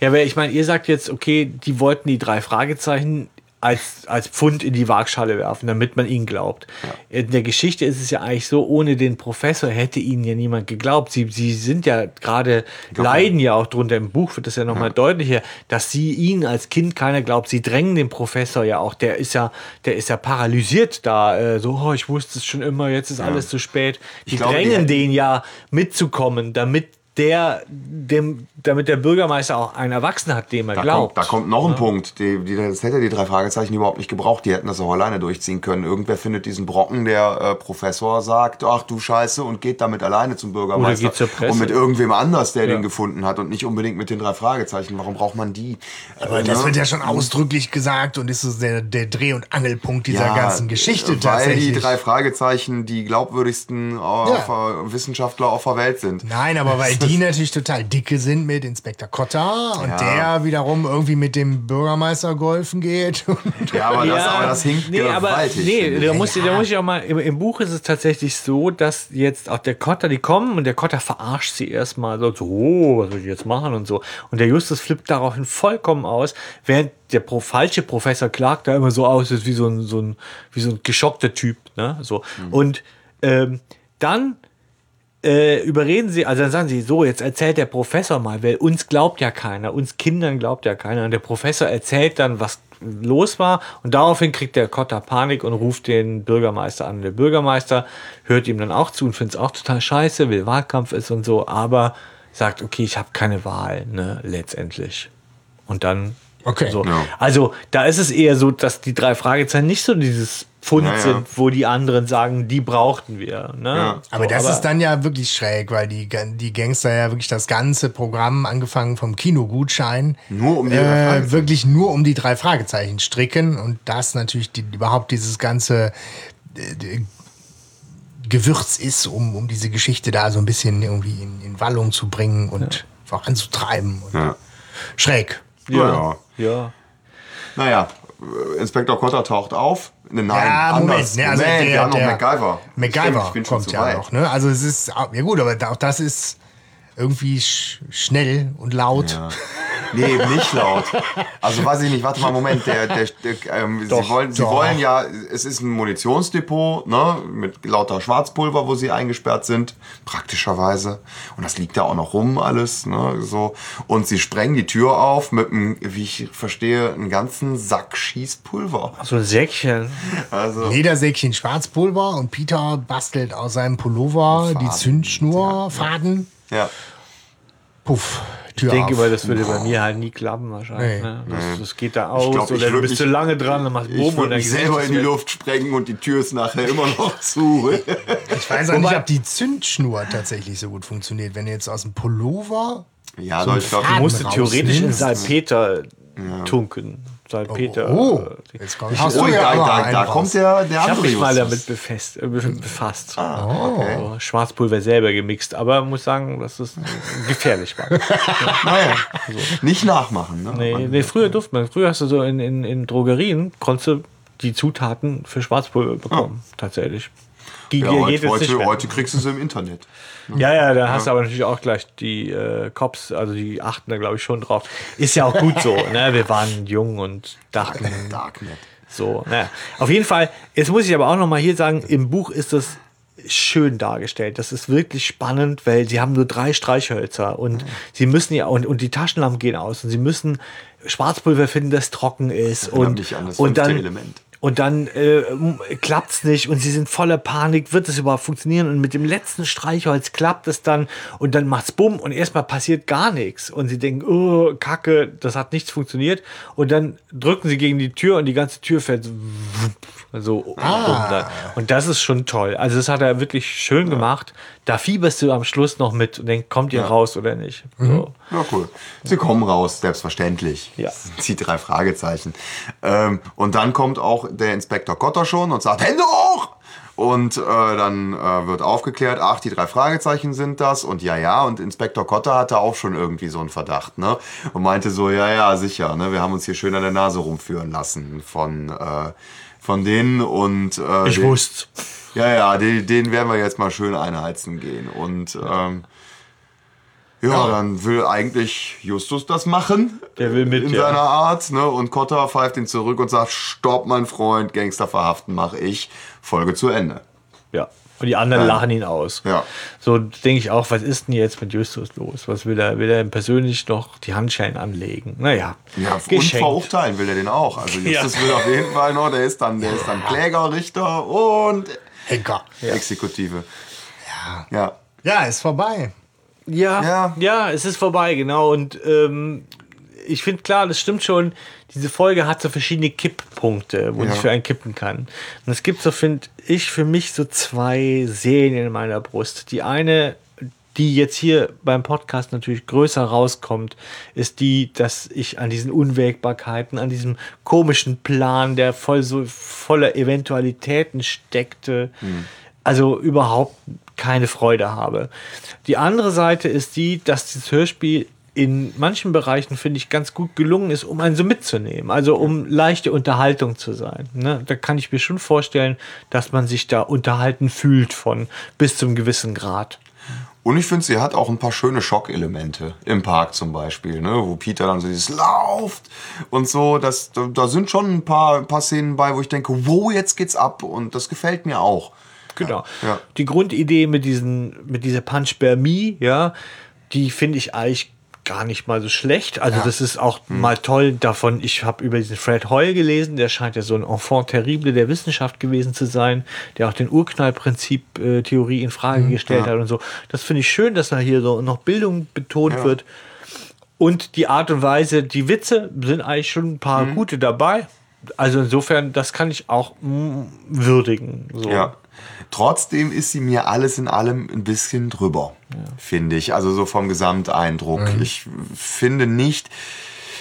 Ja, weil ich meine, ihr sagt jetzt, okay, die wollten die drei Fragezeichen als, als Pfund in die Waagschale werfen, damit man ihnen glaubt. In der Geschichte ist es ja eigentlich so, ohne den Professor hätte ihnen ja niemand geglaubt. Sie, sie sind ja gerade, leiden ja auch drunter, im Buch wird das ja nochmal deutlicher, dass sie ihnen als Kind keiner glaubt. Sie drängen den Professor ja auch, der ist ja, der ist ja paralysiert da, äh, so, oh, ich wusste es schon immer, jetzt ist alles zu spät. Die glaube, die drängen hätten- den ja mitzukommen, damit der, dem, damit der Bürgermeister auch einen Erwachsenen hat, dem er Da glaubt. kommt, da kommt noch ein Punkt. Die, die, das hätte die drei Fragezeichen überhaupt nicht gebraucht. Die hätten das auch alleine durchziehen können. Irgendwer findet diesen Brocken, der äh, Professor sagt, ach du Scheiße, und geht damit alleine zum Bürgermeister. Oder geht zur Presse. Und mit irgendwem anders, der Ja. den gefunden hat und nicht unbedingt mit den drei Fragezeichen. Warum braucht man die? Aber Äh, das ne? wird ja schon ausdrücklich gesagt und ist so der, der Dreh- und Angelpunkt dieser Ja, ganzen Geschichte Weil tatsächlich. die drei Fragezeichen die glaubwürdigsten auf, äh, Wissenschaftler auf der Welt sind. Nein, aber weil die natürlich total dicke sind mit Inspektor Cotta und Ja. der wiederum irgendwie mit dem Bürgermeister golfen geht. Ja, aber, das, aber das hinkt nee, aber, gewaltig. nee, da muss, ich- da muss ich auch mal, im, im Buch ist es tatsächlich so, dass jetzt auch der Kotter, die kommen und der Kotter verarscht sie erstmal so, so, oh, was soll ich jetzt machen und so. Und der Justus flippt daraufhin vollkommen aus, während der Pro, falsche Professor Clark da immer so aussieht wie so ein, so ein, wie so ein geschockter Typ, ne, so. Mhm. Und, ähm, dann äh, überreden sie, also dann sagen sie, so, jetzt erzählt der Professor mal, weil uns glaubt ja keiner, uns Kindern glaubt ja keiner. Und der Professor erzählt dann, was los war und daraufhin kriegt der Kotter Panik und ruft den Bürgermeister an. Der Bürgermeister hört ihm dann auch zu und findet es auch total scheiße, will Wahlkampf ist und so, aber sagt, okay, ich habe keine Wahl, ne, letztendlich. Und dann Okay. so. Ja. Also da ist es eher so, dass die drei Fragezeichen nicht so dieses Pfund Ja, ja. sind, wo die anderen sagen, die brauchten wir. Ne? Ja. Aber So, das ist dann ja wirklich schräg, weil die, die Gangster ja wirklich das ganze Programm, angefangen vom Kinogutschein, Nur um die äh, wirklich nur um die drei Fragezeichen stricken und das natürlich die, überhaupt dieses ganze äh, die- Gewürz ist, um, um diese Geschichte da so ein bisschen irgendwie in, in Wallung zu bringen und voranzutreiben. Und Ja. Schräg. Ja. Ja. Naja, Inspektor Cotter taucht auf. Ne, Nein, Ja, Moment, anders. ne, also Moment, der- wir haben noch MacGyver. MacGyver Stimmt, kommt ja weit. noch. Ne? Also es ist, auch- ja gut, aber auch das ist irgendwie sch schnell und laut. Ja. Nee, eben nicht laut. Also weiß ich nicht, warte mal, Moment, der, der, der ähm, Doch, sie, wollen, sie doch. wollen ja, es ist ein Munitionsdepot, ne, mit lauter Schwarzpulver, wo sie eingesperrt sind, praktischerweise. Und das liegt da auch noch rum, alles, ne, so. Und sie sprengen die Tür auf mit einem, wie ich verstehe, einen ganzen Sack Schießpulver. So ein Säckchen. Also, Ledersäckchen Schwarzpulver und Peter bastelt aus seinem Pullover die Faden, Zündschnur, Faden. ja. Puff, Ich Tür denke auf. mal, das würde bei mir halt nie klappen wahrscheinlich. Nee. Ne? Das, das geht da aus glaub, ich oder du bist zu lange dran, dann machst du Ich Bumm und dann mich selber in die. Luft sprengen und die Tür ist nachher immer noch zu. Ich weiß auch nicht, ob die Zündschnur tatsächlich so gut funktioniert. Wenn du jetzt aus dem Pullover ja, So ich glaube, Du musst theoretisch in. Salpeter tunken. Salpeter. Oh, äh, jetzt kommt- ich oh, ja da, da, da kommt der, der ich habe mich mal damit befasst, äh, be- befasst. Ah, okay. So, Schwarzpulver selber gemixt, aber muss sagen, dass es gefährlich war. Naja, nicht nachmachen. Ne? Nee, nee, früher durfte man. Früher hast du so in, in, in Drogerien, konntest du die Zutaten für Schwarzpulver bekommen, tatsächlich. Ja, heute, heute, heute kriegst du sie im Internet. Ja, ja, da hast du aber natürlich auch gleich die äh, Cops, also die achten da, glaube ich, schon drauf. Ist ja auch gut so, ne? Wir waren jung und dachten, Darknet. so, ne? Auf jeden Fall, jetzt muss ich aber auch noch mal hier sagen, im Buch ist das schön dargestellt. Das ist wirklich spannend, weil sie haben nur drei Streichhölzer und sie müssen ja, und, und die Taschenlampen gehen aus und sie müssen Schwarzpulver finden, das trocken ist. Und, und dann, Element. Und dann äh, klappt's nicht und sie sind voller Panik, wird es überhaupt funktionieren? Und mit dem letzten Streichholz klappt es dann und dann macht's bumm und erstmal passiert gar nichts. Und sie denken, oh, Kacke, das hat nichts funktioniert. Und dann drücken sie gegen die Tür und die ganze Tür fällt so, dann. Und das ist schon toll. Also das hat er wirklich schön gemacht. Da fieberst du am Schluss noch mit und denkst, kommt ihr raus oder nicht? So. Ja, cool. Sie kommen raus, selbstverständlich. Ja. Die drei Fragezeichen. Ähm, und dann kommt auch der Inspektor Kotter schon und sagt, Hände hoch! Und äh, dann äh, wird aufgeklärt, ach, die drei Fragezeichen sind das. Und ja, ja, und Inspektor Kotter hatte auch schon irgendwie so einen Verdacht, ne? Und meinte so, ja, ja, sicher, ne? Wir haben uns hier schön an der Nase rumführen lassen von, äh, von denen. Und äh, Ich den- wusste. ja, ja, den, den werden wir jetzt mal schön einheizen gehen. Und ähm, ja, dann will eigentlich Justus das machen. Der will mit, In ja. seiner Art. Ne? Und Kotter pfeift ihn zurück und sagt, stopp, mein Freund, Gangster verhaften mache ich. Folge zu Ende. Ja. Und die anderen Ja. lachen ihn aus. Ja. So denke ich auch, was ist denn jetzt mit Justus los? Was will er? Will er ihm persönlich noch die Handschellen anlegen? Naja, Ja, und geschenkt. verurteilen will er den auch. Also Justus will auf jeden Fall noch, der ist dann, der ist dann Kläger, Richter und Henker. Exekutive. Ja. Ja, ist vorbei. Ja, Ja. ja, es ist vorbei, genau. Und ähm, ich finde klar, das stimmt schon. Diese Folge hat so verschiedene Kipppunkte, wo Ja. ich für einen kippen kann. Und es gibt so, finde ich, für mich so zwei Serien in meiner Brust. Die eine, die jetzt hier beim Podcast natürlich größer rauskommt, ist die, dass ich an diesen Unwägbarkeiten, an diesem komischen Plan, der voll so voller Eventualitäten steckte, also überhaupt keine Freude habe. Die andere Seite ist die, dass dieses Hörspiel in manchen Bereichen, finde ich, ganz gut gelungen ist, um einen so mitzunehmen. Also um leichte Unterhaltung zu sein. Ne? Da kann ich mir schon vorstellen, dass man sich da unterhalten fühlt von bis zum gewissen Grad. Und ich finde, sie hat auch ein paar schöne Schockelemente im Park zum Beispiel, ne? wo Peter dann so dieses lauft und so. Das, da, da sind schon ein paar, ein paar Szenen bei, wo ich denke, wow, jetzt geht's ab und das gefällt mir auch. Genau. Ja. Die Grundidee mit, diesen, mit dieser Punchbermie, ja, die finde ich eigentlich gar nicht mal so schlecht. Also das ist auch mal toll davon. Ich habe über diesen Fred Hoyle gelesen, der scheint ja so ein Enfant terrible der Wissenschaft gewesen zu sein, der auch den Urknallprinzip-Theorie in Frage gestellt hat und so. Das finde ich schön, dass da hier so noch Bildung betont Ja. wird. Und die Art und Weise, die Witze sind eigentlich schon ein paar gute dabei. Also insofern, das kann ich auch würdigen. So. Ja. Trotzdem ist sie mir alles in allem ein bisschen drüber, finde ich. Also so vom Gesamteindruck. Ich finde nicht,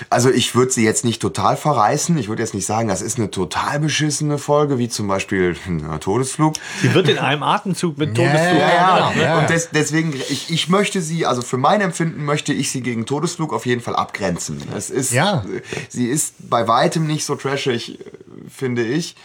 also ich würde sie jetzt nicht total verreißen. Ich würde jetzt nicht sagen, das ist eine total beschissene Folge, wie zum Beispiel ein Todesflug. Sie wird in einem Atemzug mit Ja, Todesflug. ja, Ja, genau, ja. Und des, deswegen, ich, ich möchte sie, also für mein Empfinden möchte ich sie gegen Todesflug auf jeden Fall abgrenzen. Es ist, Ja. sie ist bei weitem nicht so trashig, finde ich.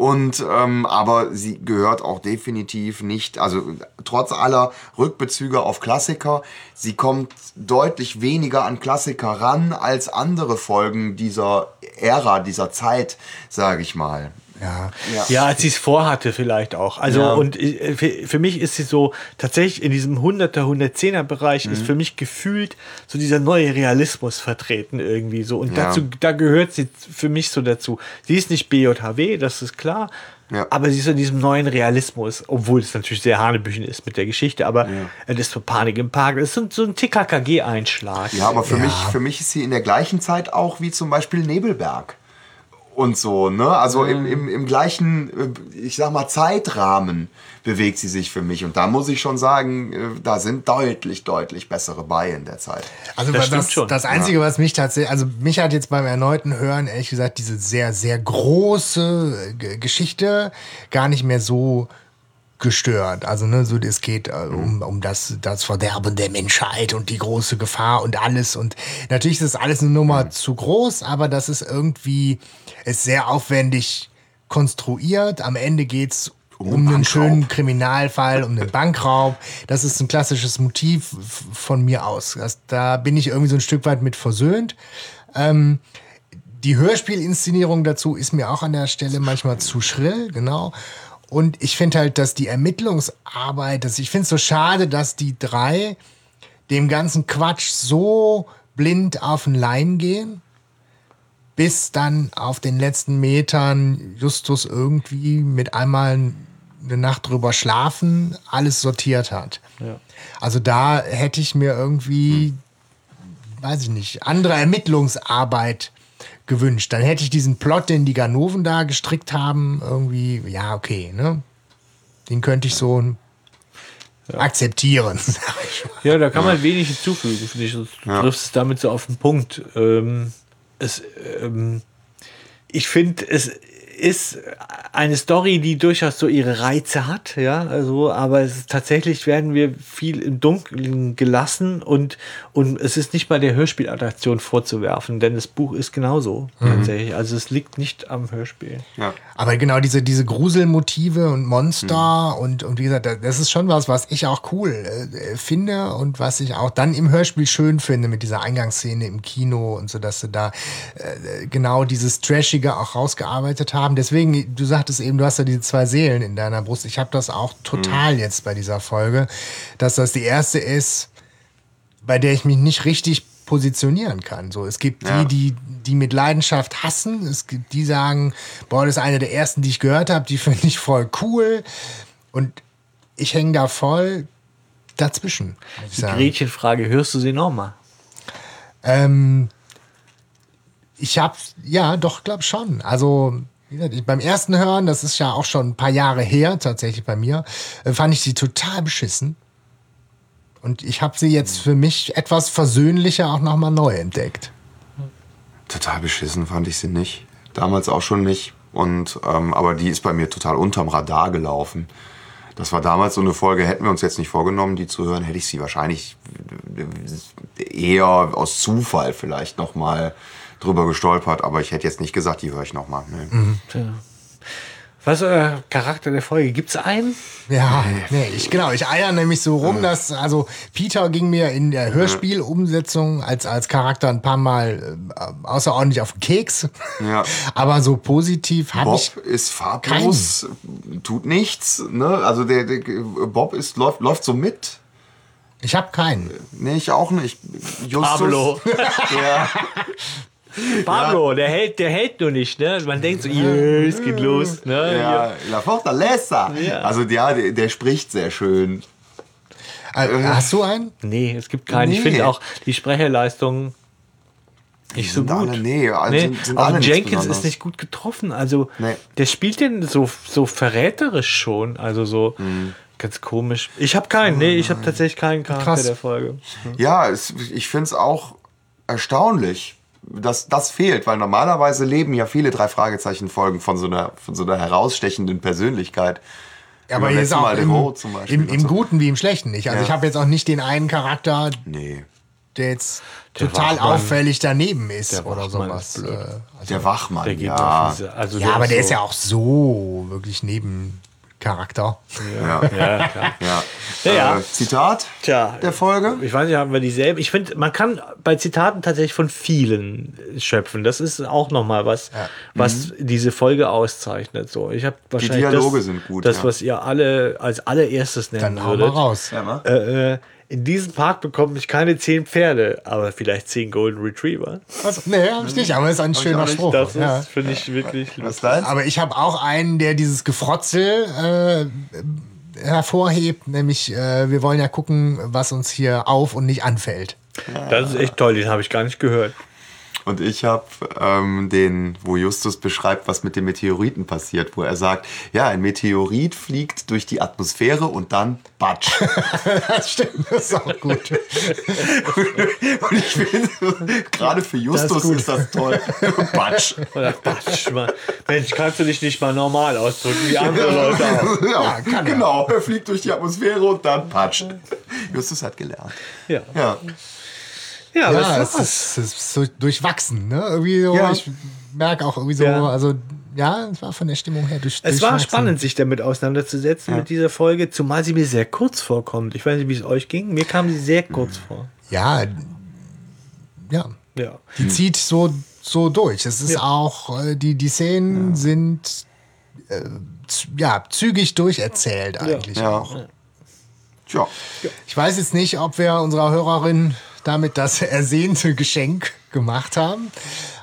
Und ähm, aber sie gehört auch definitiv nicht, also trotz aller Rückbezüge auf Klassiker, sie kommt deutlich weniger an Klassiker ran als andere Folgen dieser Ära, dieser Zeit, sage ich mal. Ja. Ja, als sie es vorhatte vielleicht auch. Also Ja. und äh, für, für mich ist sie so tatsächlich in diesem 100er, 110er Bereich Mhm. ist für mich gefühlt so dieser neue Realismus vertreten irgendwie so. Und Ja. dazu, da gehört sie für mich so dazu. Sie ist nicht BJHW, das ist klar. Ja. Aber sie ist in diesem neuen Realismus, obwohl es natürlich sehr hanebüchen ist mit der Geschichte, aber äh, das ist so Panik im Park, das ist so, so ein TKKG-Einschlag. Ja, aber für, Ja. Mich, für mich ist sie in der gleichen Zeit auch wie zum Beispiel Nebelberg. Und so, ne? Also im, im, im gleichen, äh, ich sag mal, Zeitrahmen bewegt sie sich für mich. Und da muss ich schon sagen, äh, da sind deutlich, deutlich bessere bei in der Zeit. Also Das das, stimmt das, schon. das Einzige, was mich tatsächlich, also mich hat jetzt beim erneuten Hören, ehrlich gesagt, diese sehr, sehr große äh, Geschichte gar nicht mehr so gestört. Also, ne, so, es geht äh, um, um das, das Verderben der Menschheit und die große Gefahr und alles. Und natürlich ist das alles eine Nummer zu groß, aber das ist irgendwie, ist sehr aufwendig konstruiert. Am Ende geht's um, einen einen schönen Kriminalfall, um einen Bankraub. Das ist ein klassisches Motiv von mir aus. Das, da bin ich irgendwie so ein Stück weit mit versöhnt. Ähm, die Hörspielinszenierung dazu ist mir auch an der Stelle manchmal zu schrill, genau. Und ich finde halt, dass die Ermittlungsarbeit, dass ich finde es so schade, dass die drei dem ganzen Quatsch so blind auf den Leim gehen, bis dann auf den letzten Metern Justus irgendwie mit einmal eine Nacht drüber schlafen alles sortiert hat. Also da hätte ich mir irgendwie, weiß ich nicht, andere Ermittlungsarbeit gewünscht. Dann hätte ich diesen Plot, den die Ganoven da gestrickt haben, irgendwie, ja, okay, ne? Den könnte ich so akzeptieren. ich mal. Ja, da kann man wenig hinzufügen, finde ich. Du triffst es damit so auf den Punkt. Ähm, es, ähm, ich finde, es ist eine Story, die durchaus so ihre Reize hat, ja, also, aber es ist, tatsächlich werden wir viel im Dunkeln gelassen und, und es ist nicht bei der Hörspielattraktion vorzuwerfen, denn das Buch ist genauso tatsächlich. Also es liegt nicht am Hörspiel. Ja. Aber genau diese, diese Gruselmotive und Monster und, und wie gesagt, das- das ist schon was, was ich auch cool äh, finde und was ich auch dann im Hörspiel schön finde mit dieser Eingangsszene im Kino und so, dass sie da äh, genau dieses Trashige auch rausgearbeitet haben. Deswegen, du sagtest eben, du hast ja diese zwei Seelen in deiner Brust. Ich habe das auch total jetzt bei dieser Folge, dass das die erste ist, bei der ich mich nicht richtig positionieren kann. So, es gibt Ja. die, die, die mit Leidenschaft hassen. Es gibt die sagen, boah, das ist eine der ersten, die ich gehört habe, die finde ich voll cool. Und ich hänge da voll dazwischen. Die. Gretchenfrage, hörst du sie nochmal? Ähm, ich habe, ja, doch, glaube schon. Also, beim ersten Hören, das ist ja auch schon ein paar Jahre her, tatsächlich bei mir, äh, fand ich sie total beschissen. Und ich habe sie jetzt für mich etwas versöhnlicher auch nochmal neu entdeckt. Total beschissen fand ich sie nicht. Damals auch schon nicht. Und, ähm, aber die ist bei mir total unterm Radar gelaufen. Das war damals so eine Folge, hätten wir uns jetzt nicht vorgenommen, die zu hören, hätte ich sie wahrscheinlich eher aus Zufall vielleicht noch mal drüber gestolpert. Aber ich hätte jetzt nicht gesagt, die höre ich noch mal. Nee. Was ist euer Charakter der Folge? Gibt es einen? Ja, nee, ich, genau, ich eier nämlich so rum, dass, also Peter ging mir in der Hörspielumsetzung als, als Charakter ein paar Mal äh, außerordentlich auf den Keks. Ja. Aber so positiv habe ich. Bob ist farblos, tut nichts. Ne? Also der, der Bob ist, läuft, läuft so mit. Ich habe keinen. Nee, ich auch nicht. Justus, Pablo. Ja, Pablo, der hält, der hält nur nicht, ne? Man denkt so, yeah, es geht los, ne? ja, La Fortaleza. Ja. Also ja, der, der spricht sehr schön. Äh, hast du einen? Nee, es gibt keinen. Ich Nee. finde auch die Sprecherleistung nicht so gut. alle, nee, also Nee, sind, sind auch Jenkins ist nicht gut getroffen. Also, Nee. der spielt den so, so verräterisch schon. Also, so Mhm. ganz komisch. Ich habe keinen. Nee, ich habe tatsächlich keinen Charakter Krass. der Folge. Ja, es, ich finde es auch erstaunlich, dass das fehlt, weil normalerweise leben ja viele drei Fragezeichen Folgen von so einer von so einer herausstechenden Persönlichkeit. Ja, aber jetzt letztes auch Mal im, Devoe zum Beispiel im, im so. Guten wie im Schlechten nicht. Also Ja. ich habe jetzt auch nicht den einen Charakter, Nee, der jetzt Der total Wachmann. auffällig daneben ist Der oder Wachmann sowas. ist blöd. Äh, also, der Wachmann, Der geht ja. auf diese, also ja, aber der ist so, ja auch so wirklich Nebencharakter. Ja. Ja, klar. Ja. Ja, ja. Äh, Zitat Tja, der Folge? Ich weiß nicht, haben wir dieselben. Ich finde, man kann bei Zitaten tatsächlich von vielen schöpfen. Das ist auch nochmal was, was diese Folge auszeichnet. So, ich habe wahrscheinlich Dialoge das, sind gut, Das, ja. was ihr alle als allererstes nennen Dann hau mal würdet. raus. Ja? Äh, äh, in diesem Park bekomme ich keine zehn Pferde, aber vielleicht zehn Golden Retriever. Also, nee, habe ich nicht, aber ist ein schöner auch nicht. Spruch. Das ja. ist, finde ich, wirklich Was ist deins? Aber ich habe auch einen, der dieses Gefrotzel äh, hervorhebt, nämlich äh, wir wollen ja gucken, was uns hier auf und nicht anfällt. Das ist echt toll, den habe ich gar nicht gehört. Und ich habe ähm, den, wo Justus beschreibt, was mit dem Meteoriten passiert, wo er sagt, ja, ein Meteorit fliegt durch die Atmosphäre und dann batsch. Das stimmt, das ist auch gut. und ich finde, gerade für Justus gut. ist das toll. batsch. Oder Mann. Mensch, kannst du dich nicht mal normal ausdrücken, wie andere Leute auch. Ja, kann er. genau. Er fliegt durch die Atmosphäre und dann patsch. Justus hat gelernt. Ja, Ja. Ja, aber ja, es es ist, es ist so durchwachsen, ne? Irgendwie so, Ja. ich merke auch irgendwie so, Ja. also ja, es war von der Stimmung her durch. Es war spannend, sich damit auseinanderzusetzen mit dieser Folge, zumal sie mir sehr kurz vorkommt. Ich weiß nicht, wie es euch ging. Mir kam sie sehr kurz vor. Ja, ja. Ja. Die zieht so, so durch. Es ist Ja. auch, äh, die, die Szenen sind äh, ja, zügig durcherzählt eigentlich. Ja. auch. Tja. Ich weiß jetzt nicht, ob wir unserer Hörerin damit das ersehnte Geschenk gemacht haben.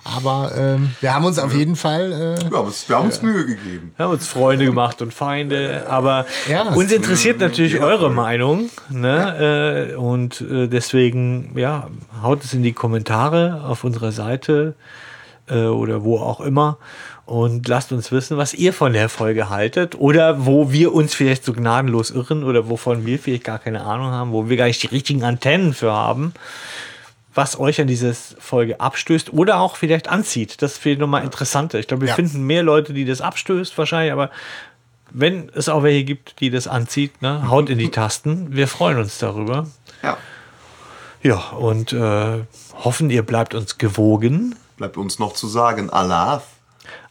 Aber ähm, wir haben uns auf jeden Fall. Äh, Wir haben uns, wir haben uns Mühe gegeben. Wir haben uns Freunde gemacht und Feinde, aber Ja. uns interessiert natürlich eure Meinung. Ne? Äh, Und äh, deswegen, ja, haut es in die Kommentare auf unserer Seite äh, oder wo auch immer und lasst uns wissen, was ihr von der Folge haltet oder wo wir uns vielleicht so gnadenlos irren oder wovon wir vielleicht gar keine Ahnung haben, wo wir gar nicht die richtigen Antennen für haben was euch an dieser Folge abstößt oder auch vielleicht anzieht. Das vielleicht nochmal interessanter. Ich glaube, wir Ja. finden mehr Leute, die das abstößt wahrscheinlich, aber wenn es auch welche gibt, die das anzieht, ne, haut in die Tasten. Wir freuen uns darüber. Ja. Ja, und äh, hoffen, ihr bleibt uns gewogen. Bleibt uns noch zu sagen, Allah.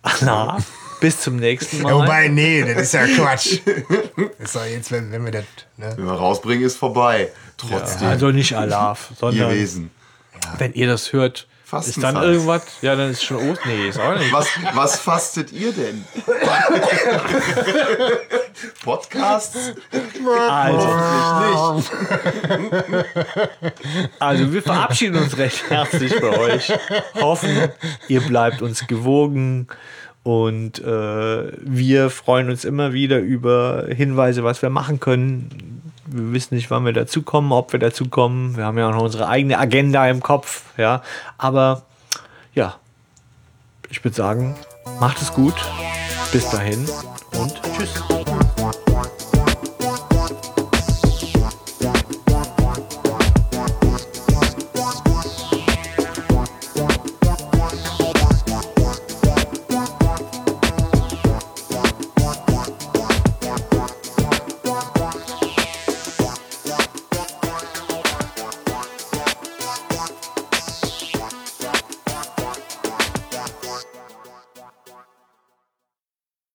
Anna, bis zum nächsten Mal. ja, wobei, nee, das ist ja Quatsch. Das ist doch jetzt, wenn, wenn wir das. Ne? Wenn wir rausbringen, ist vorbei. Trotzdem. also nicht ihr sondern Wesen. wenn ihr das hört, ist dann Fastenfast. irgendwas, ja, dann ist schon Ost. Nee, ist auch nicht. Was, was fastet ihr denn? Podcasts? Also, Nicht. Also wir verabschieden uns recht herzlich bei euch. Hoffen, ihr bleibt uns gewogen. Und äh, wir freuen uns immer wieder über Hinweise, was wir machen können. Wir wissen nicht, wann wir dazu kommen, ob wir dazu kommen. Wir haben ja auch noch unsere eigene Agenda im Kopf. Ja, aber ja, ich würde sagen, macht es gut. Bis dahin und tschüss.